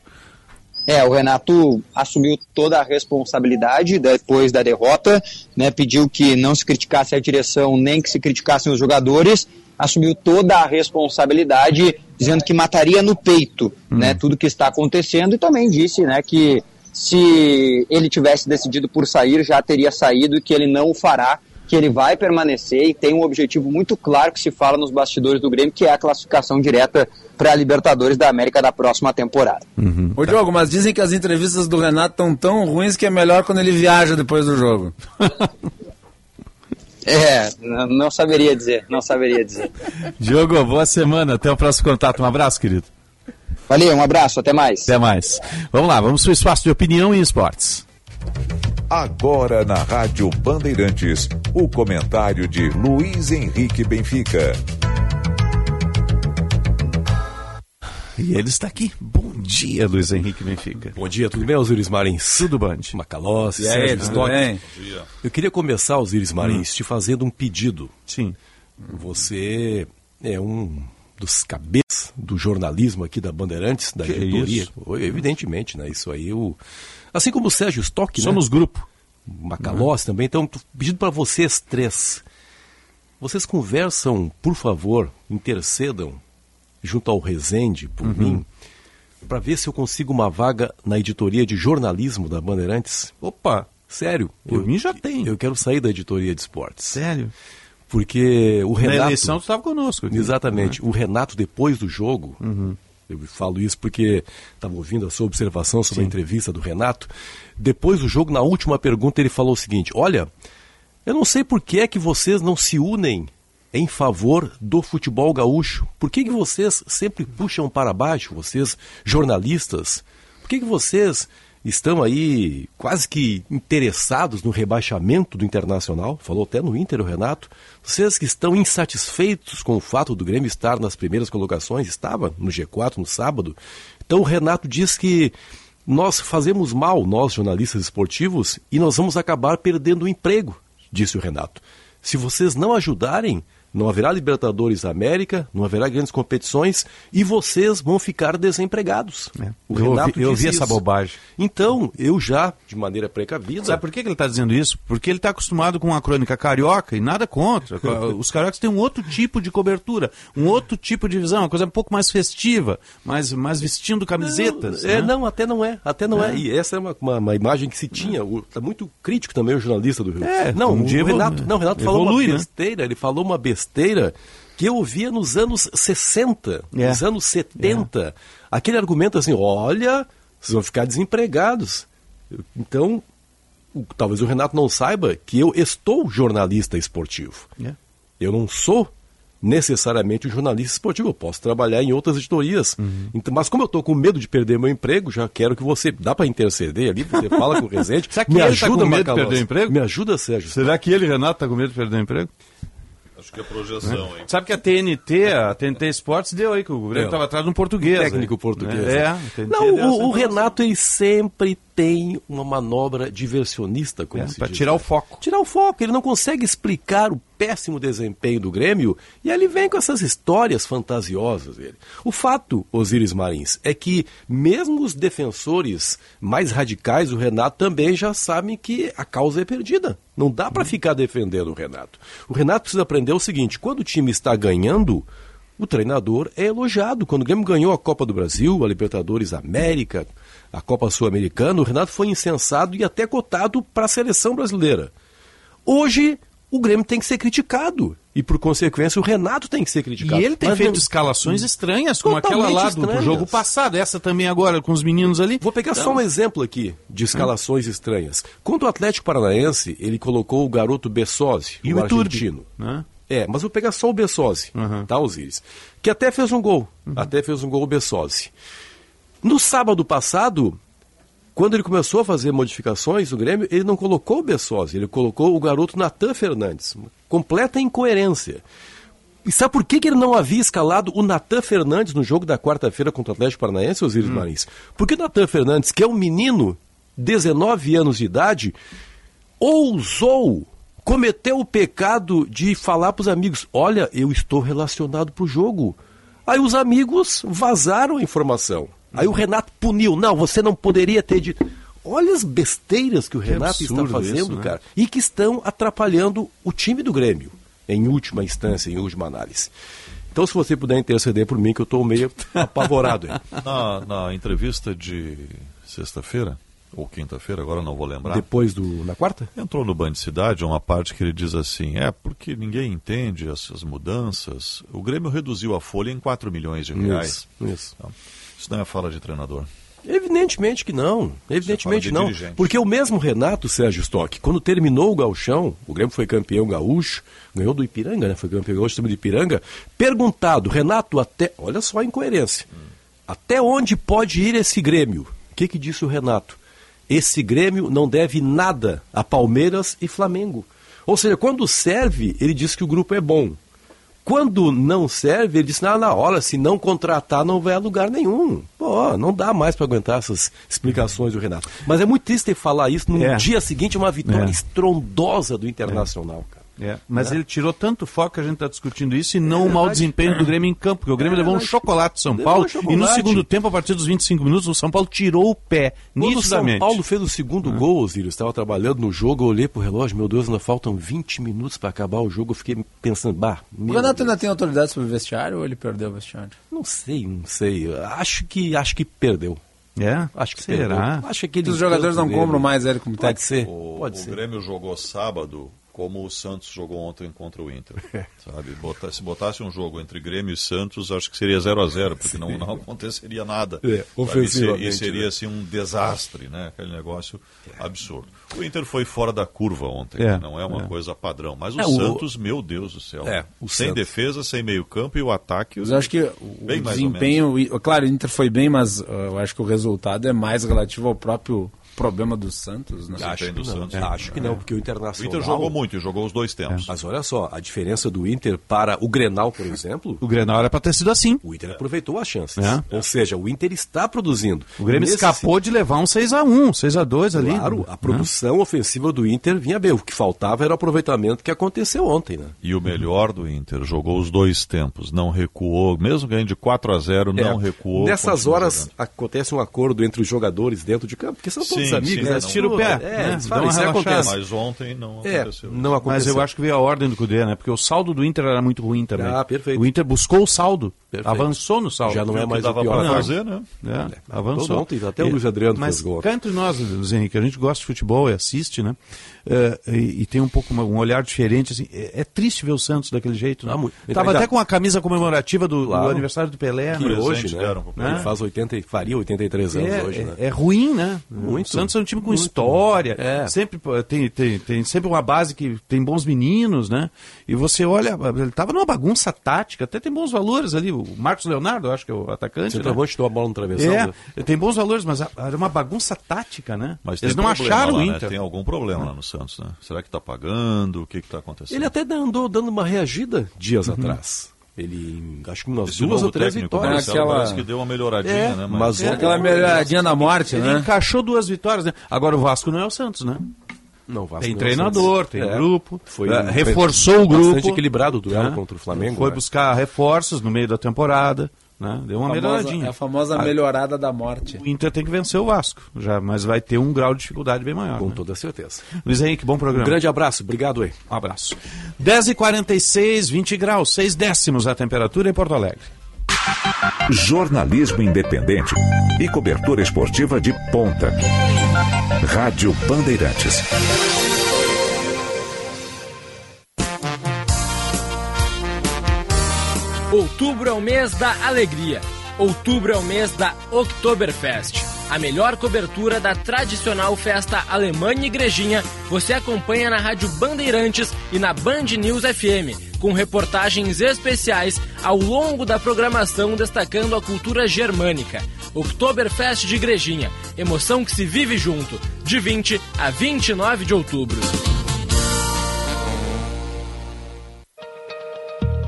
É, o Renato assumiu toda a responsabilidade depois da derrota, né, pediu que não se criticasse a direção nem que se criticassem os jogadores, assumiu toda a responsabilidade, dizendo que mataria no peito né, tudo que está acontecendo e também disse né, que se ele tivesse decidido por sair, já teria saído e que ele não o fará, que ele vai permanecer e tem um objetivo muito claro que se fala nos bastidores do Grêmio, que é a classificação direta para a Libertadores da América da próxima temporada. Ô Diogo, mas dizem que as entrevistas do Renato estão tão ruins que é melhor quando ele viaja depois do jogo. É, não saberia dizer, não saberia dizer. Diogo, boa semana. Até o próximo contato. Um abraço, querido. Valeu, um abraço, até mais. Até mais. Vamos lá, vamos para o espaço de opinião e esportes. Agora na Rádio Bandeirantes, o comentário de Luiz Henrique Benfica. E ele está aqui. Bom dia, Luiz Henrique Benfica. Bom dia, tudo bem, Osiris Marins? Tudo bom. Macalossi, Sérgio Stock. Eu queria começar, Osiris Marins, te fazendo um pedido. Sim. Você é um dos cabeças do jornalismo aqui da Bandeirantes, da Que editoria. isso? Evidentemente, né? Isso aí, o... assim como o Sérgio Stock, né? Somos grupo. Macalós também. Então, tô pedindo para vocês três. Vocês conversam, por favor, intercedam junto ao Resende, por Uhum. mim, para ver se eu consigo uma vaga na editoria de jornalismo da Bandeirantes. Opa, sério. Por eu, mim já tem. Eu quero sair da editoria de esportes. Sério? Porque o Na Renato. eleição tu estava conosco. aqui. Exatamente. O Renato, depois do jogo, eu falo isso porque estava ouvindo a sua observação sobre a entrevista do Renato. Depois do jogo, na última pergunta, ele falou o seguinte: Olha, eu não sei por que é que vocês não se unem em favor do futebol gaúcho. Por que, que vocês sempre puxam para baixo, vocês jornalistas? Por que, que vocês estão aí quase que interessados no rebaixamento do Internacional? Falou até no Inter o Renato. Vocês que estão insatisfeitos com o fato do Grêmio estar nas primeiras colocações, estava no G4 no sábado. Então o Renato diz que nós fazemos mal, nós jornalistas esportivos, e nós vamos acabar perdendo o emprego, disse o Renato. Se vocês não ajudarem, não haverá Libertadores da América, não haverá grandes competições e vocês vão ficar desempregados. O Eu ouvi- eu ouvi essa bobagem. Então, eu já, de maneira precavida. Sabe por que ele está dizendo isso? Porque ele está acostumado com a crônica carioca e nada contra. Os cariocas têm um outro tipo de cobertura, um outro tipo de visão, uma coisa um pouco mais festiva, mais, mais vestindo camisetas. Não, é, né? não, até não é. Até não é. É. E essa é uma, uma, uma imagem que se tinha. Está muito crítico também o jornalista do Rio. É, não, um o dia Renato, não, o Renato falou evolui, uma né? besteira. Ele falou uma besteira que eu ouvia nos anos 60, É. nos anos 70. Aquele argumento assim: olha, vocês vão ficar desempregados. Então, o- talvez o Renato não saiba que eu estou jornalista esportivo. É. Eu não sou necessariamente um jornalista esportivo, eu posso trabalhar em outras editorias. Uhum. Então, mas como eu estou com medo de perder meu emprego, já quero que você, dá para interceder ali, você fala com o Rezende, Será que me ele tá ajuda, com medo de perder o emprego? Me ajuda, Sérgio. Será que ele, Renato, está com medo de perder o emprego? Que é projeção, hein? Sabe que a TNT, a TNT Esportes deu aí, que o Grêmio É. estava atrás de um português. técnico aí. português. É, né? a TNT Não, o, o. Renato ele sempre tem uma manobra diversionista, como É, se diz, tirar o foco. Tirar o foco. Ele não consegue explicar o péssimo desempenho do Grêmio e ele vem com essas histórias fantasiosas. Ele. O fato, Osíris Marins, é que mesmo os defensores mais radicais do Renato também já sabem que a causa é perdida. Não dá para ficar defendendo o Renato. O Renato precisa aprender o seguinte: quando o time está ganhando, o treinador é elogiado. Quando o Grêmio ganhou a Copa do Brasil, a Libertadores América, a Copa Sul-Americana, o Renato foi incensado e até cotado para a seleção brasileira. Hoje, o Grêmio tem que ser criticado. E, por consequência, o Renato tem que ser criticado. E ele tem Mas feito não- escalações estranhas, como aquela Totalmente lá do, do jogo passado, essa também agora com os meninos ali. Vou pegar só Então, um exemplo aqui de escalações estranhas. Contra o Atlético Paranaense, ele colocou o garoto Bessosi, E o, o argentino. né? É, mas vou pegar só o Bessosi, tá, Osiris? Que até fez um gol. Até fez um gol o Bessosi. No sábado passado, quando ele começou a fazer modificações no Grêmio, ele não colocou o Bessosi, ele colocou o garoto Natan Fernandes. Completa incoerência. E sabe por que, que ele não havia escalado o Natan Fernandes no jogo da quarta-feira contra o Atlético Paranaense, Osiris Marins? Porque o Natan Fernandes, que é um menino, 19 anos de idade, ousou, cometeu o pecado de falar para os amigos: Olha, eu estou relacionado para o jogo. Aí os amigos vazaram a informação. Aí o Renato puniu: Não, você não poderia ter dito. Olha as besteiras que o Renato está fazendo, isso, né? cara. E que estão atrapalhando o time do Grêmio, em última instância, em última análise. Então, se você puder interceder por mim, que eu estou meio apavorado. Na, na entrevista de sexta-feira, ou quinta-feira, agora não vou lembrar. Depois do. na quarta? Entrou no Band Cidade uma parte que ele diz assim: é porque ninguém entende essas mudanças. O Grêmio reduziu a folha em 4 milhões de reais. Isso, isso. Então, isso não é fala de treinador. Evidentemente que não. Evidentemente de não. dirigente. Porque o mesmo Renato Sérgio Stock, quando terminou o gauchão, o Grêmio foi campeão gaúcho, ganhou do Ipiranga, né? Foi campeão gaúcho também do Ipiranga. Perguntado, Renato, até. Olha só a incoerência. Até onde pode ir esse Grêmio? O que, que disse o Renato? Esse Grêmio não deve nada a Palmeiras e Flamengo. Ou seja, quando serve, ele diz que o grupo é bom. Quando não serve, ele disse, ah, na hora, se não contratar, não vai a lugar nenhum. Pô, não dá mais para aguentar essas explicações do Renato. Mas é muito triste falar isso no É. dia seguinte, uma vitória É. estrondosa do Internacional, cara. É, mas Né? ele tirou tanto foco que a gente está discutindo isso e não o mau desempenho do Grêmio em campo, porque o Grêmio É levou um chocolate do São Paulo um e no segundo tempo, a partir dos 25 minutos, o São Paulo tirou o pé, Quando o São. Paulo fez o segundo gol, Osírio, estava trabalhando no jogo, eu olhei pro relógio, meu Deus, ainda faltam 20 minutos para acabar o jogo, eu fiquei pensando, bah, O Renato ainda tem autoridade sobre o vestiário ou ele perdeu o vestiário? Não sei, não sei. Acho que acho que perdeu. É? Acho que Será? perdeu. Acho que Os jogadores não compram mais ele como Pode técnico. ser. O, Pode o ser. Grêmio jogou sábado como o Santos jogou ontem contra o Inter. sabe? Bota- se botasse um jogo entre Grêmio e Santos, acho que seria 0 a 0 porque não, não aconteceria nada. É, ofensivamente, E seria né? assim, um desastre, né? aquele negócio absurdo. O Inter foi fora da curva ontem, É, não é uma é. coisa padrão. Mas o É, o- Santos, meu Deus do céu. É, sem Santos. defesa, sem meio campo e o ataque. Mas eu acho que o desempenho, claro, o Inter foi bem, mas uh, eu acho que o resultado é mais relativo ao próprio problema do Santos, né? Acho que do não, Santos. acho que não, É. porque o Internacional... O Inter jogou muito e jogou os dois tempos. Mas olha só, a diferença do Inter para o Grenal, por exemplo... O Grenal era para ter sido assim. O Inter aproveitou as chances. É. Ou seja, o Inter está produzindo. O Grêmio Nesse escapou de levar um 6x1, 6x2 ali. Claro, a produção ofensiva do Inter vinha bem. O que faltava era o aproveitamento que aconteceu ontem, né? E o melhor do Inter, jogou os dois tempos, não recuou, mesmo ganhando de 4 a 0 não É, recuou. Nessas horas jogando. acontece um acordo entre os jogadores dentro de campo, porque são todos Sim, amigos, sim, né? não- Tira o pé. É, né? uma isso acontece. Mas ontem não É, aconteceu. não Mas aconteceu. eu acho que veio a ordem do Cudê, né? Porque o saldo do Inter era muito ruim também. Ah, perfeito. O Inter buscou o saldo, Perfeito. avançou no saldo. Já não é mais o pior. pra Não. fazer, né? É, avançou. Ontem até o Luiz Adriano Mas fez gol. cá entre nós, Luiz Henrique, a gente gosta de futebol e assiste, né? É, e, e tem um pouco um olhar diferente. Assim, é, é triste ver o Santos daquele jeito. Né? Ah, muito. Tava até com a camisa comemorativa do, do Claro. aniversário do Pelé. Que né? hoje, né? deram pro Ele Pelé. faz 80, e- faria 83 anos É, hoje, é- né? é ruim, né? Muito. O Santos é um time com Muito. história, É. sempre tem, tem, tem sempre uma base que tem bons meninos, né? E você olha, ele tava numa bagunça tática, até tem bons valores ali. O Marcos Leonardo, eu acho que é o atacante. né? Centroavante deu a bola no travessão. É, né? tem bons valores, mas era uma bagunça tática, né? Mas Eles não acharam lá, o né? Inter. Tem algum problema lá no Santos, né? Será que tá pagando? O que que tá acontecendo? Ele até andou dando uma reagida dias atrás. Ele, acho que umas Esse duas ou três vitórias. Aquela- parece que deu uma melhoradinha, É, né? mas É aquela melhoradinha da morte, Ele né? encaixou duas vitórias, né? Agora o Vasco não é o Santos, né? Não, Vasco Tem é treinador, tem É. grupo, Foi é, um- reforçou o grupo. Bastante equilibrado o duelo né? contra o Flamengo. Foi né? buscar reforços no meio da temporada, né? Deu uma A famosa- melhoradinha. é a famosa Ah, melhorada da morte. O Inter tem que vencer o Vasco, já, mas vai ter um grau de dificuldade bem maior. Com né? toda certeza. Luiz Henrique, bom Um programa. grande abraço, obrigado aí. Um abraço. 10h46, 20 graus, 6 décimos a temperatura em Porto Alegre. Jornalismo independente e cobertura esportiva de ponta. Rádio Bandeirantes. Outubro é o mês da alegria. Outubro é o mês da Oktoberfest. A melhor cobertura da tradicional festa alemã e igrejinha você acompanha na Rádio Bandeirantes e na Band News FM, com reportagens especiais ao longo da programação destacando a cultura germânica. Oktoberfest de Igrejinha, emoção que se vive junto, de 20 a 29 de outubro.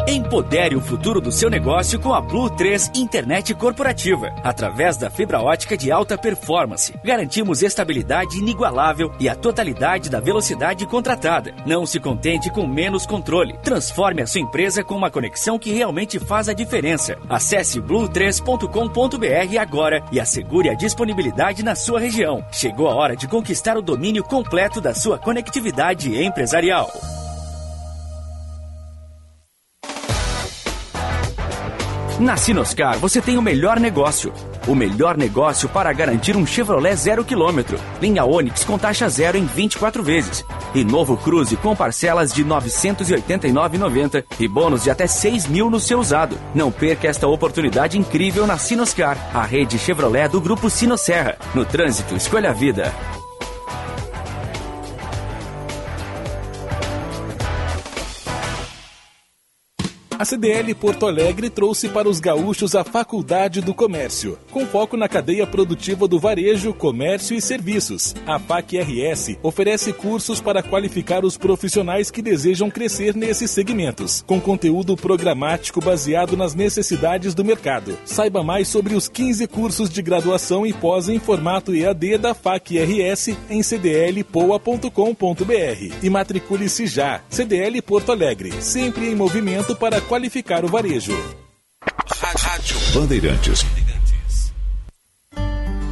Empodere o futuro do seu negócio com a Blue 3 Internet Corporativa. Através da fibra ótica de alta performance, garantimos estabilidade inigualável e a totalidade da velocidade contratada. Não se contente com menos controle. Transforme a sua empresa com uma conexão que realmente faz a diferença. Acesse blue3.com.br agora e assegure a disponibilidade na sua região. Chegou a hora de conquistar o domínio completo da sua conectividade empresarial. Na Sinoscar você tem o melhor negócio. O melhor negócio para garantir um Chevrolet zero quilômetro. Linha Onix com taxa zero em 24 vezes. E novo Cruze com parcelas de R$ 989,90 e bônus de até 6 mil no seu usado. Não perca esta oportunidade incrível na Sinoscar, a rede Chevrolet do Grupo Sinosserra. No trânsito, escolha a vida. A CDL Porto Alegre trouxe para os gaúchos a Faculdade do Comércio, com foco na cadeia produtiva do varejo, comércio e serviços. A FAC RS oferece cursos para qualificar os profissionais que desejam crescer nesses segmentos, com conteúdo programático baseado nas necessidades do mercado. Saiba mais sobre os 15 cursos de graduação e pós em formato EAD da FAC RS em cdlpoa.com.br e matricule-se já. CDL Porto Alegre, sempre em movimento para qualificar o varejo. Rádio Bandeirantes.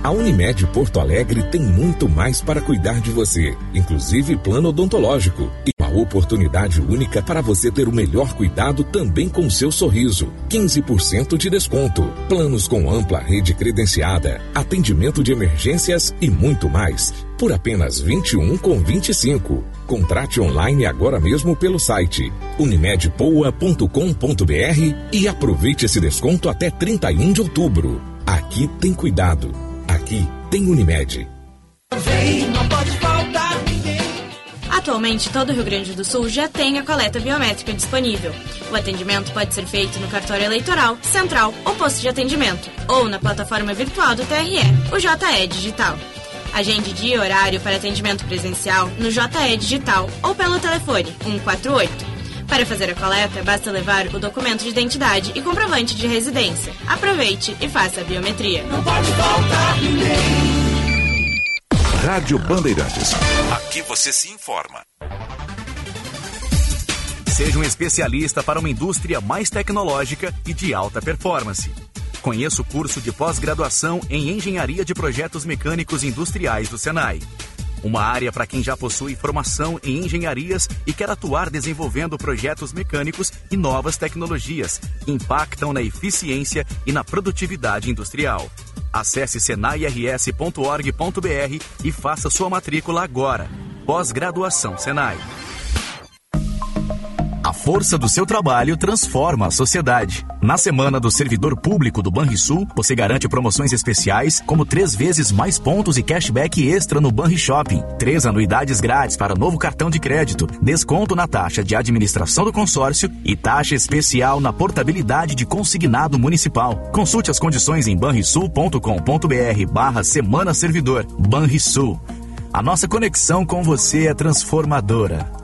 A Unimed Porto Alegre tem muito mais para cuidar de você, inclusive plano odontológico. E uma oportunidade única para você ter o melhor cuidado também com seu sorriso. 15% de desconto. Planos com ampla rede credenciada, atendimento de emergências e muito mais. Por apenas 21 com 25. Contrate online agora mesmo pelo site unimedpoa.com.br e aproveite esse desconto até 31 de outubro. Aqui tem cuidado. Aqui tem Unimed. Atualmente, todo o Rio Grande do Sul já tem a coleta biométrica disponível. O atendimento pode ser feito no cartório eleitoral, central ou posto de atendimento, ou na plataforma virtual do TRE, o JE Digital. Agende dia e horário para atendimento presencial no JE Digital ou pelo telefone 148. Para fazer a coleta, basta levar o documento de identidade e comprovante de residência. Aproveite e faça a biometria. Não pode faltar ninguém. Rádio Bandeirantes. Aqui você se informa. Seja um especialista para uma indústria mais tecnológica e de alta performance. Conheça o curso de pós-graduação em Engenharia de Projetos Mecânicos Industriais do Senai. Uma área para quem já possui formação em engenharias e quer atuar desenvolvendo projetos mecânicos e novas tecnologias que impactam na eficiência e na produtividade industrial. Acesse senairs.org.br e faça sua matrícula agora. Pós-graduação Senai. A força do seu trabalho transforma a sociedade. Na semana do servidor público do Banrisul, você garante promoções especiais, como três vezes mais pontos e cashback extra no Banri Shopping, três anuidades grátis para novo cartão de crédito, desconto na taxa de administração do consórcio e taxa especial na portabilidade de consignado municipal. Consulte as condições em banrisul.com.br barra Semana Servidor. Banrisul. A nossa conexão com você é transformadora.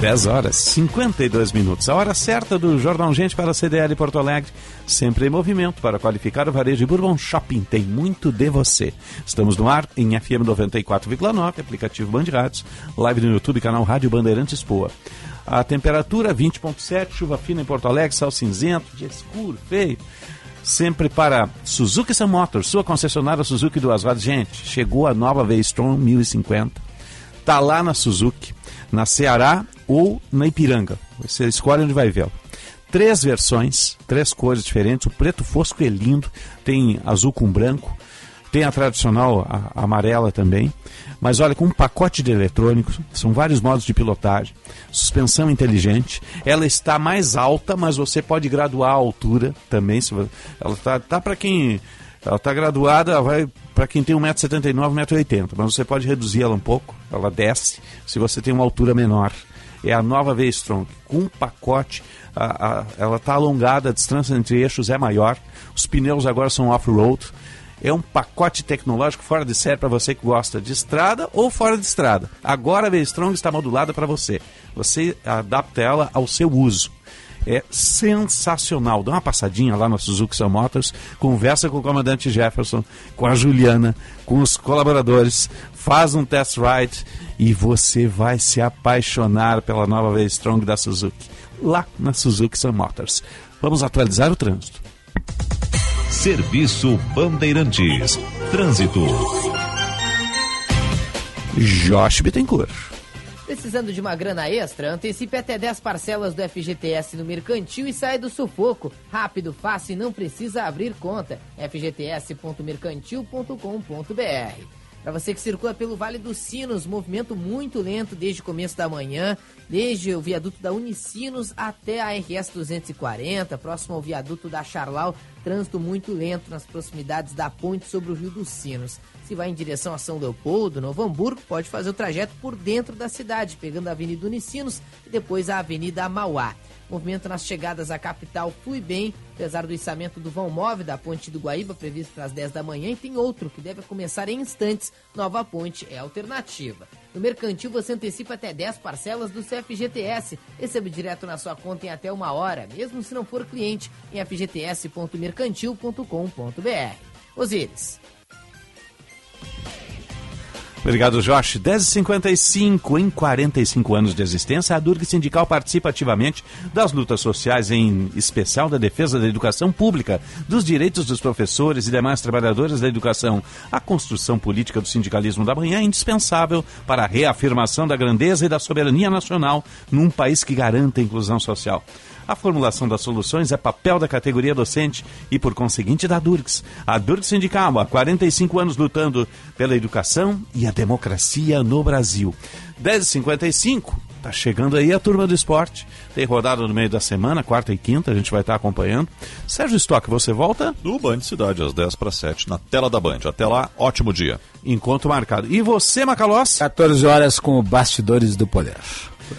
10 horas 52 minutos. A hora certa do Jornal Gente para a CDL Porto Alegre. Sempre em movimento para qualificar o varejo de Bourbon Shopping. Tem muito de você. Estamos no ar em FM 94,9, aplicativo Band Rádios, live no YouTube, canal Rádio Bandeirantes Poa. A temperatura 20.7, chuva fina em Porto Alegre, céu cinzento, dia escuro, feio. Sempre para Suzuki Sun Motors, sua concessionária Suzuki Duas Rodas. Gente, chegou a nova V-Strom 1050. Tá lá na Suzuki, na Ceará ou na Ipiranga. Você escolhe onde vai vê-lo. Três versões, três cores diferentes. O preto fosco é lindo, tem azul com branco, tem a tradicional a, a amarela também. Mas olha, com um pacote de eletrônicos, são vários modos de pilotagem, suspensão inteligente. Ela está mais alta, mas você pode graduar a altura também. Ela está tá para quem ela está graduada, vai para quem tem 1,79m, 1,80m, mas você pode reduzir ela um pouco, ela desce se você tem uma altura menor é a nova V-Strong. Com um pacote, a, a, ela está alongada, a distância entre eixos é maior, os pneus agora são off-road. É um pacote tecnológico fora de série para você que gosta de estrada ou fora de estrada. Agora a V-Strong está modulada para você. Você adapta ela ao seu uso é sensacional. Dá uma passadinha lá na Suzuki Sun Motors, conversa com o comandante Jefferson, com a Juliana, com os colaboradores, faz um test ride e você vai se apaixonar pela nova V-Strong da Suzuki, lá na Suzuki Sun Motors. Vamos atualizar o trânsito. Serviço Bandeirantes. Trânsito. Josh Bittencourt. Precisando de uma grana extra? Antecipe até 10 parcelas do FGTS no Mercantil e sai do sufoco. Rápido, fácil e não precisa abrir conta. fgts.mercantil.com.br para você que circula pelo Vale dos Sinos, movimento muito lento desde o começo da manhã, desde o viaduto da Unicinos até a RS 240, próximo ao viaduto da Charlau, trânsito muito lento nas proximidades da ponte sobre o Rio dos Sinos. Se vai em direção a São Leopoldo, Novo Hamburgo, pode fazer o trajeto por dentro da cidade, pegando a Avenida Unicinos e depois a Avenida Mauá. Movimento nas chegadas à capital flui bem, apesar do içamento do vão móvel da ponte do Guaíba, previsto para as 10 da manhã, e tem outro que deve começar em instantes. Nova ponte é alternativa. No Mercantil você antecipa até 10 parcelas do CFGTS. Recebe direto na sua conta em até uma hora, mesmo se não for cliente, em fgts.mercantil.com.br. Osíris. Obrigado, Josh. 10h55, em 45 anos de existência, a Durg Sindical participa ativamente das lutas sociais, em especial da defesa da educação pública, dos direitos dos professores e demais trabalhadores da educação. A construção política do sindicalismo da manhã é indispensável para a reafirmação da grandeza e da soberania nacional num país que garanta a inclusão social. A formulação das soluções é papel da categoria docente e, por conseguinte, da Durgs. A Durgs Sindical, há 45 anos lutando pela educação e a democracia no Brasil. 10h55, tá chegando aí a turma do esporte. Tem rodada no meio da semana, quarta e quinta, a gente vai estar acompanhando. Sérgio Stock, você volta? No Band Cidade, às 10 para 7, na tela da Band. Até lá, ótimo dia. Encontro marcado. E você, Macalós? 14 horas com o Bastidores do Poder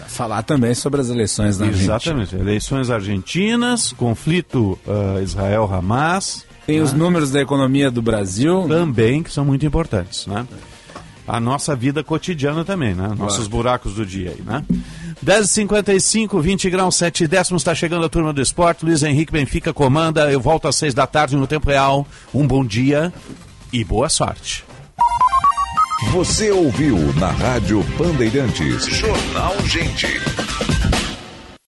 falar também sobre as eleições na Argentina. Exatamente, eleições argentinas, conflito uh, Israel-Hamas. Tem né? os números da economia do Brasil. Também, que são muito importantes, né? A nossa vida cotidiana também, né? Nossos buracos do dia aí, né? 10h55, 20 graus, 7 décimos, está chegando a turma do esporte. Luiz Henrique Benfica comanda. Eu volto às 6 da tarde no tempo real. Um bom dia e boa sorte. Você ouviu na Rádio Bandeirantes. Jornal Gente.